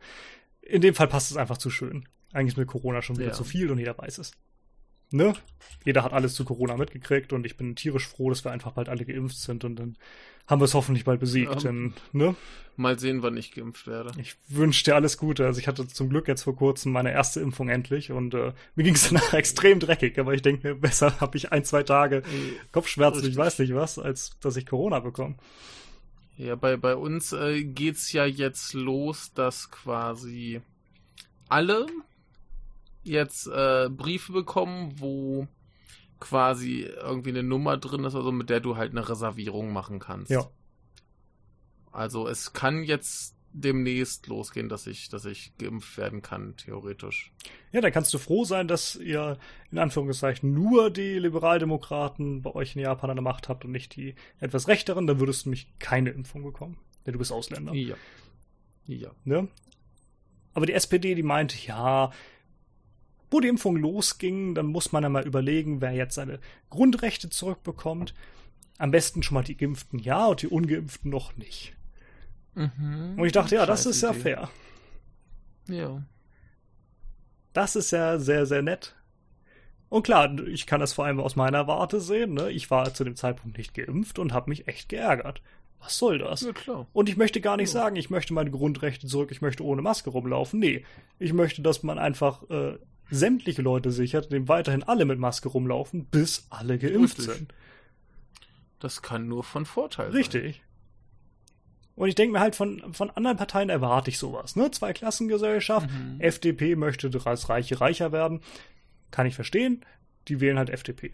in dem Fall passt es einfach zu schön. Eigentlich ist mit Corona schon wieder ja. zu viel und jeder weiß es. Ne? Jeder hat alles zu Corona mitgekriegt und ich bin tierisch froh, dass wir einfach bald alle geimpft sind und dann haben wir es hoffentlich bald besiegt. Ja. Denn, ne? Mal sehen, wann ich geimpft werde. Ich wünsche dir alles Gute. Also ich hatte zum Glück jetzt vor kurzem meine erste Impfung endlich und äh, mir ging es danach extrem dreckig, aber ich denke mir, besser habe ich ein, zwei Tage Kopfschmerzen, Richtig. ich weiß nicht was, als dass ich Corona bekomme. Ja, bei, bei uns äh, geht's ja jetzt los, dass quasi alle jetzt äh, Briefe bekommen, wo quasi irgendwie eine Nummer drin ist, also mit der du halt eine Reservierung machen kannst. Ja. Also es kann jetzt demnächst losgehen, dass ich, dass ich geimpft werden kann, theoretisch. Ja, dann kannst du froh sein, dass ihr in Anführungszeichen nur die Liberaldemokraten bei euch in Japan an der Macht habt und nicht die etwas rechteren, dann würdest du nämlich keine Impfung bekommen. Denn du bist Ausländer. Ja. Ja. Ne? Aber die SPD, die meinte, ja, wo die Impfung losging, dann muss man ja mal überlegen, wer jetzt seine Grundrechte zurückbekommt. Am besten schon mal die Geimpften ja und die Ungeimpften noch nicht. Mhm. Und ich dachte, ja, das ist ja fair. Ja. Das ist ja sehr, sehr nett. Und klar, ich kann das vor allem aus meiner Warte sehen. Ne? Ich war zu dem Zeitpunkt nicht geimpft und habe mich echt geärgert. Was soll das? Ja, klar. Und ich möchte gar nicht ja. sagen, ich möchte meine Grundrechte zurück, ich möchte ohne Maske rumlaufen. Nee, ich möchte, dass man einfach äh, sämtliche Leute sichert, indem weiterhin alle mit Maske rumlaufen, bis alle geimpft Richtig. sind. Das kann nur von Vorteil sein. Richtig. Und ich denke mir halt, von, von anderen Parteien erwarte ich sowas. Ne? Zweiklassengesellschaft, mhm. FDP möchte als Reiche reicher werden. Kann ich verstehen. Die wählen halt FDP.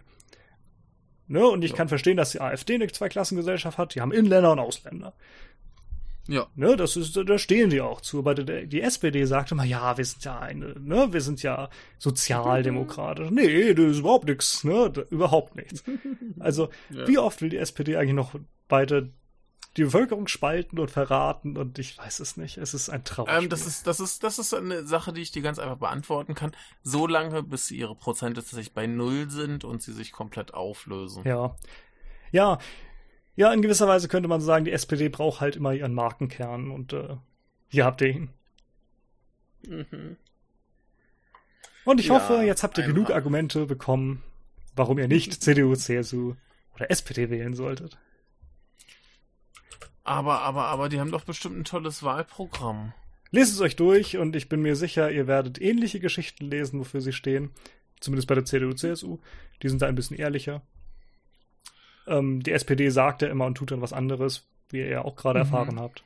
Ne? Und ich ja. kann verstehen, dass die AfD eine Zweiklassengesellschaft hat. Die haben Inländer und Ausländer. Ja. Ne, das ist, da stehen die auch zu. Aber die, SPD sagte mal, ja, wir sind ja eine, ne, wir sind ja sozialdemokratisch. Nee, das ist überhaupt nichts, ne, überhaupt nichts. Also, ja. wie oft will die SPD eigentlich noch weiter die Bevölkerung spalten und verraten und ich weiß es nicht. Es ist ein Traum. Ähm, das ist, das ist, das ist eine Sache, die ich dir ganz einfach beantworten kann. So lange, bis ihre Prozente tatsächlich bei Null sind und sie sich komplett auflösen. Ja. Ja. Ja, in gewisser Weise könnte man sagen, die SPD braucht halt immer ihren Markenkern und äh, hier habt ihr ihn. Mhm. Und ich ja, hoffe, jetzt habt ihr einmal. genug Argumente bekommen, warum ihr nicht CDU, CSU oder SPD wählen solltet. Aber, aber, aber, die haben doch bestimmt ein tolles Wahlprogramm. Lest es euch durch und ich bin mir sicher, ihr werdet ähnliche Geschichten lesen, wofür sie stehen. Zumindest bei der CDU, CSU. Die sind da ein bisschen ehrlicher. Ähm, die SPD sagt ja immer und tut dann was anderes, wie ihr ja auch gerade mhm. erfahren habt.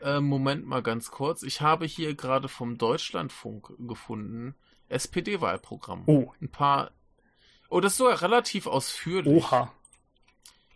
Äh, Moment mal ganz kurz. Ich habe hier gerade vom Deutschlandfunk gefunden. SPD-Wahlprogramm. Oh. Ein paar. Oh, das ist sogar relativ ausführlich. Oha.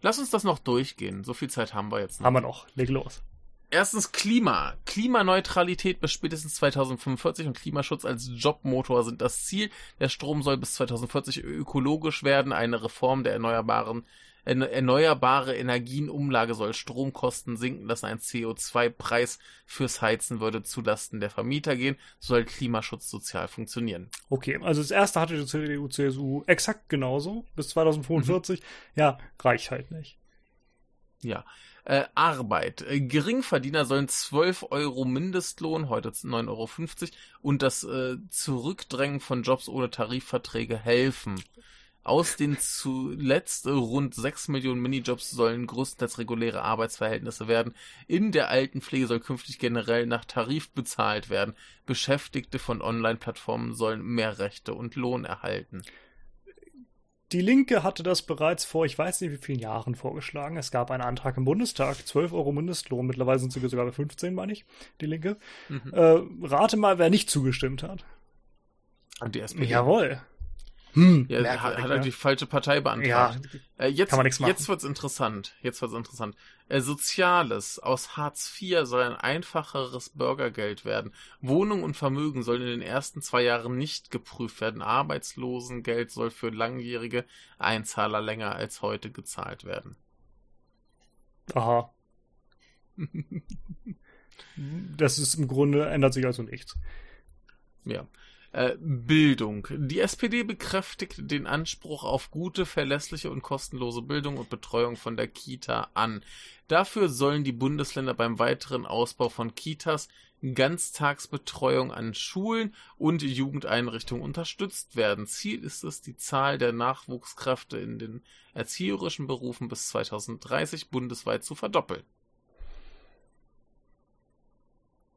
Lass uns das noch durchgehen. So viel Zeit haben wir jetzt noch. Haben wir noch. Leg los. Erstens Klima. Klimaneutralität bis spätestens 2045 und Klimaschutz als Jobmotor sind das Ziel. Der Strom soll bis 2040 ökologisch werden. Eine Reform der erneuerbaren erneuerbare Energienumlage soll Stromkosten sinken lassen. Ein CO2-Preis fürs Heizen würde zulasten der Vermieter gehen. Soll Klimaschutz sozial funktionieren. Okay, also das erste hatte die CDU, CSU exakt genauso bis 2045. Mhm. Ja, reicht halt nicht. Ja. Äh, Arbeit. Äh, Geringverdiener sollen 12 Euro Mindestlohn, heute 9,50 Euro, und das äh, Zurückdrängen von Jobs ohne Tarifverträge helfen. Aus den zuletzt rund 6 Millionen Minijobs sollen größtenteils reguläre Arbeitsverhältnisse werden. In der Altenpflege soll künftig generell nach Tarif bezahlt werden. Beschäftigte von Online-Plattformen sollen mehr Rechte und Lohn erhalten. Die Linke hatte das bereits vor, ich weiß nicht wie vielen Jahren vorgeschlagen. Es gab einen Antrag im Bundestag, 12 Euro Mindestlohn. Mittlerweile sind sie sogar bei 15, meine ich, die Linke. Mhm. Äh, rate mal, wer nicht zugestimmt hat. Und die SPD. Jawohl. Hm, ja, hat, hat er ja. die falsche Partei beantragt. Ja, äh, jetzt, kann man nichts machen. Jetzt wird's interessant. Jetzt wird's interessant. Äh, Soziales. Aus Hartz IV soll ein einfacheres Bürgergeld werden. Wohnung und Vermögen sollen in den ersten zwei Jahren nicht geprüft werden. Arbeitslosengeld soll für langjährige Einzahler länger als heute gezahlt werden. Aha. das ist im Grunde ändert sich also nichts. Ja. Äh, Bildung. Die SPD bekräftigt den Anspruch auf gute, verlässliche und kostenlose Bildung und Betreuung von der Kita an. Dafür sollen die Bundesländer beim weiteren Ausbau von Kitas, Ganztagsbetreuung an Schulen und Jugendeinrichtungen unterstützt werden. Ziel ist es, die Zahl der Nachwuchskräfte in den erzieherischen Berufen bis 2030 bundesweit zu verdoppeln.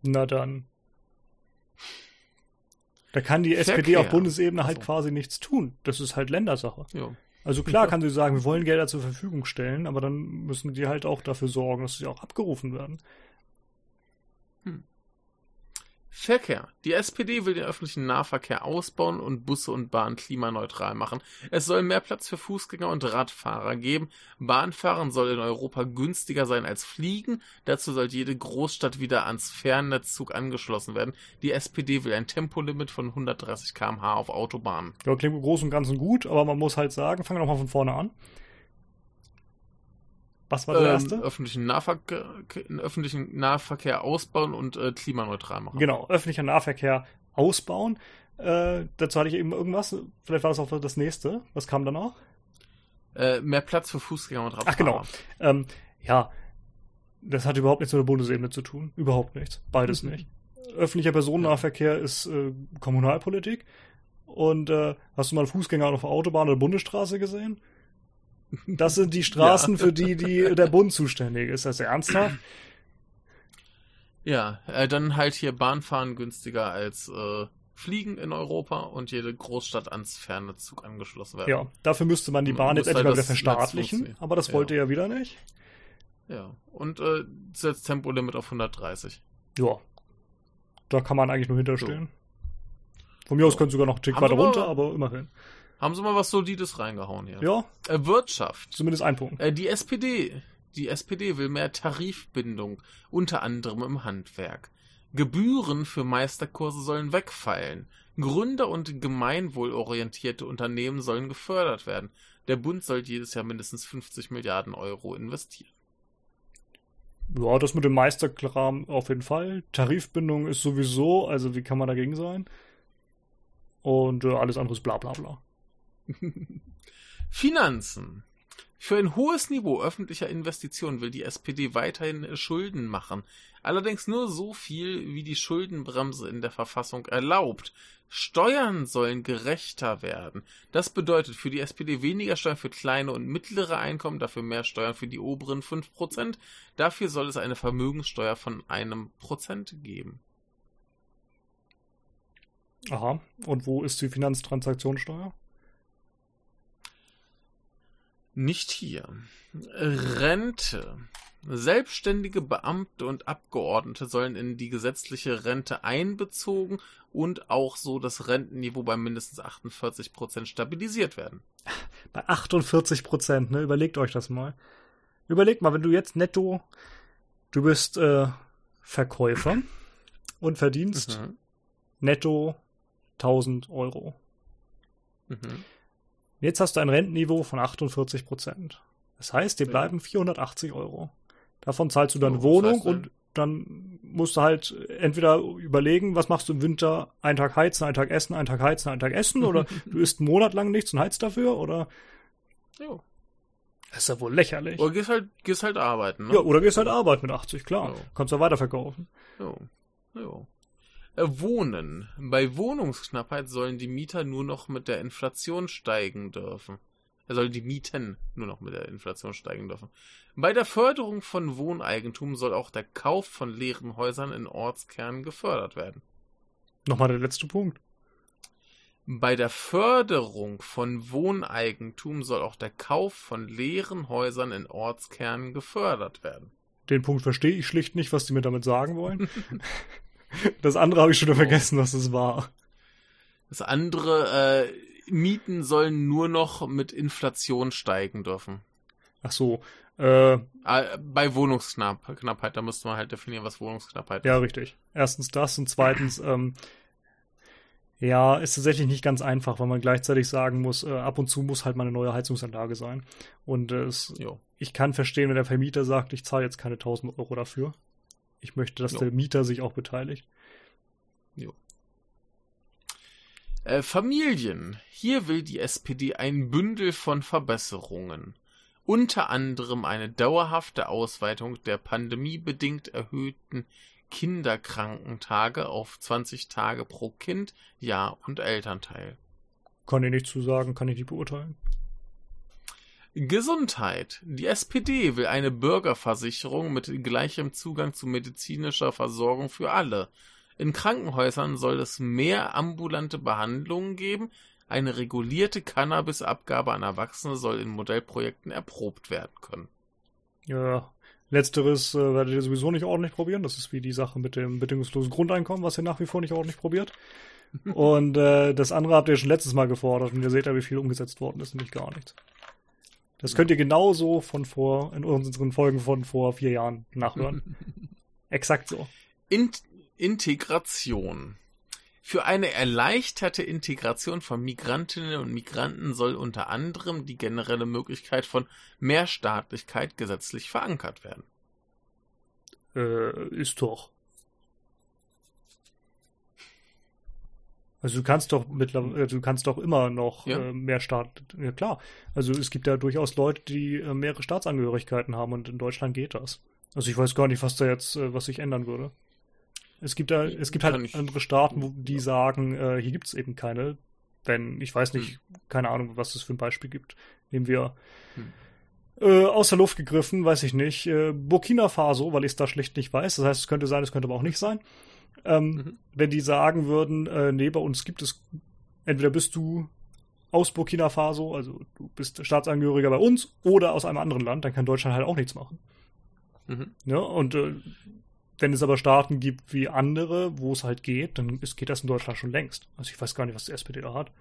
Na dann. Da kann die Verkehr. SPD auf Bundesebene halt also. quasi nichts tun. Das ist halt Ländersache. Ja. Also klar kann sie sagen, wir wollen Gelder zur Verfügung stellen, aber dann müssen die halt auch dafür sorgen, dass sie auch abgerufen werden. Verkehr. Die SPD will den öffentlichen Nahverkehr ausbauen und Busse und Bahn klimaneutral machen. Es soll mehr Platz für Fußgänger und Radfahrer geben. Bahnfahren soll in Europa günstiger sein als Fliegen. Dazu soll jede Großstadt wieder ans Fernnetzzug angeschlossen werden. Die SPD will ein Tempolimit von 130 km/h auf Autobahnen. Ja, klingt im Großen und Ganzen gut, aber man muss halt sagen, fangen wir nochmal von vorne an. Was war der ähm, erste? Öffentlichen Nahverkehr, öffentlichen Nahverkehr ausbauen und äh, klimaneutral machen. Genau, öffentlicher Nahverkehr ausbauen. Äh, dazu hatte ich eben irgendwas. Vielleicht war das auch das nächste. Was kam dann auch? Äh, mehr Platz für Fußgänger und Radfahrer. Ach genau. Ähm, ja, das hat überhaupt nichts mit der Bundesebene zu tun. Überhaupt nichts. Beides mhm. nicht. Öffentlicher Personennahverkehr ist äh, Kommunalpolitik. Und äh, hast du mal Fußgänger auf der Autobahn oder Bundesstraße gesehen? Das sind die Straßen, ja. für die, die der Bund zuständig ist. Das ist ernsthaft? Ja, äh, dann halt hier Bahnfahren günstiger als äh, Fliegen in Europa und jede Großstadt ans Fernetzzug angeschlossen werden. Ja, dafür müsste man die Bahn jetzt endlich halt mal wieder verstaatlichen, aber das wollte ja. er wieder nicht. Ja, und äh, setzt Tempolimit auf 130. Ja, da kann man eigentlich nur hinterstehen. So. Von mir aus können sie sogar noch einen Tick weiter runter, aber immerhin. Haben sie mal was Solides reingehauen hier. Ja. Äh, Wirtschaft. Zumindest ein Punkt. Äh, die SPD. Die SPD will mehr Tarifbindung, unter anderem im Handwerk. Gebühren für Meisterkurse sollen wegfallen. Gründer und gemeinwohlorientierte Unternehmen sollen gefördert werden. Der Bund soll jedes Jahr mindestens 50 Milliarden Euro investieren. Ja, das mit dem Meisterkram auf jeden Fall. Tarifbindung ist sowieso, also wie kann man dagegen sein? Und äh, alles andere ist bla bla bla. Finanzen. Für ein hohes Niveau öffentlicher Investitionen will die SPD weiterhin Schulden machen. Allerdings nur so viel, wie die Schuldenbremse in der Verfassung erlaubt. Steuern sollen gerechter werden. Das bedeutet für die SPD weniger Steuern für kleine und mittlere Einkommen, dafür mehr Steuern für die oberen 5%. Dafür soll es eine Vermögenssteuer von einem Prozent geben. Aha. Und wo ist die Finanztransaktionssteuer? Nicht hier. Rente. Selbstständige Beamte und Abgeordnete sollen in die gesetzliche Rente einbezogen und auch so das Rentenniveau bei mindestens 48 Prozent stabilisiert werden. Bei 48 Prozent, ne? Überlegt euch das mal. Überlegt mal, wenn du jetzt netto, du bist äh, Verkäufer und verdienst mhm. netto 1000 Euro. Mhm. Jetzt hast du ein Rentenniveau von 48 Prozent. Das heißt, dir bleiben ja. 480 Euro. Davon zahlst du dann oh, Wohnung und dann musst du halt entweder überlegen, was machst du im Winter, einen Tag heizen, einen Tag essen, einen Tag heizen, einen Tag essen, oder du isst einen Monat lang nichts und heizt dafür, oder? Jo. Das ist ja wohl lächerlich. Oder gehst halt, gehst halt arbeiten, ne? Ja, oder gehst halt arbeiten mit 80, klar. Jo. Kannst du ja weiterverkaufen. Jo. Jo. Äh, Wohnen. Bei Wohnungsknappheit sollen die Mieter nur noch mit der Inflation steigen dürfen. Er soll die Mieten nur noch mit der Inflation steigen dürfen. Bei der Förderung von Wohneigentum soll auch der Kauf von leeren Häusern in Ortskernen gefördert werden. Nochmal der letzte Punkt. Bei der Förderung von Wohneigentum soll auch der Kauf von leeren Häusern in Ortskernen gefördert werden. Den Punkt verstehe ich schlicht nicht, was die mir damit sagen wollen. Das andere habe ich schon wieder vergessen, was es war. Das andere, äh, Mieten sollen nur noch mit Inflation steigen dürfen. Ach so. Äh, ah, Bei Wohnungsknappheit, da müsste man halt definieren, was Wohnungsknappheit ist. Ja, richtig. Erstens das und zweitens, ähm, ja, ist tatsächlich nicht ganz einfach, weil man gleichzeitig sagen muss, äh, ab und zu muss halt mal eine neue Heizungsanlage sein. Und äh, es, ich kann verstehen, wenn der Vermieter sagt, ich zahle jetzt keine 1000 Euro dafür. Ich möchte, dass jo. der Mieter sich auch beteiligt. Jo. Äh, Familien. Hier will die SPD ein Bündel von Verbesserungen. Unter anderem eine dauerhafte Ausweitung der pandemiebedingt erhöhten Kinderkrankentage auf 20 Tage pro Kind, Jahr und Elternteil. Kann ich nicht zu sagen, kann ich nicht beurteilen. Gesundheit. Die SPD will eine Bürgerversicherung mit gleichem Zugang zu medizinischer Versorgung für alle. In Krankenhäusern soll es mehr ambulante Behandlungen geben. Eine regulierte Cannabisabgabe an Erwachsene soll in Modellprojekten erprobt werden können. Ja, letzteres äh, werdet ihr sowieso nicht ordentlich probieren. Das ist wie die Sache mit dem bedingungslosen Grundeinkommen, was ihr nach wie vor nicht ordentlich probiert. und äh, das andere habt ihr schon letztes Mal gefordert und ihr seht ja, wie viel umgesetzt worden ist, nämlich gar nichts. Das könnt ihr genauso von vor, in unseren Folgen von vor vier Jahren nachhören. Exakt so. In Integration. Für eine erleichterte Integration von Migrantinnen und Migranten soll unter anderem die generelle Möglichkeit von Mehrstaatlichkeit gesetzlich verankert werden. Äh, ist doch. Also du kannst doch mittlerweile, also du kannst doch immer noch Ja. äh, mehr Staat, ja klar. Also es gibt ja durchaus Leute, die äh, mehrere Staatsangehörigkeiten haben und in Deutschland geht das. Also ich weiß gar nicht, was da jetzt, äh, was sich ändern würde. Es gibt da, es gibt Kann halt ich- andere Staaten, wo die sagen, äh, hier gibt's eben keine, wenn, ich weiß nicht, keine Ahnung, was es für ein Beispiel gibt. Nehmen wir Hm. äh, aus der Luft gegriffen, weiß ich nicht, äh, Burkina Faso, weil ich es da schlicht nicht weiß. Das heißt, es könnte sein, es könnte aber auch nicht sein. Ähm, Mhm. Wenn die sagen würden, äh, nee, bei uns gibt es, entweder bist du aus Burkina Faso, also du bist Staatsangehöriger bei uns, oder aus einem anderen Land, dann kann Deutschland halt auch nichts machen. Mhm. Ne? Und äh, wenn es aber Staaten gibt wie andere, wo es halt geht, dann ist, geht das in Deutschland schon längst. Also ich weiß gar nicht, was die SPD da hat.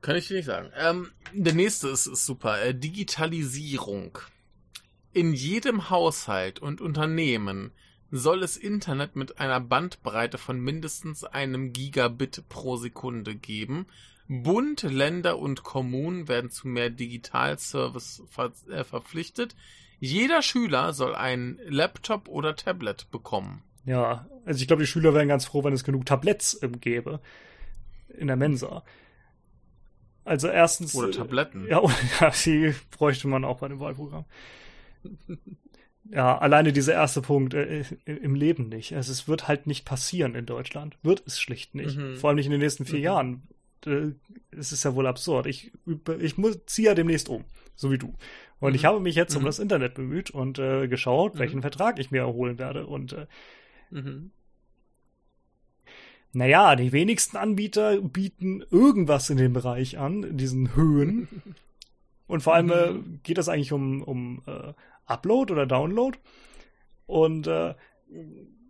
Kann ich dir nicht sagen. Ähm, der nächste ist, ist super. Äh, Digitalisierung. In jedem Haushalt und Unternehmen soll es Internet mit einer Bandbreite von mindestens einem Gigabit pro Sekunde geben. Bund, Länder und Kommunen werden zu mehr Digitalservice ver äh, verpflichtet. Jeder Schüler soll einen Laptop oder Tablet bekommen. Ja, also ich glaube, die Schüler wären ganz froh, wenn es genug Tabletts ähm, gäbe. In der Mensa. Also erstens. Oder Tabletten. Ja, oder, ja, die bräuchte man auch bei dem Wahlprogramm. Ja, alleine dieser erste Punkt äh, im Leben nicht. Also es wird halt nicht passieren in Deutschland. Wird es schlicht nicht. Mhm. Vor allem nicht in den nächsten vier Mhm. Jahren. Äh, Es ist ja wohl absurd. Ich, ich muss, ziehe ja demnächst um, so wie du. Und Mhm. ich habe mich jetzt um Mhm. das Internet bemüht und äh, geschaut, Mhm. welchen Vertrag ich mir erholen werde. Und äh, Mhm. naja, die wenigsten Anbieter bieten irgendwas in dem Bereich an, in diesen Höhen. Und vor allem äh, Mhm. geht das eigentlich um, um äh, Upload oder Download. Und äh,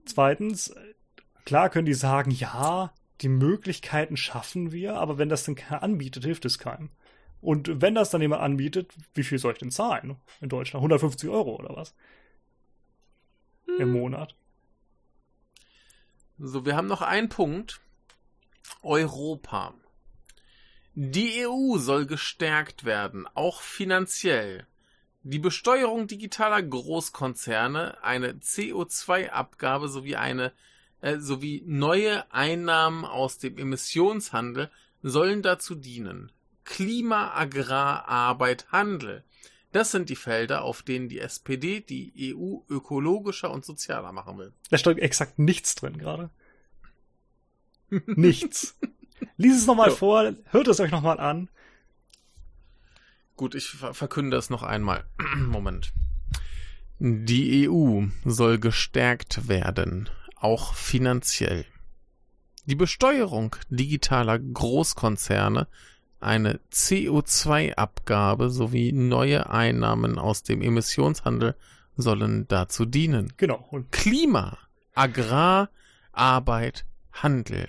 zweitens, klar können die sagen, ja, die Möglichkeiten schaffen wir, aber wenn das dann keiner anbietet, hilft es keinem. Und wenn das dann jemand anbietet, wie viel soll ich denn zahlen in Deutschland? 150 Euro oder was? Im Monat. So, wir haben noch einen Punkt. Europa. Die EU soll gestärkt werden, auch finanziell. Die Besteuerung digitaler Großkonzerne, eine CO2-Abgabe sowie eine äh, sowie neue Einnahmen aus dem Emissionshandel sollen dazu dienen. Klima, Agrar, Arbeit, Handel. Das sind die Felder, auf denen die SPD die EU ökologischer und sozialer machen will. Da steht exakt nichts drin gerade. Nichts. Lies es nochmal Ja. vor, hört es euch nochmal an. Gut, ich ver verkünde es noch einmal. Moment. Die EU soll gestärkt werden, auch finanziell. Die Besteuerung digitaler Großkonzerne, eine CO2-Abgabe sowie neue Einnahmen aus dem Emissionshandel sollen dazu dienen. Genau. Und Klima, Agrar, Arbeit, Handel.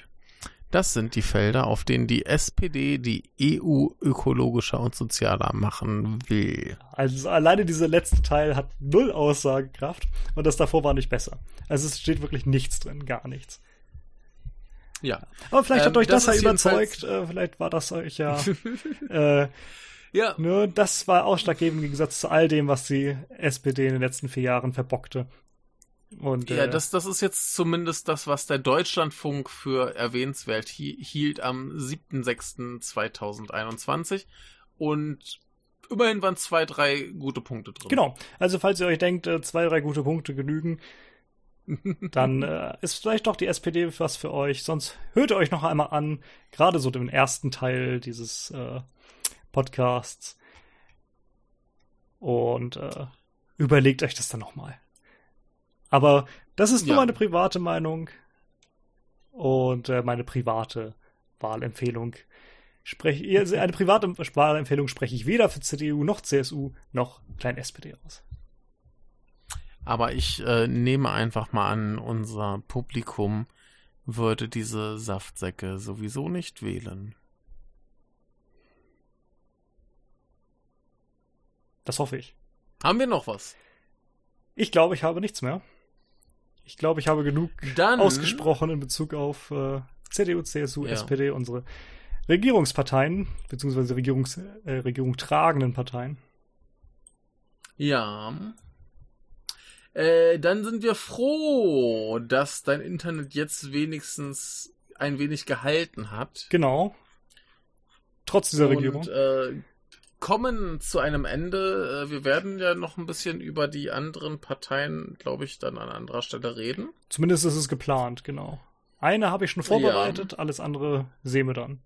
Das sind die Felder, auf denen die SPD die EU ökologischer und sozialer machen will. also alleine dieser letzte Teil hat null Aussagekraft und das davor war nicht besser. Also es steht wirklich nichts drin, gar nichts. Ja. Aber vielleicht hat Ähm, euch das, das ja überzeugt, äh, vielleicht war das euch ja. äh, Ja, nur das war ausschlaggebend im Gegensatz zu all dem, was die SPD in den letzten vier Jahren verbockte. Und ja äh, das, das ist jetzt zumindest das, was der Deutschlandfunk für erwähnenswert hi hielt am 7.6.2021. Und immerhin waren zwei, drei gute Punkte drin. Genau. Also falls ihr euch denkt, äh, zwei, drei gute Punkte genügen, dann äh, ist vielleicht doch die SPD was für euch. Sonst hört ihr euch noch einmal an, gerade so den ersten Teil dieses äh, Podcasts. Und äh, überlegt euch das dann nochmal. Aber das ist nur Ja. meine private Meinung und äh, meine private Wahlempfehlung. Sprech, also eine private Wahlempfehlung spreche ich weder für CDU noch CSU noch klein SPD aus. Aber ich äh, nehme einfach mal an, unser Publikum würde diese Saftsäcke sowieso nicht wählen. Das hoffe ich. Haben wir noch was? Ich glaube, ich habe nichts mehr. Ich glaube, ich habe genug Dann ausgesprochen in Bezug auf äh, CDU, CSU, Ja. SPD, unsere Regierungsparteien, beziehungsweise Regierungs, äh, Regierung tragenden Parteien. Ja. Äh, dann sind wir froh, dass dein Internet jetzt wenigstens ein wenig gehalten hat. Genau. Trotz dieser und, Regierung. Äh, kommen zu einem Ende. Äh, Wir werden ja noch ein bisschen über die anderen Parteien, glaube ich, dann an anderer Stelle reden. Zumindest ist es geplant, genau. Eine habe ich schon vorbereitet, ja. alles andere sehen wir dann.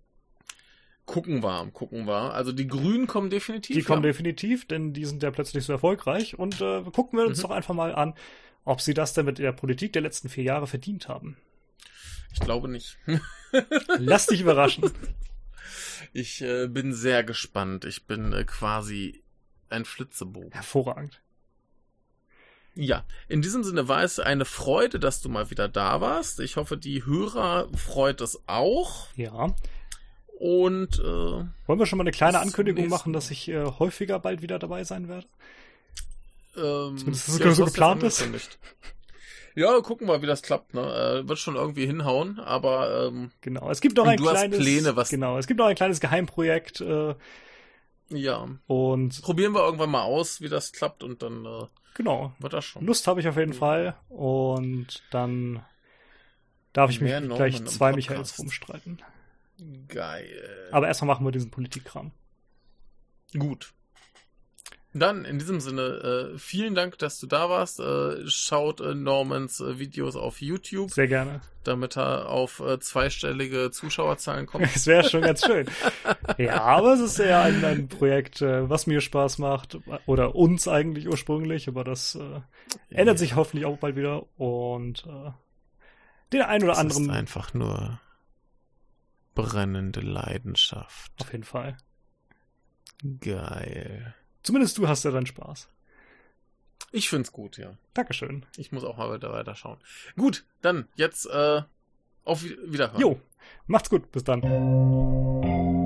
Gucken wir, gucken wir. Also die Grünen kommen definitiv. Die kommen definitiv, denn die sind ja plötzlich so erfolgreich. Und äh, gucken wir uns mhm. doch einfach mal an, ob sie das denn mit der Politik der letzten vier Jahre verdient haben. Ich glaube nicht. Lass dich überraschen. Ich äh, bin sehr gespannt. Ich bin äh, quasi ein Flitzebogen. Hervorragend. Ja, in diesem Sinne war es eine Freude, dass du mal wieder da warst. Ich hoffe, die Hörer freut es auch. Ja. Und äh, wollen wir schon mal eine kleine Ankündigung machen, dass ich äh, häufiger bald wieder dabei sein werde? Ähm, Zumindest dass es so geplant ist. Ja, gucken wir, wie das klappt. Ne? Äh, wird schon irgendwie hinhauen, aber ähm, genau. Es gibt noch ein kleines Pläne, was genau. Es gibt noch ein kleines Geheimprojekt. Äh, ja. Und probieren wir irgendwann mal aus, wie das klappt und dann äh, genau. wird das schon. Lust habe ich auf jeden ja. Fall und dann darf ich mich gleich zwei Michaels rumstreiten. Geil. Aber erstmal machen wir diesen Politikkram. Gut. Dann in diesem Sinne, äh, vielen Dank, dass du da warst. Äh, schaut äh, Normans äh, Videos auf YouTube. Sehr gerne. Damit er auf äh, zweistellige Zuschauerzahlen kommt. Das wäre schon ganz schön. ja, aber es ist ja ein, ein Projekt, äh, was mir Spaß macht. Oder uns eigentlich ursprünglich, aber das ändert sich hoffentlich auch bald wieder. Und äh, den einen oder das anderen. Ist einfach nur brennende Leidenschaft. Auf jeden Fall. Geil. Zumindest du hast ja dann Spaß. Ich find's gut, ja. Dankeschön. Ich muss auch mal weiter, weiter schauen. Gut, dann jetzt äh, auf Wiederhören. Jo, macht's gut. Bis dann.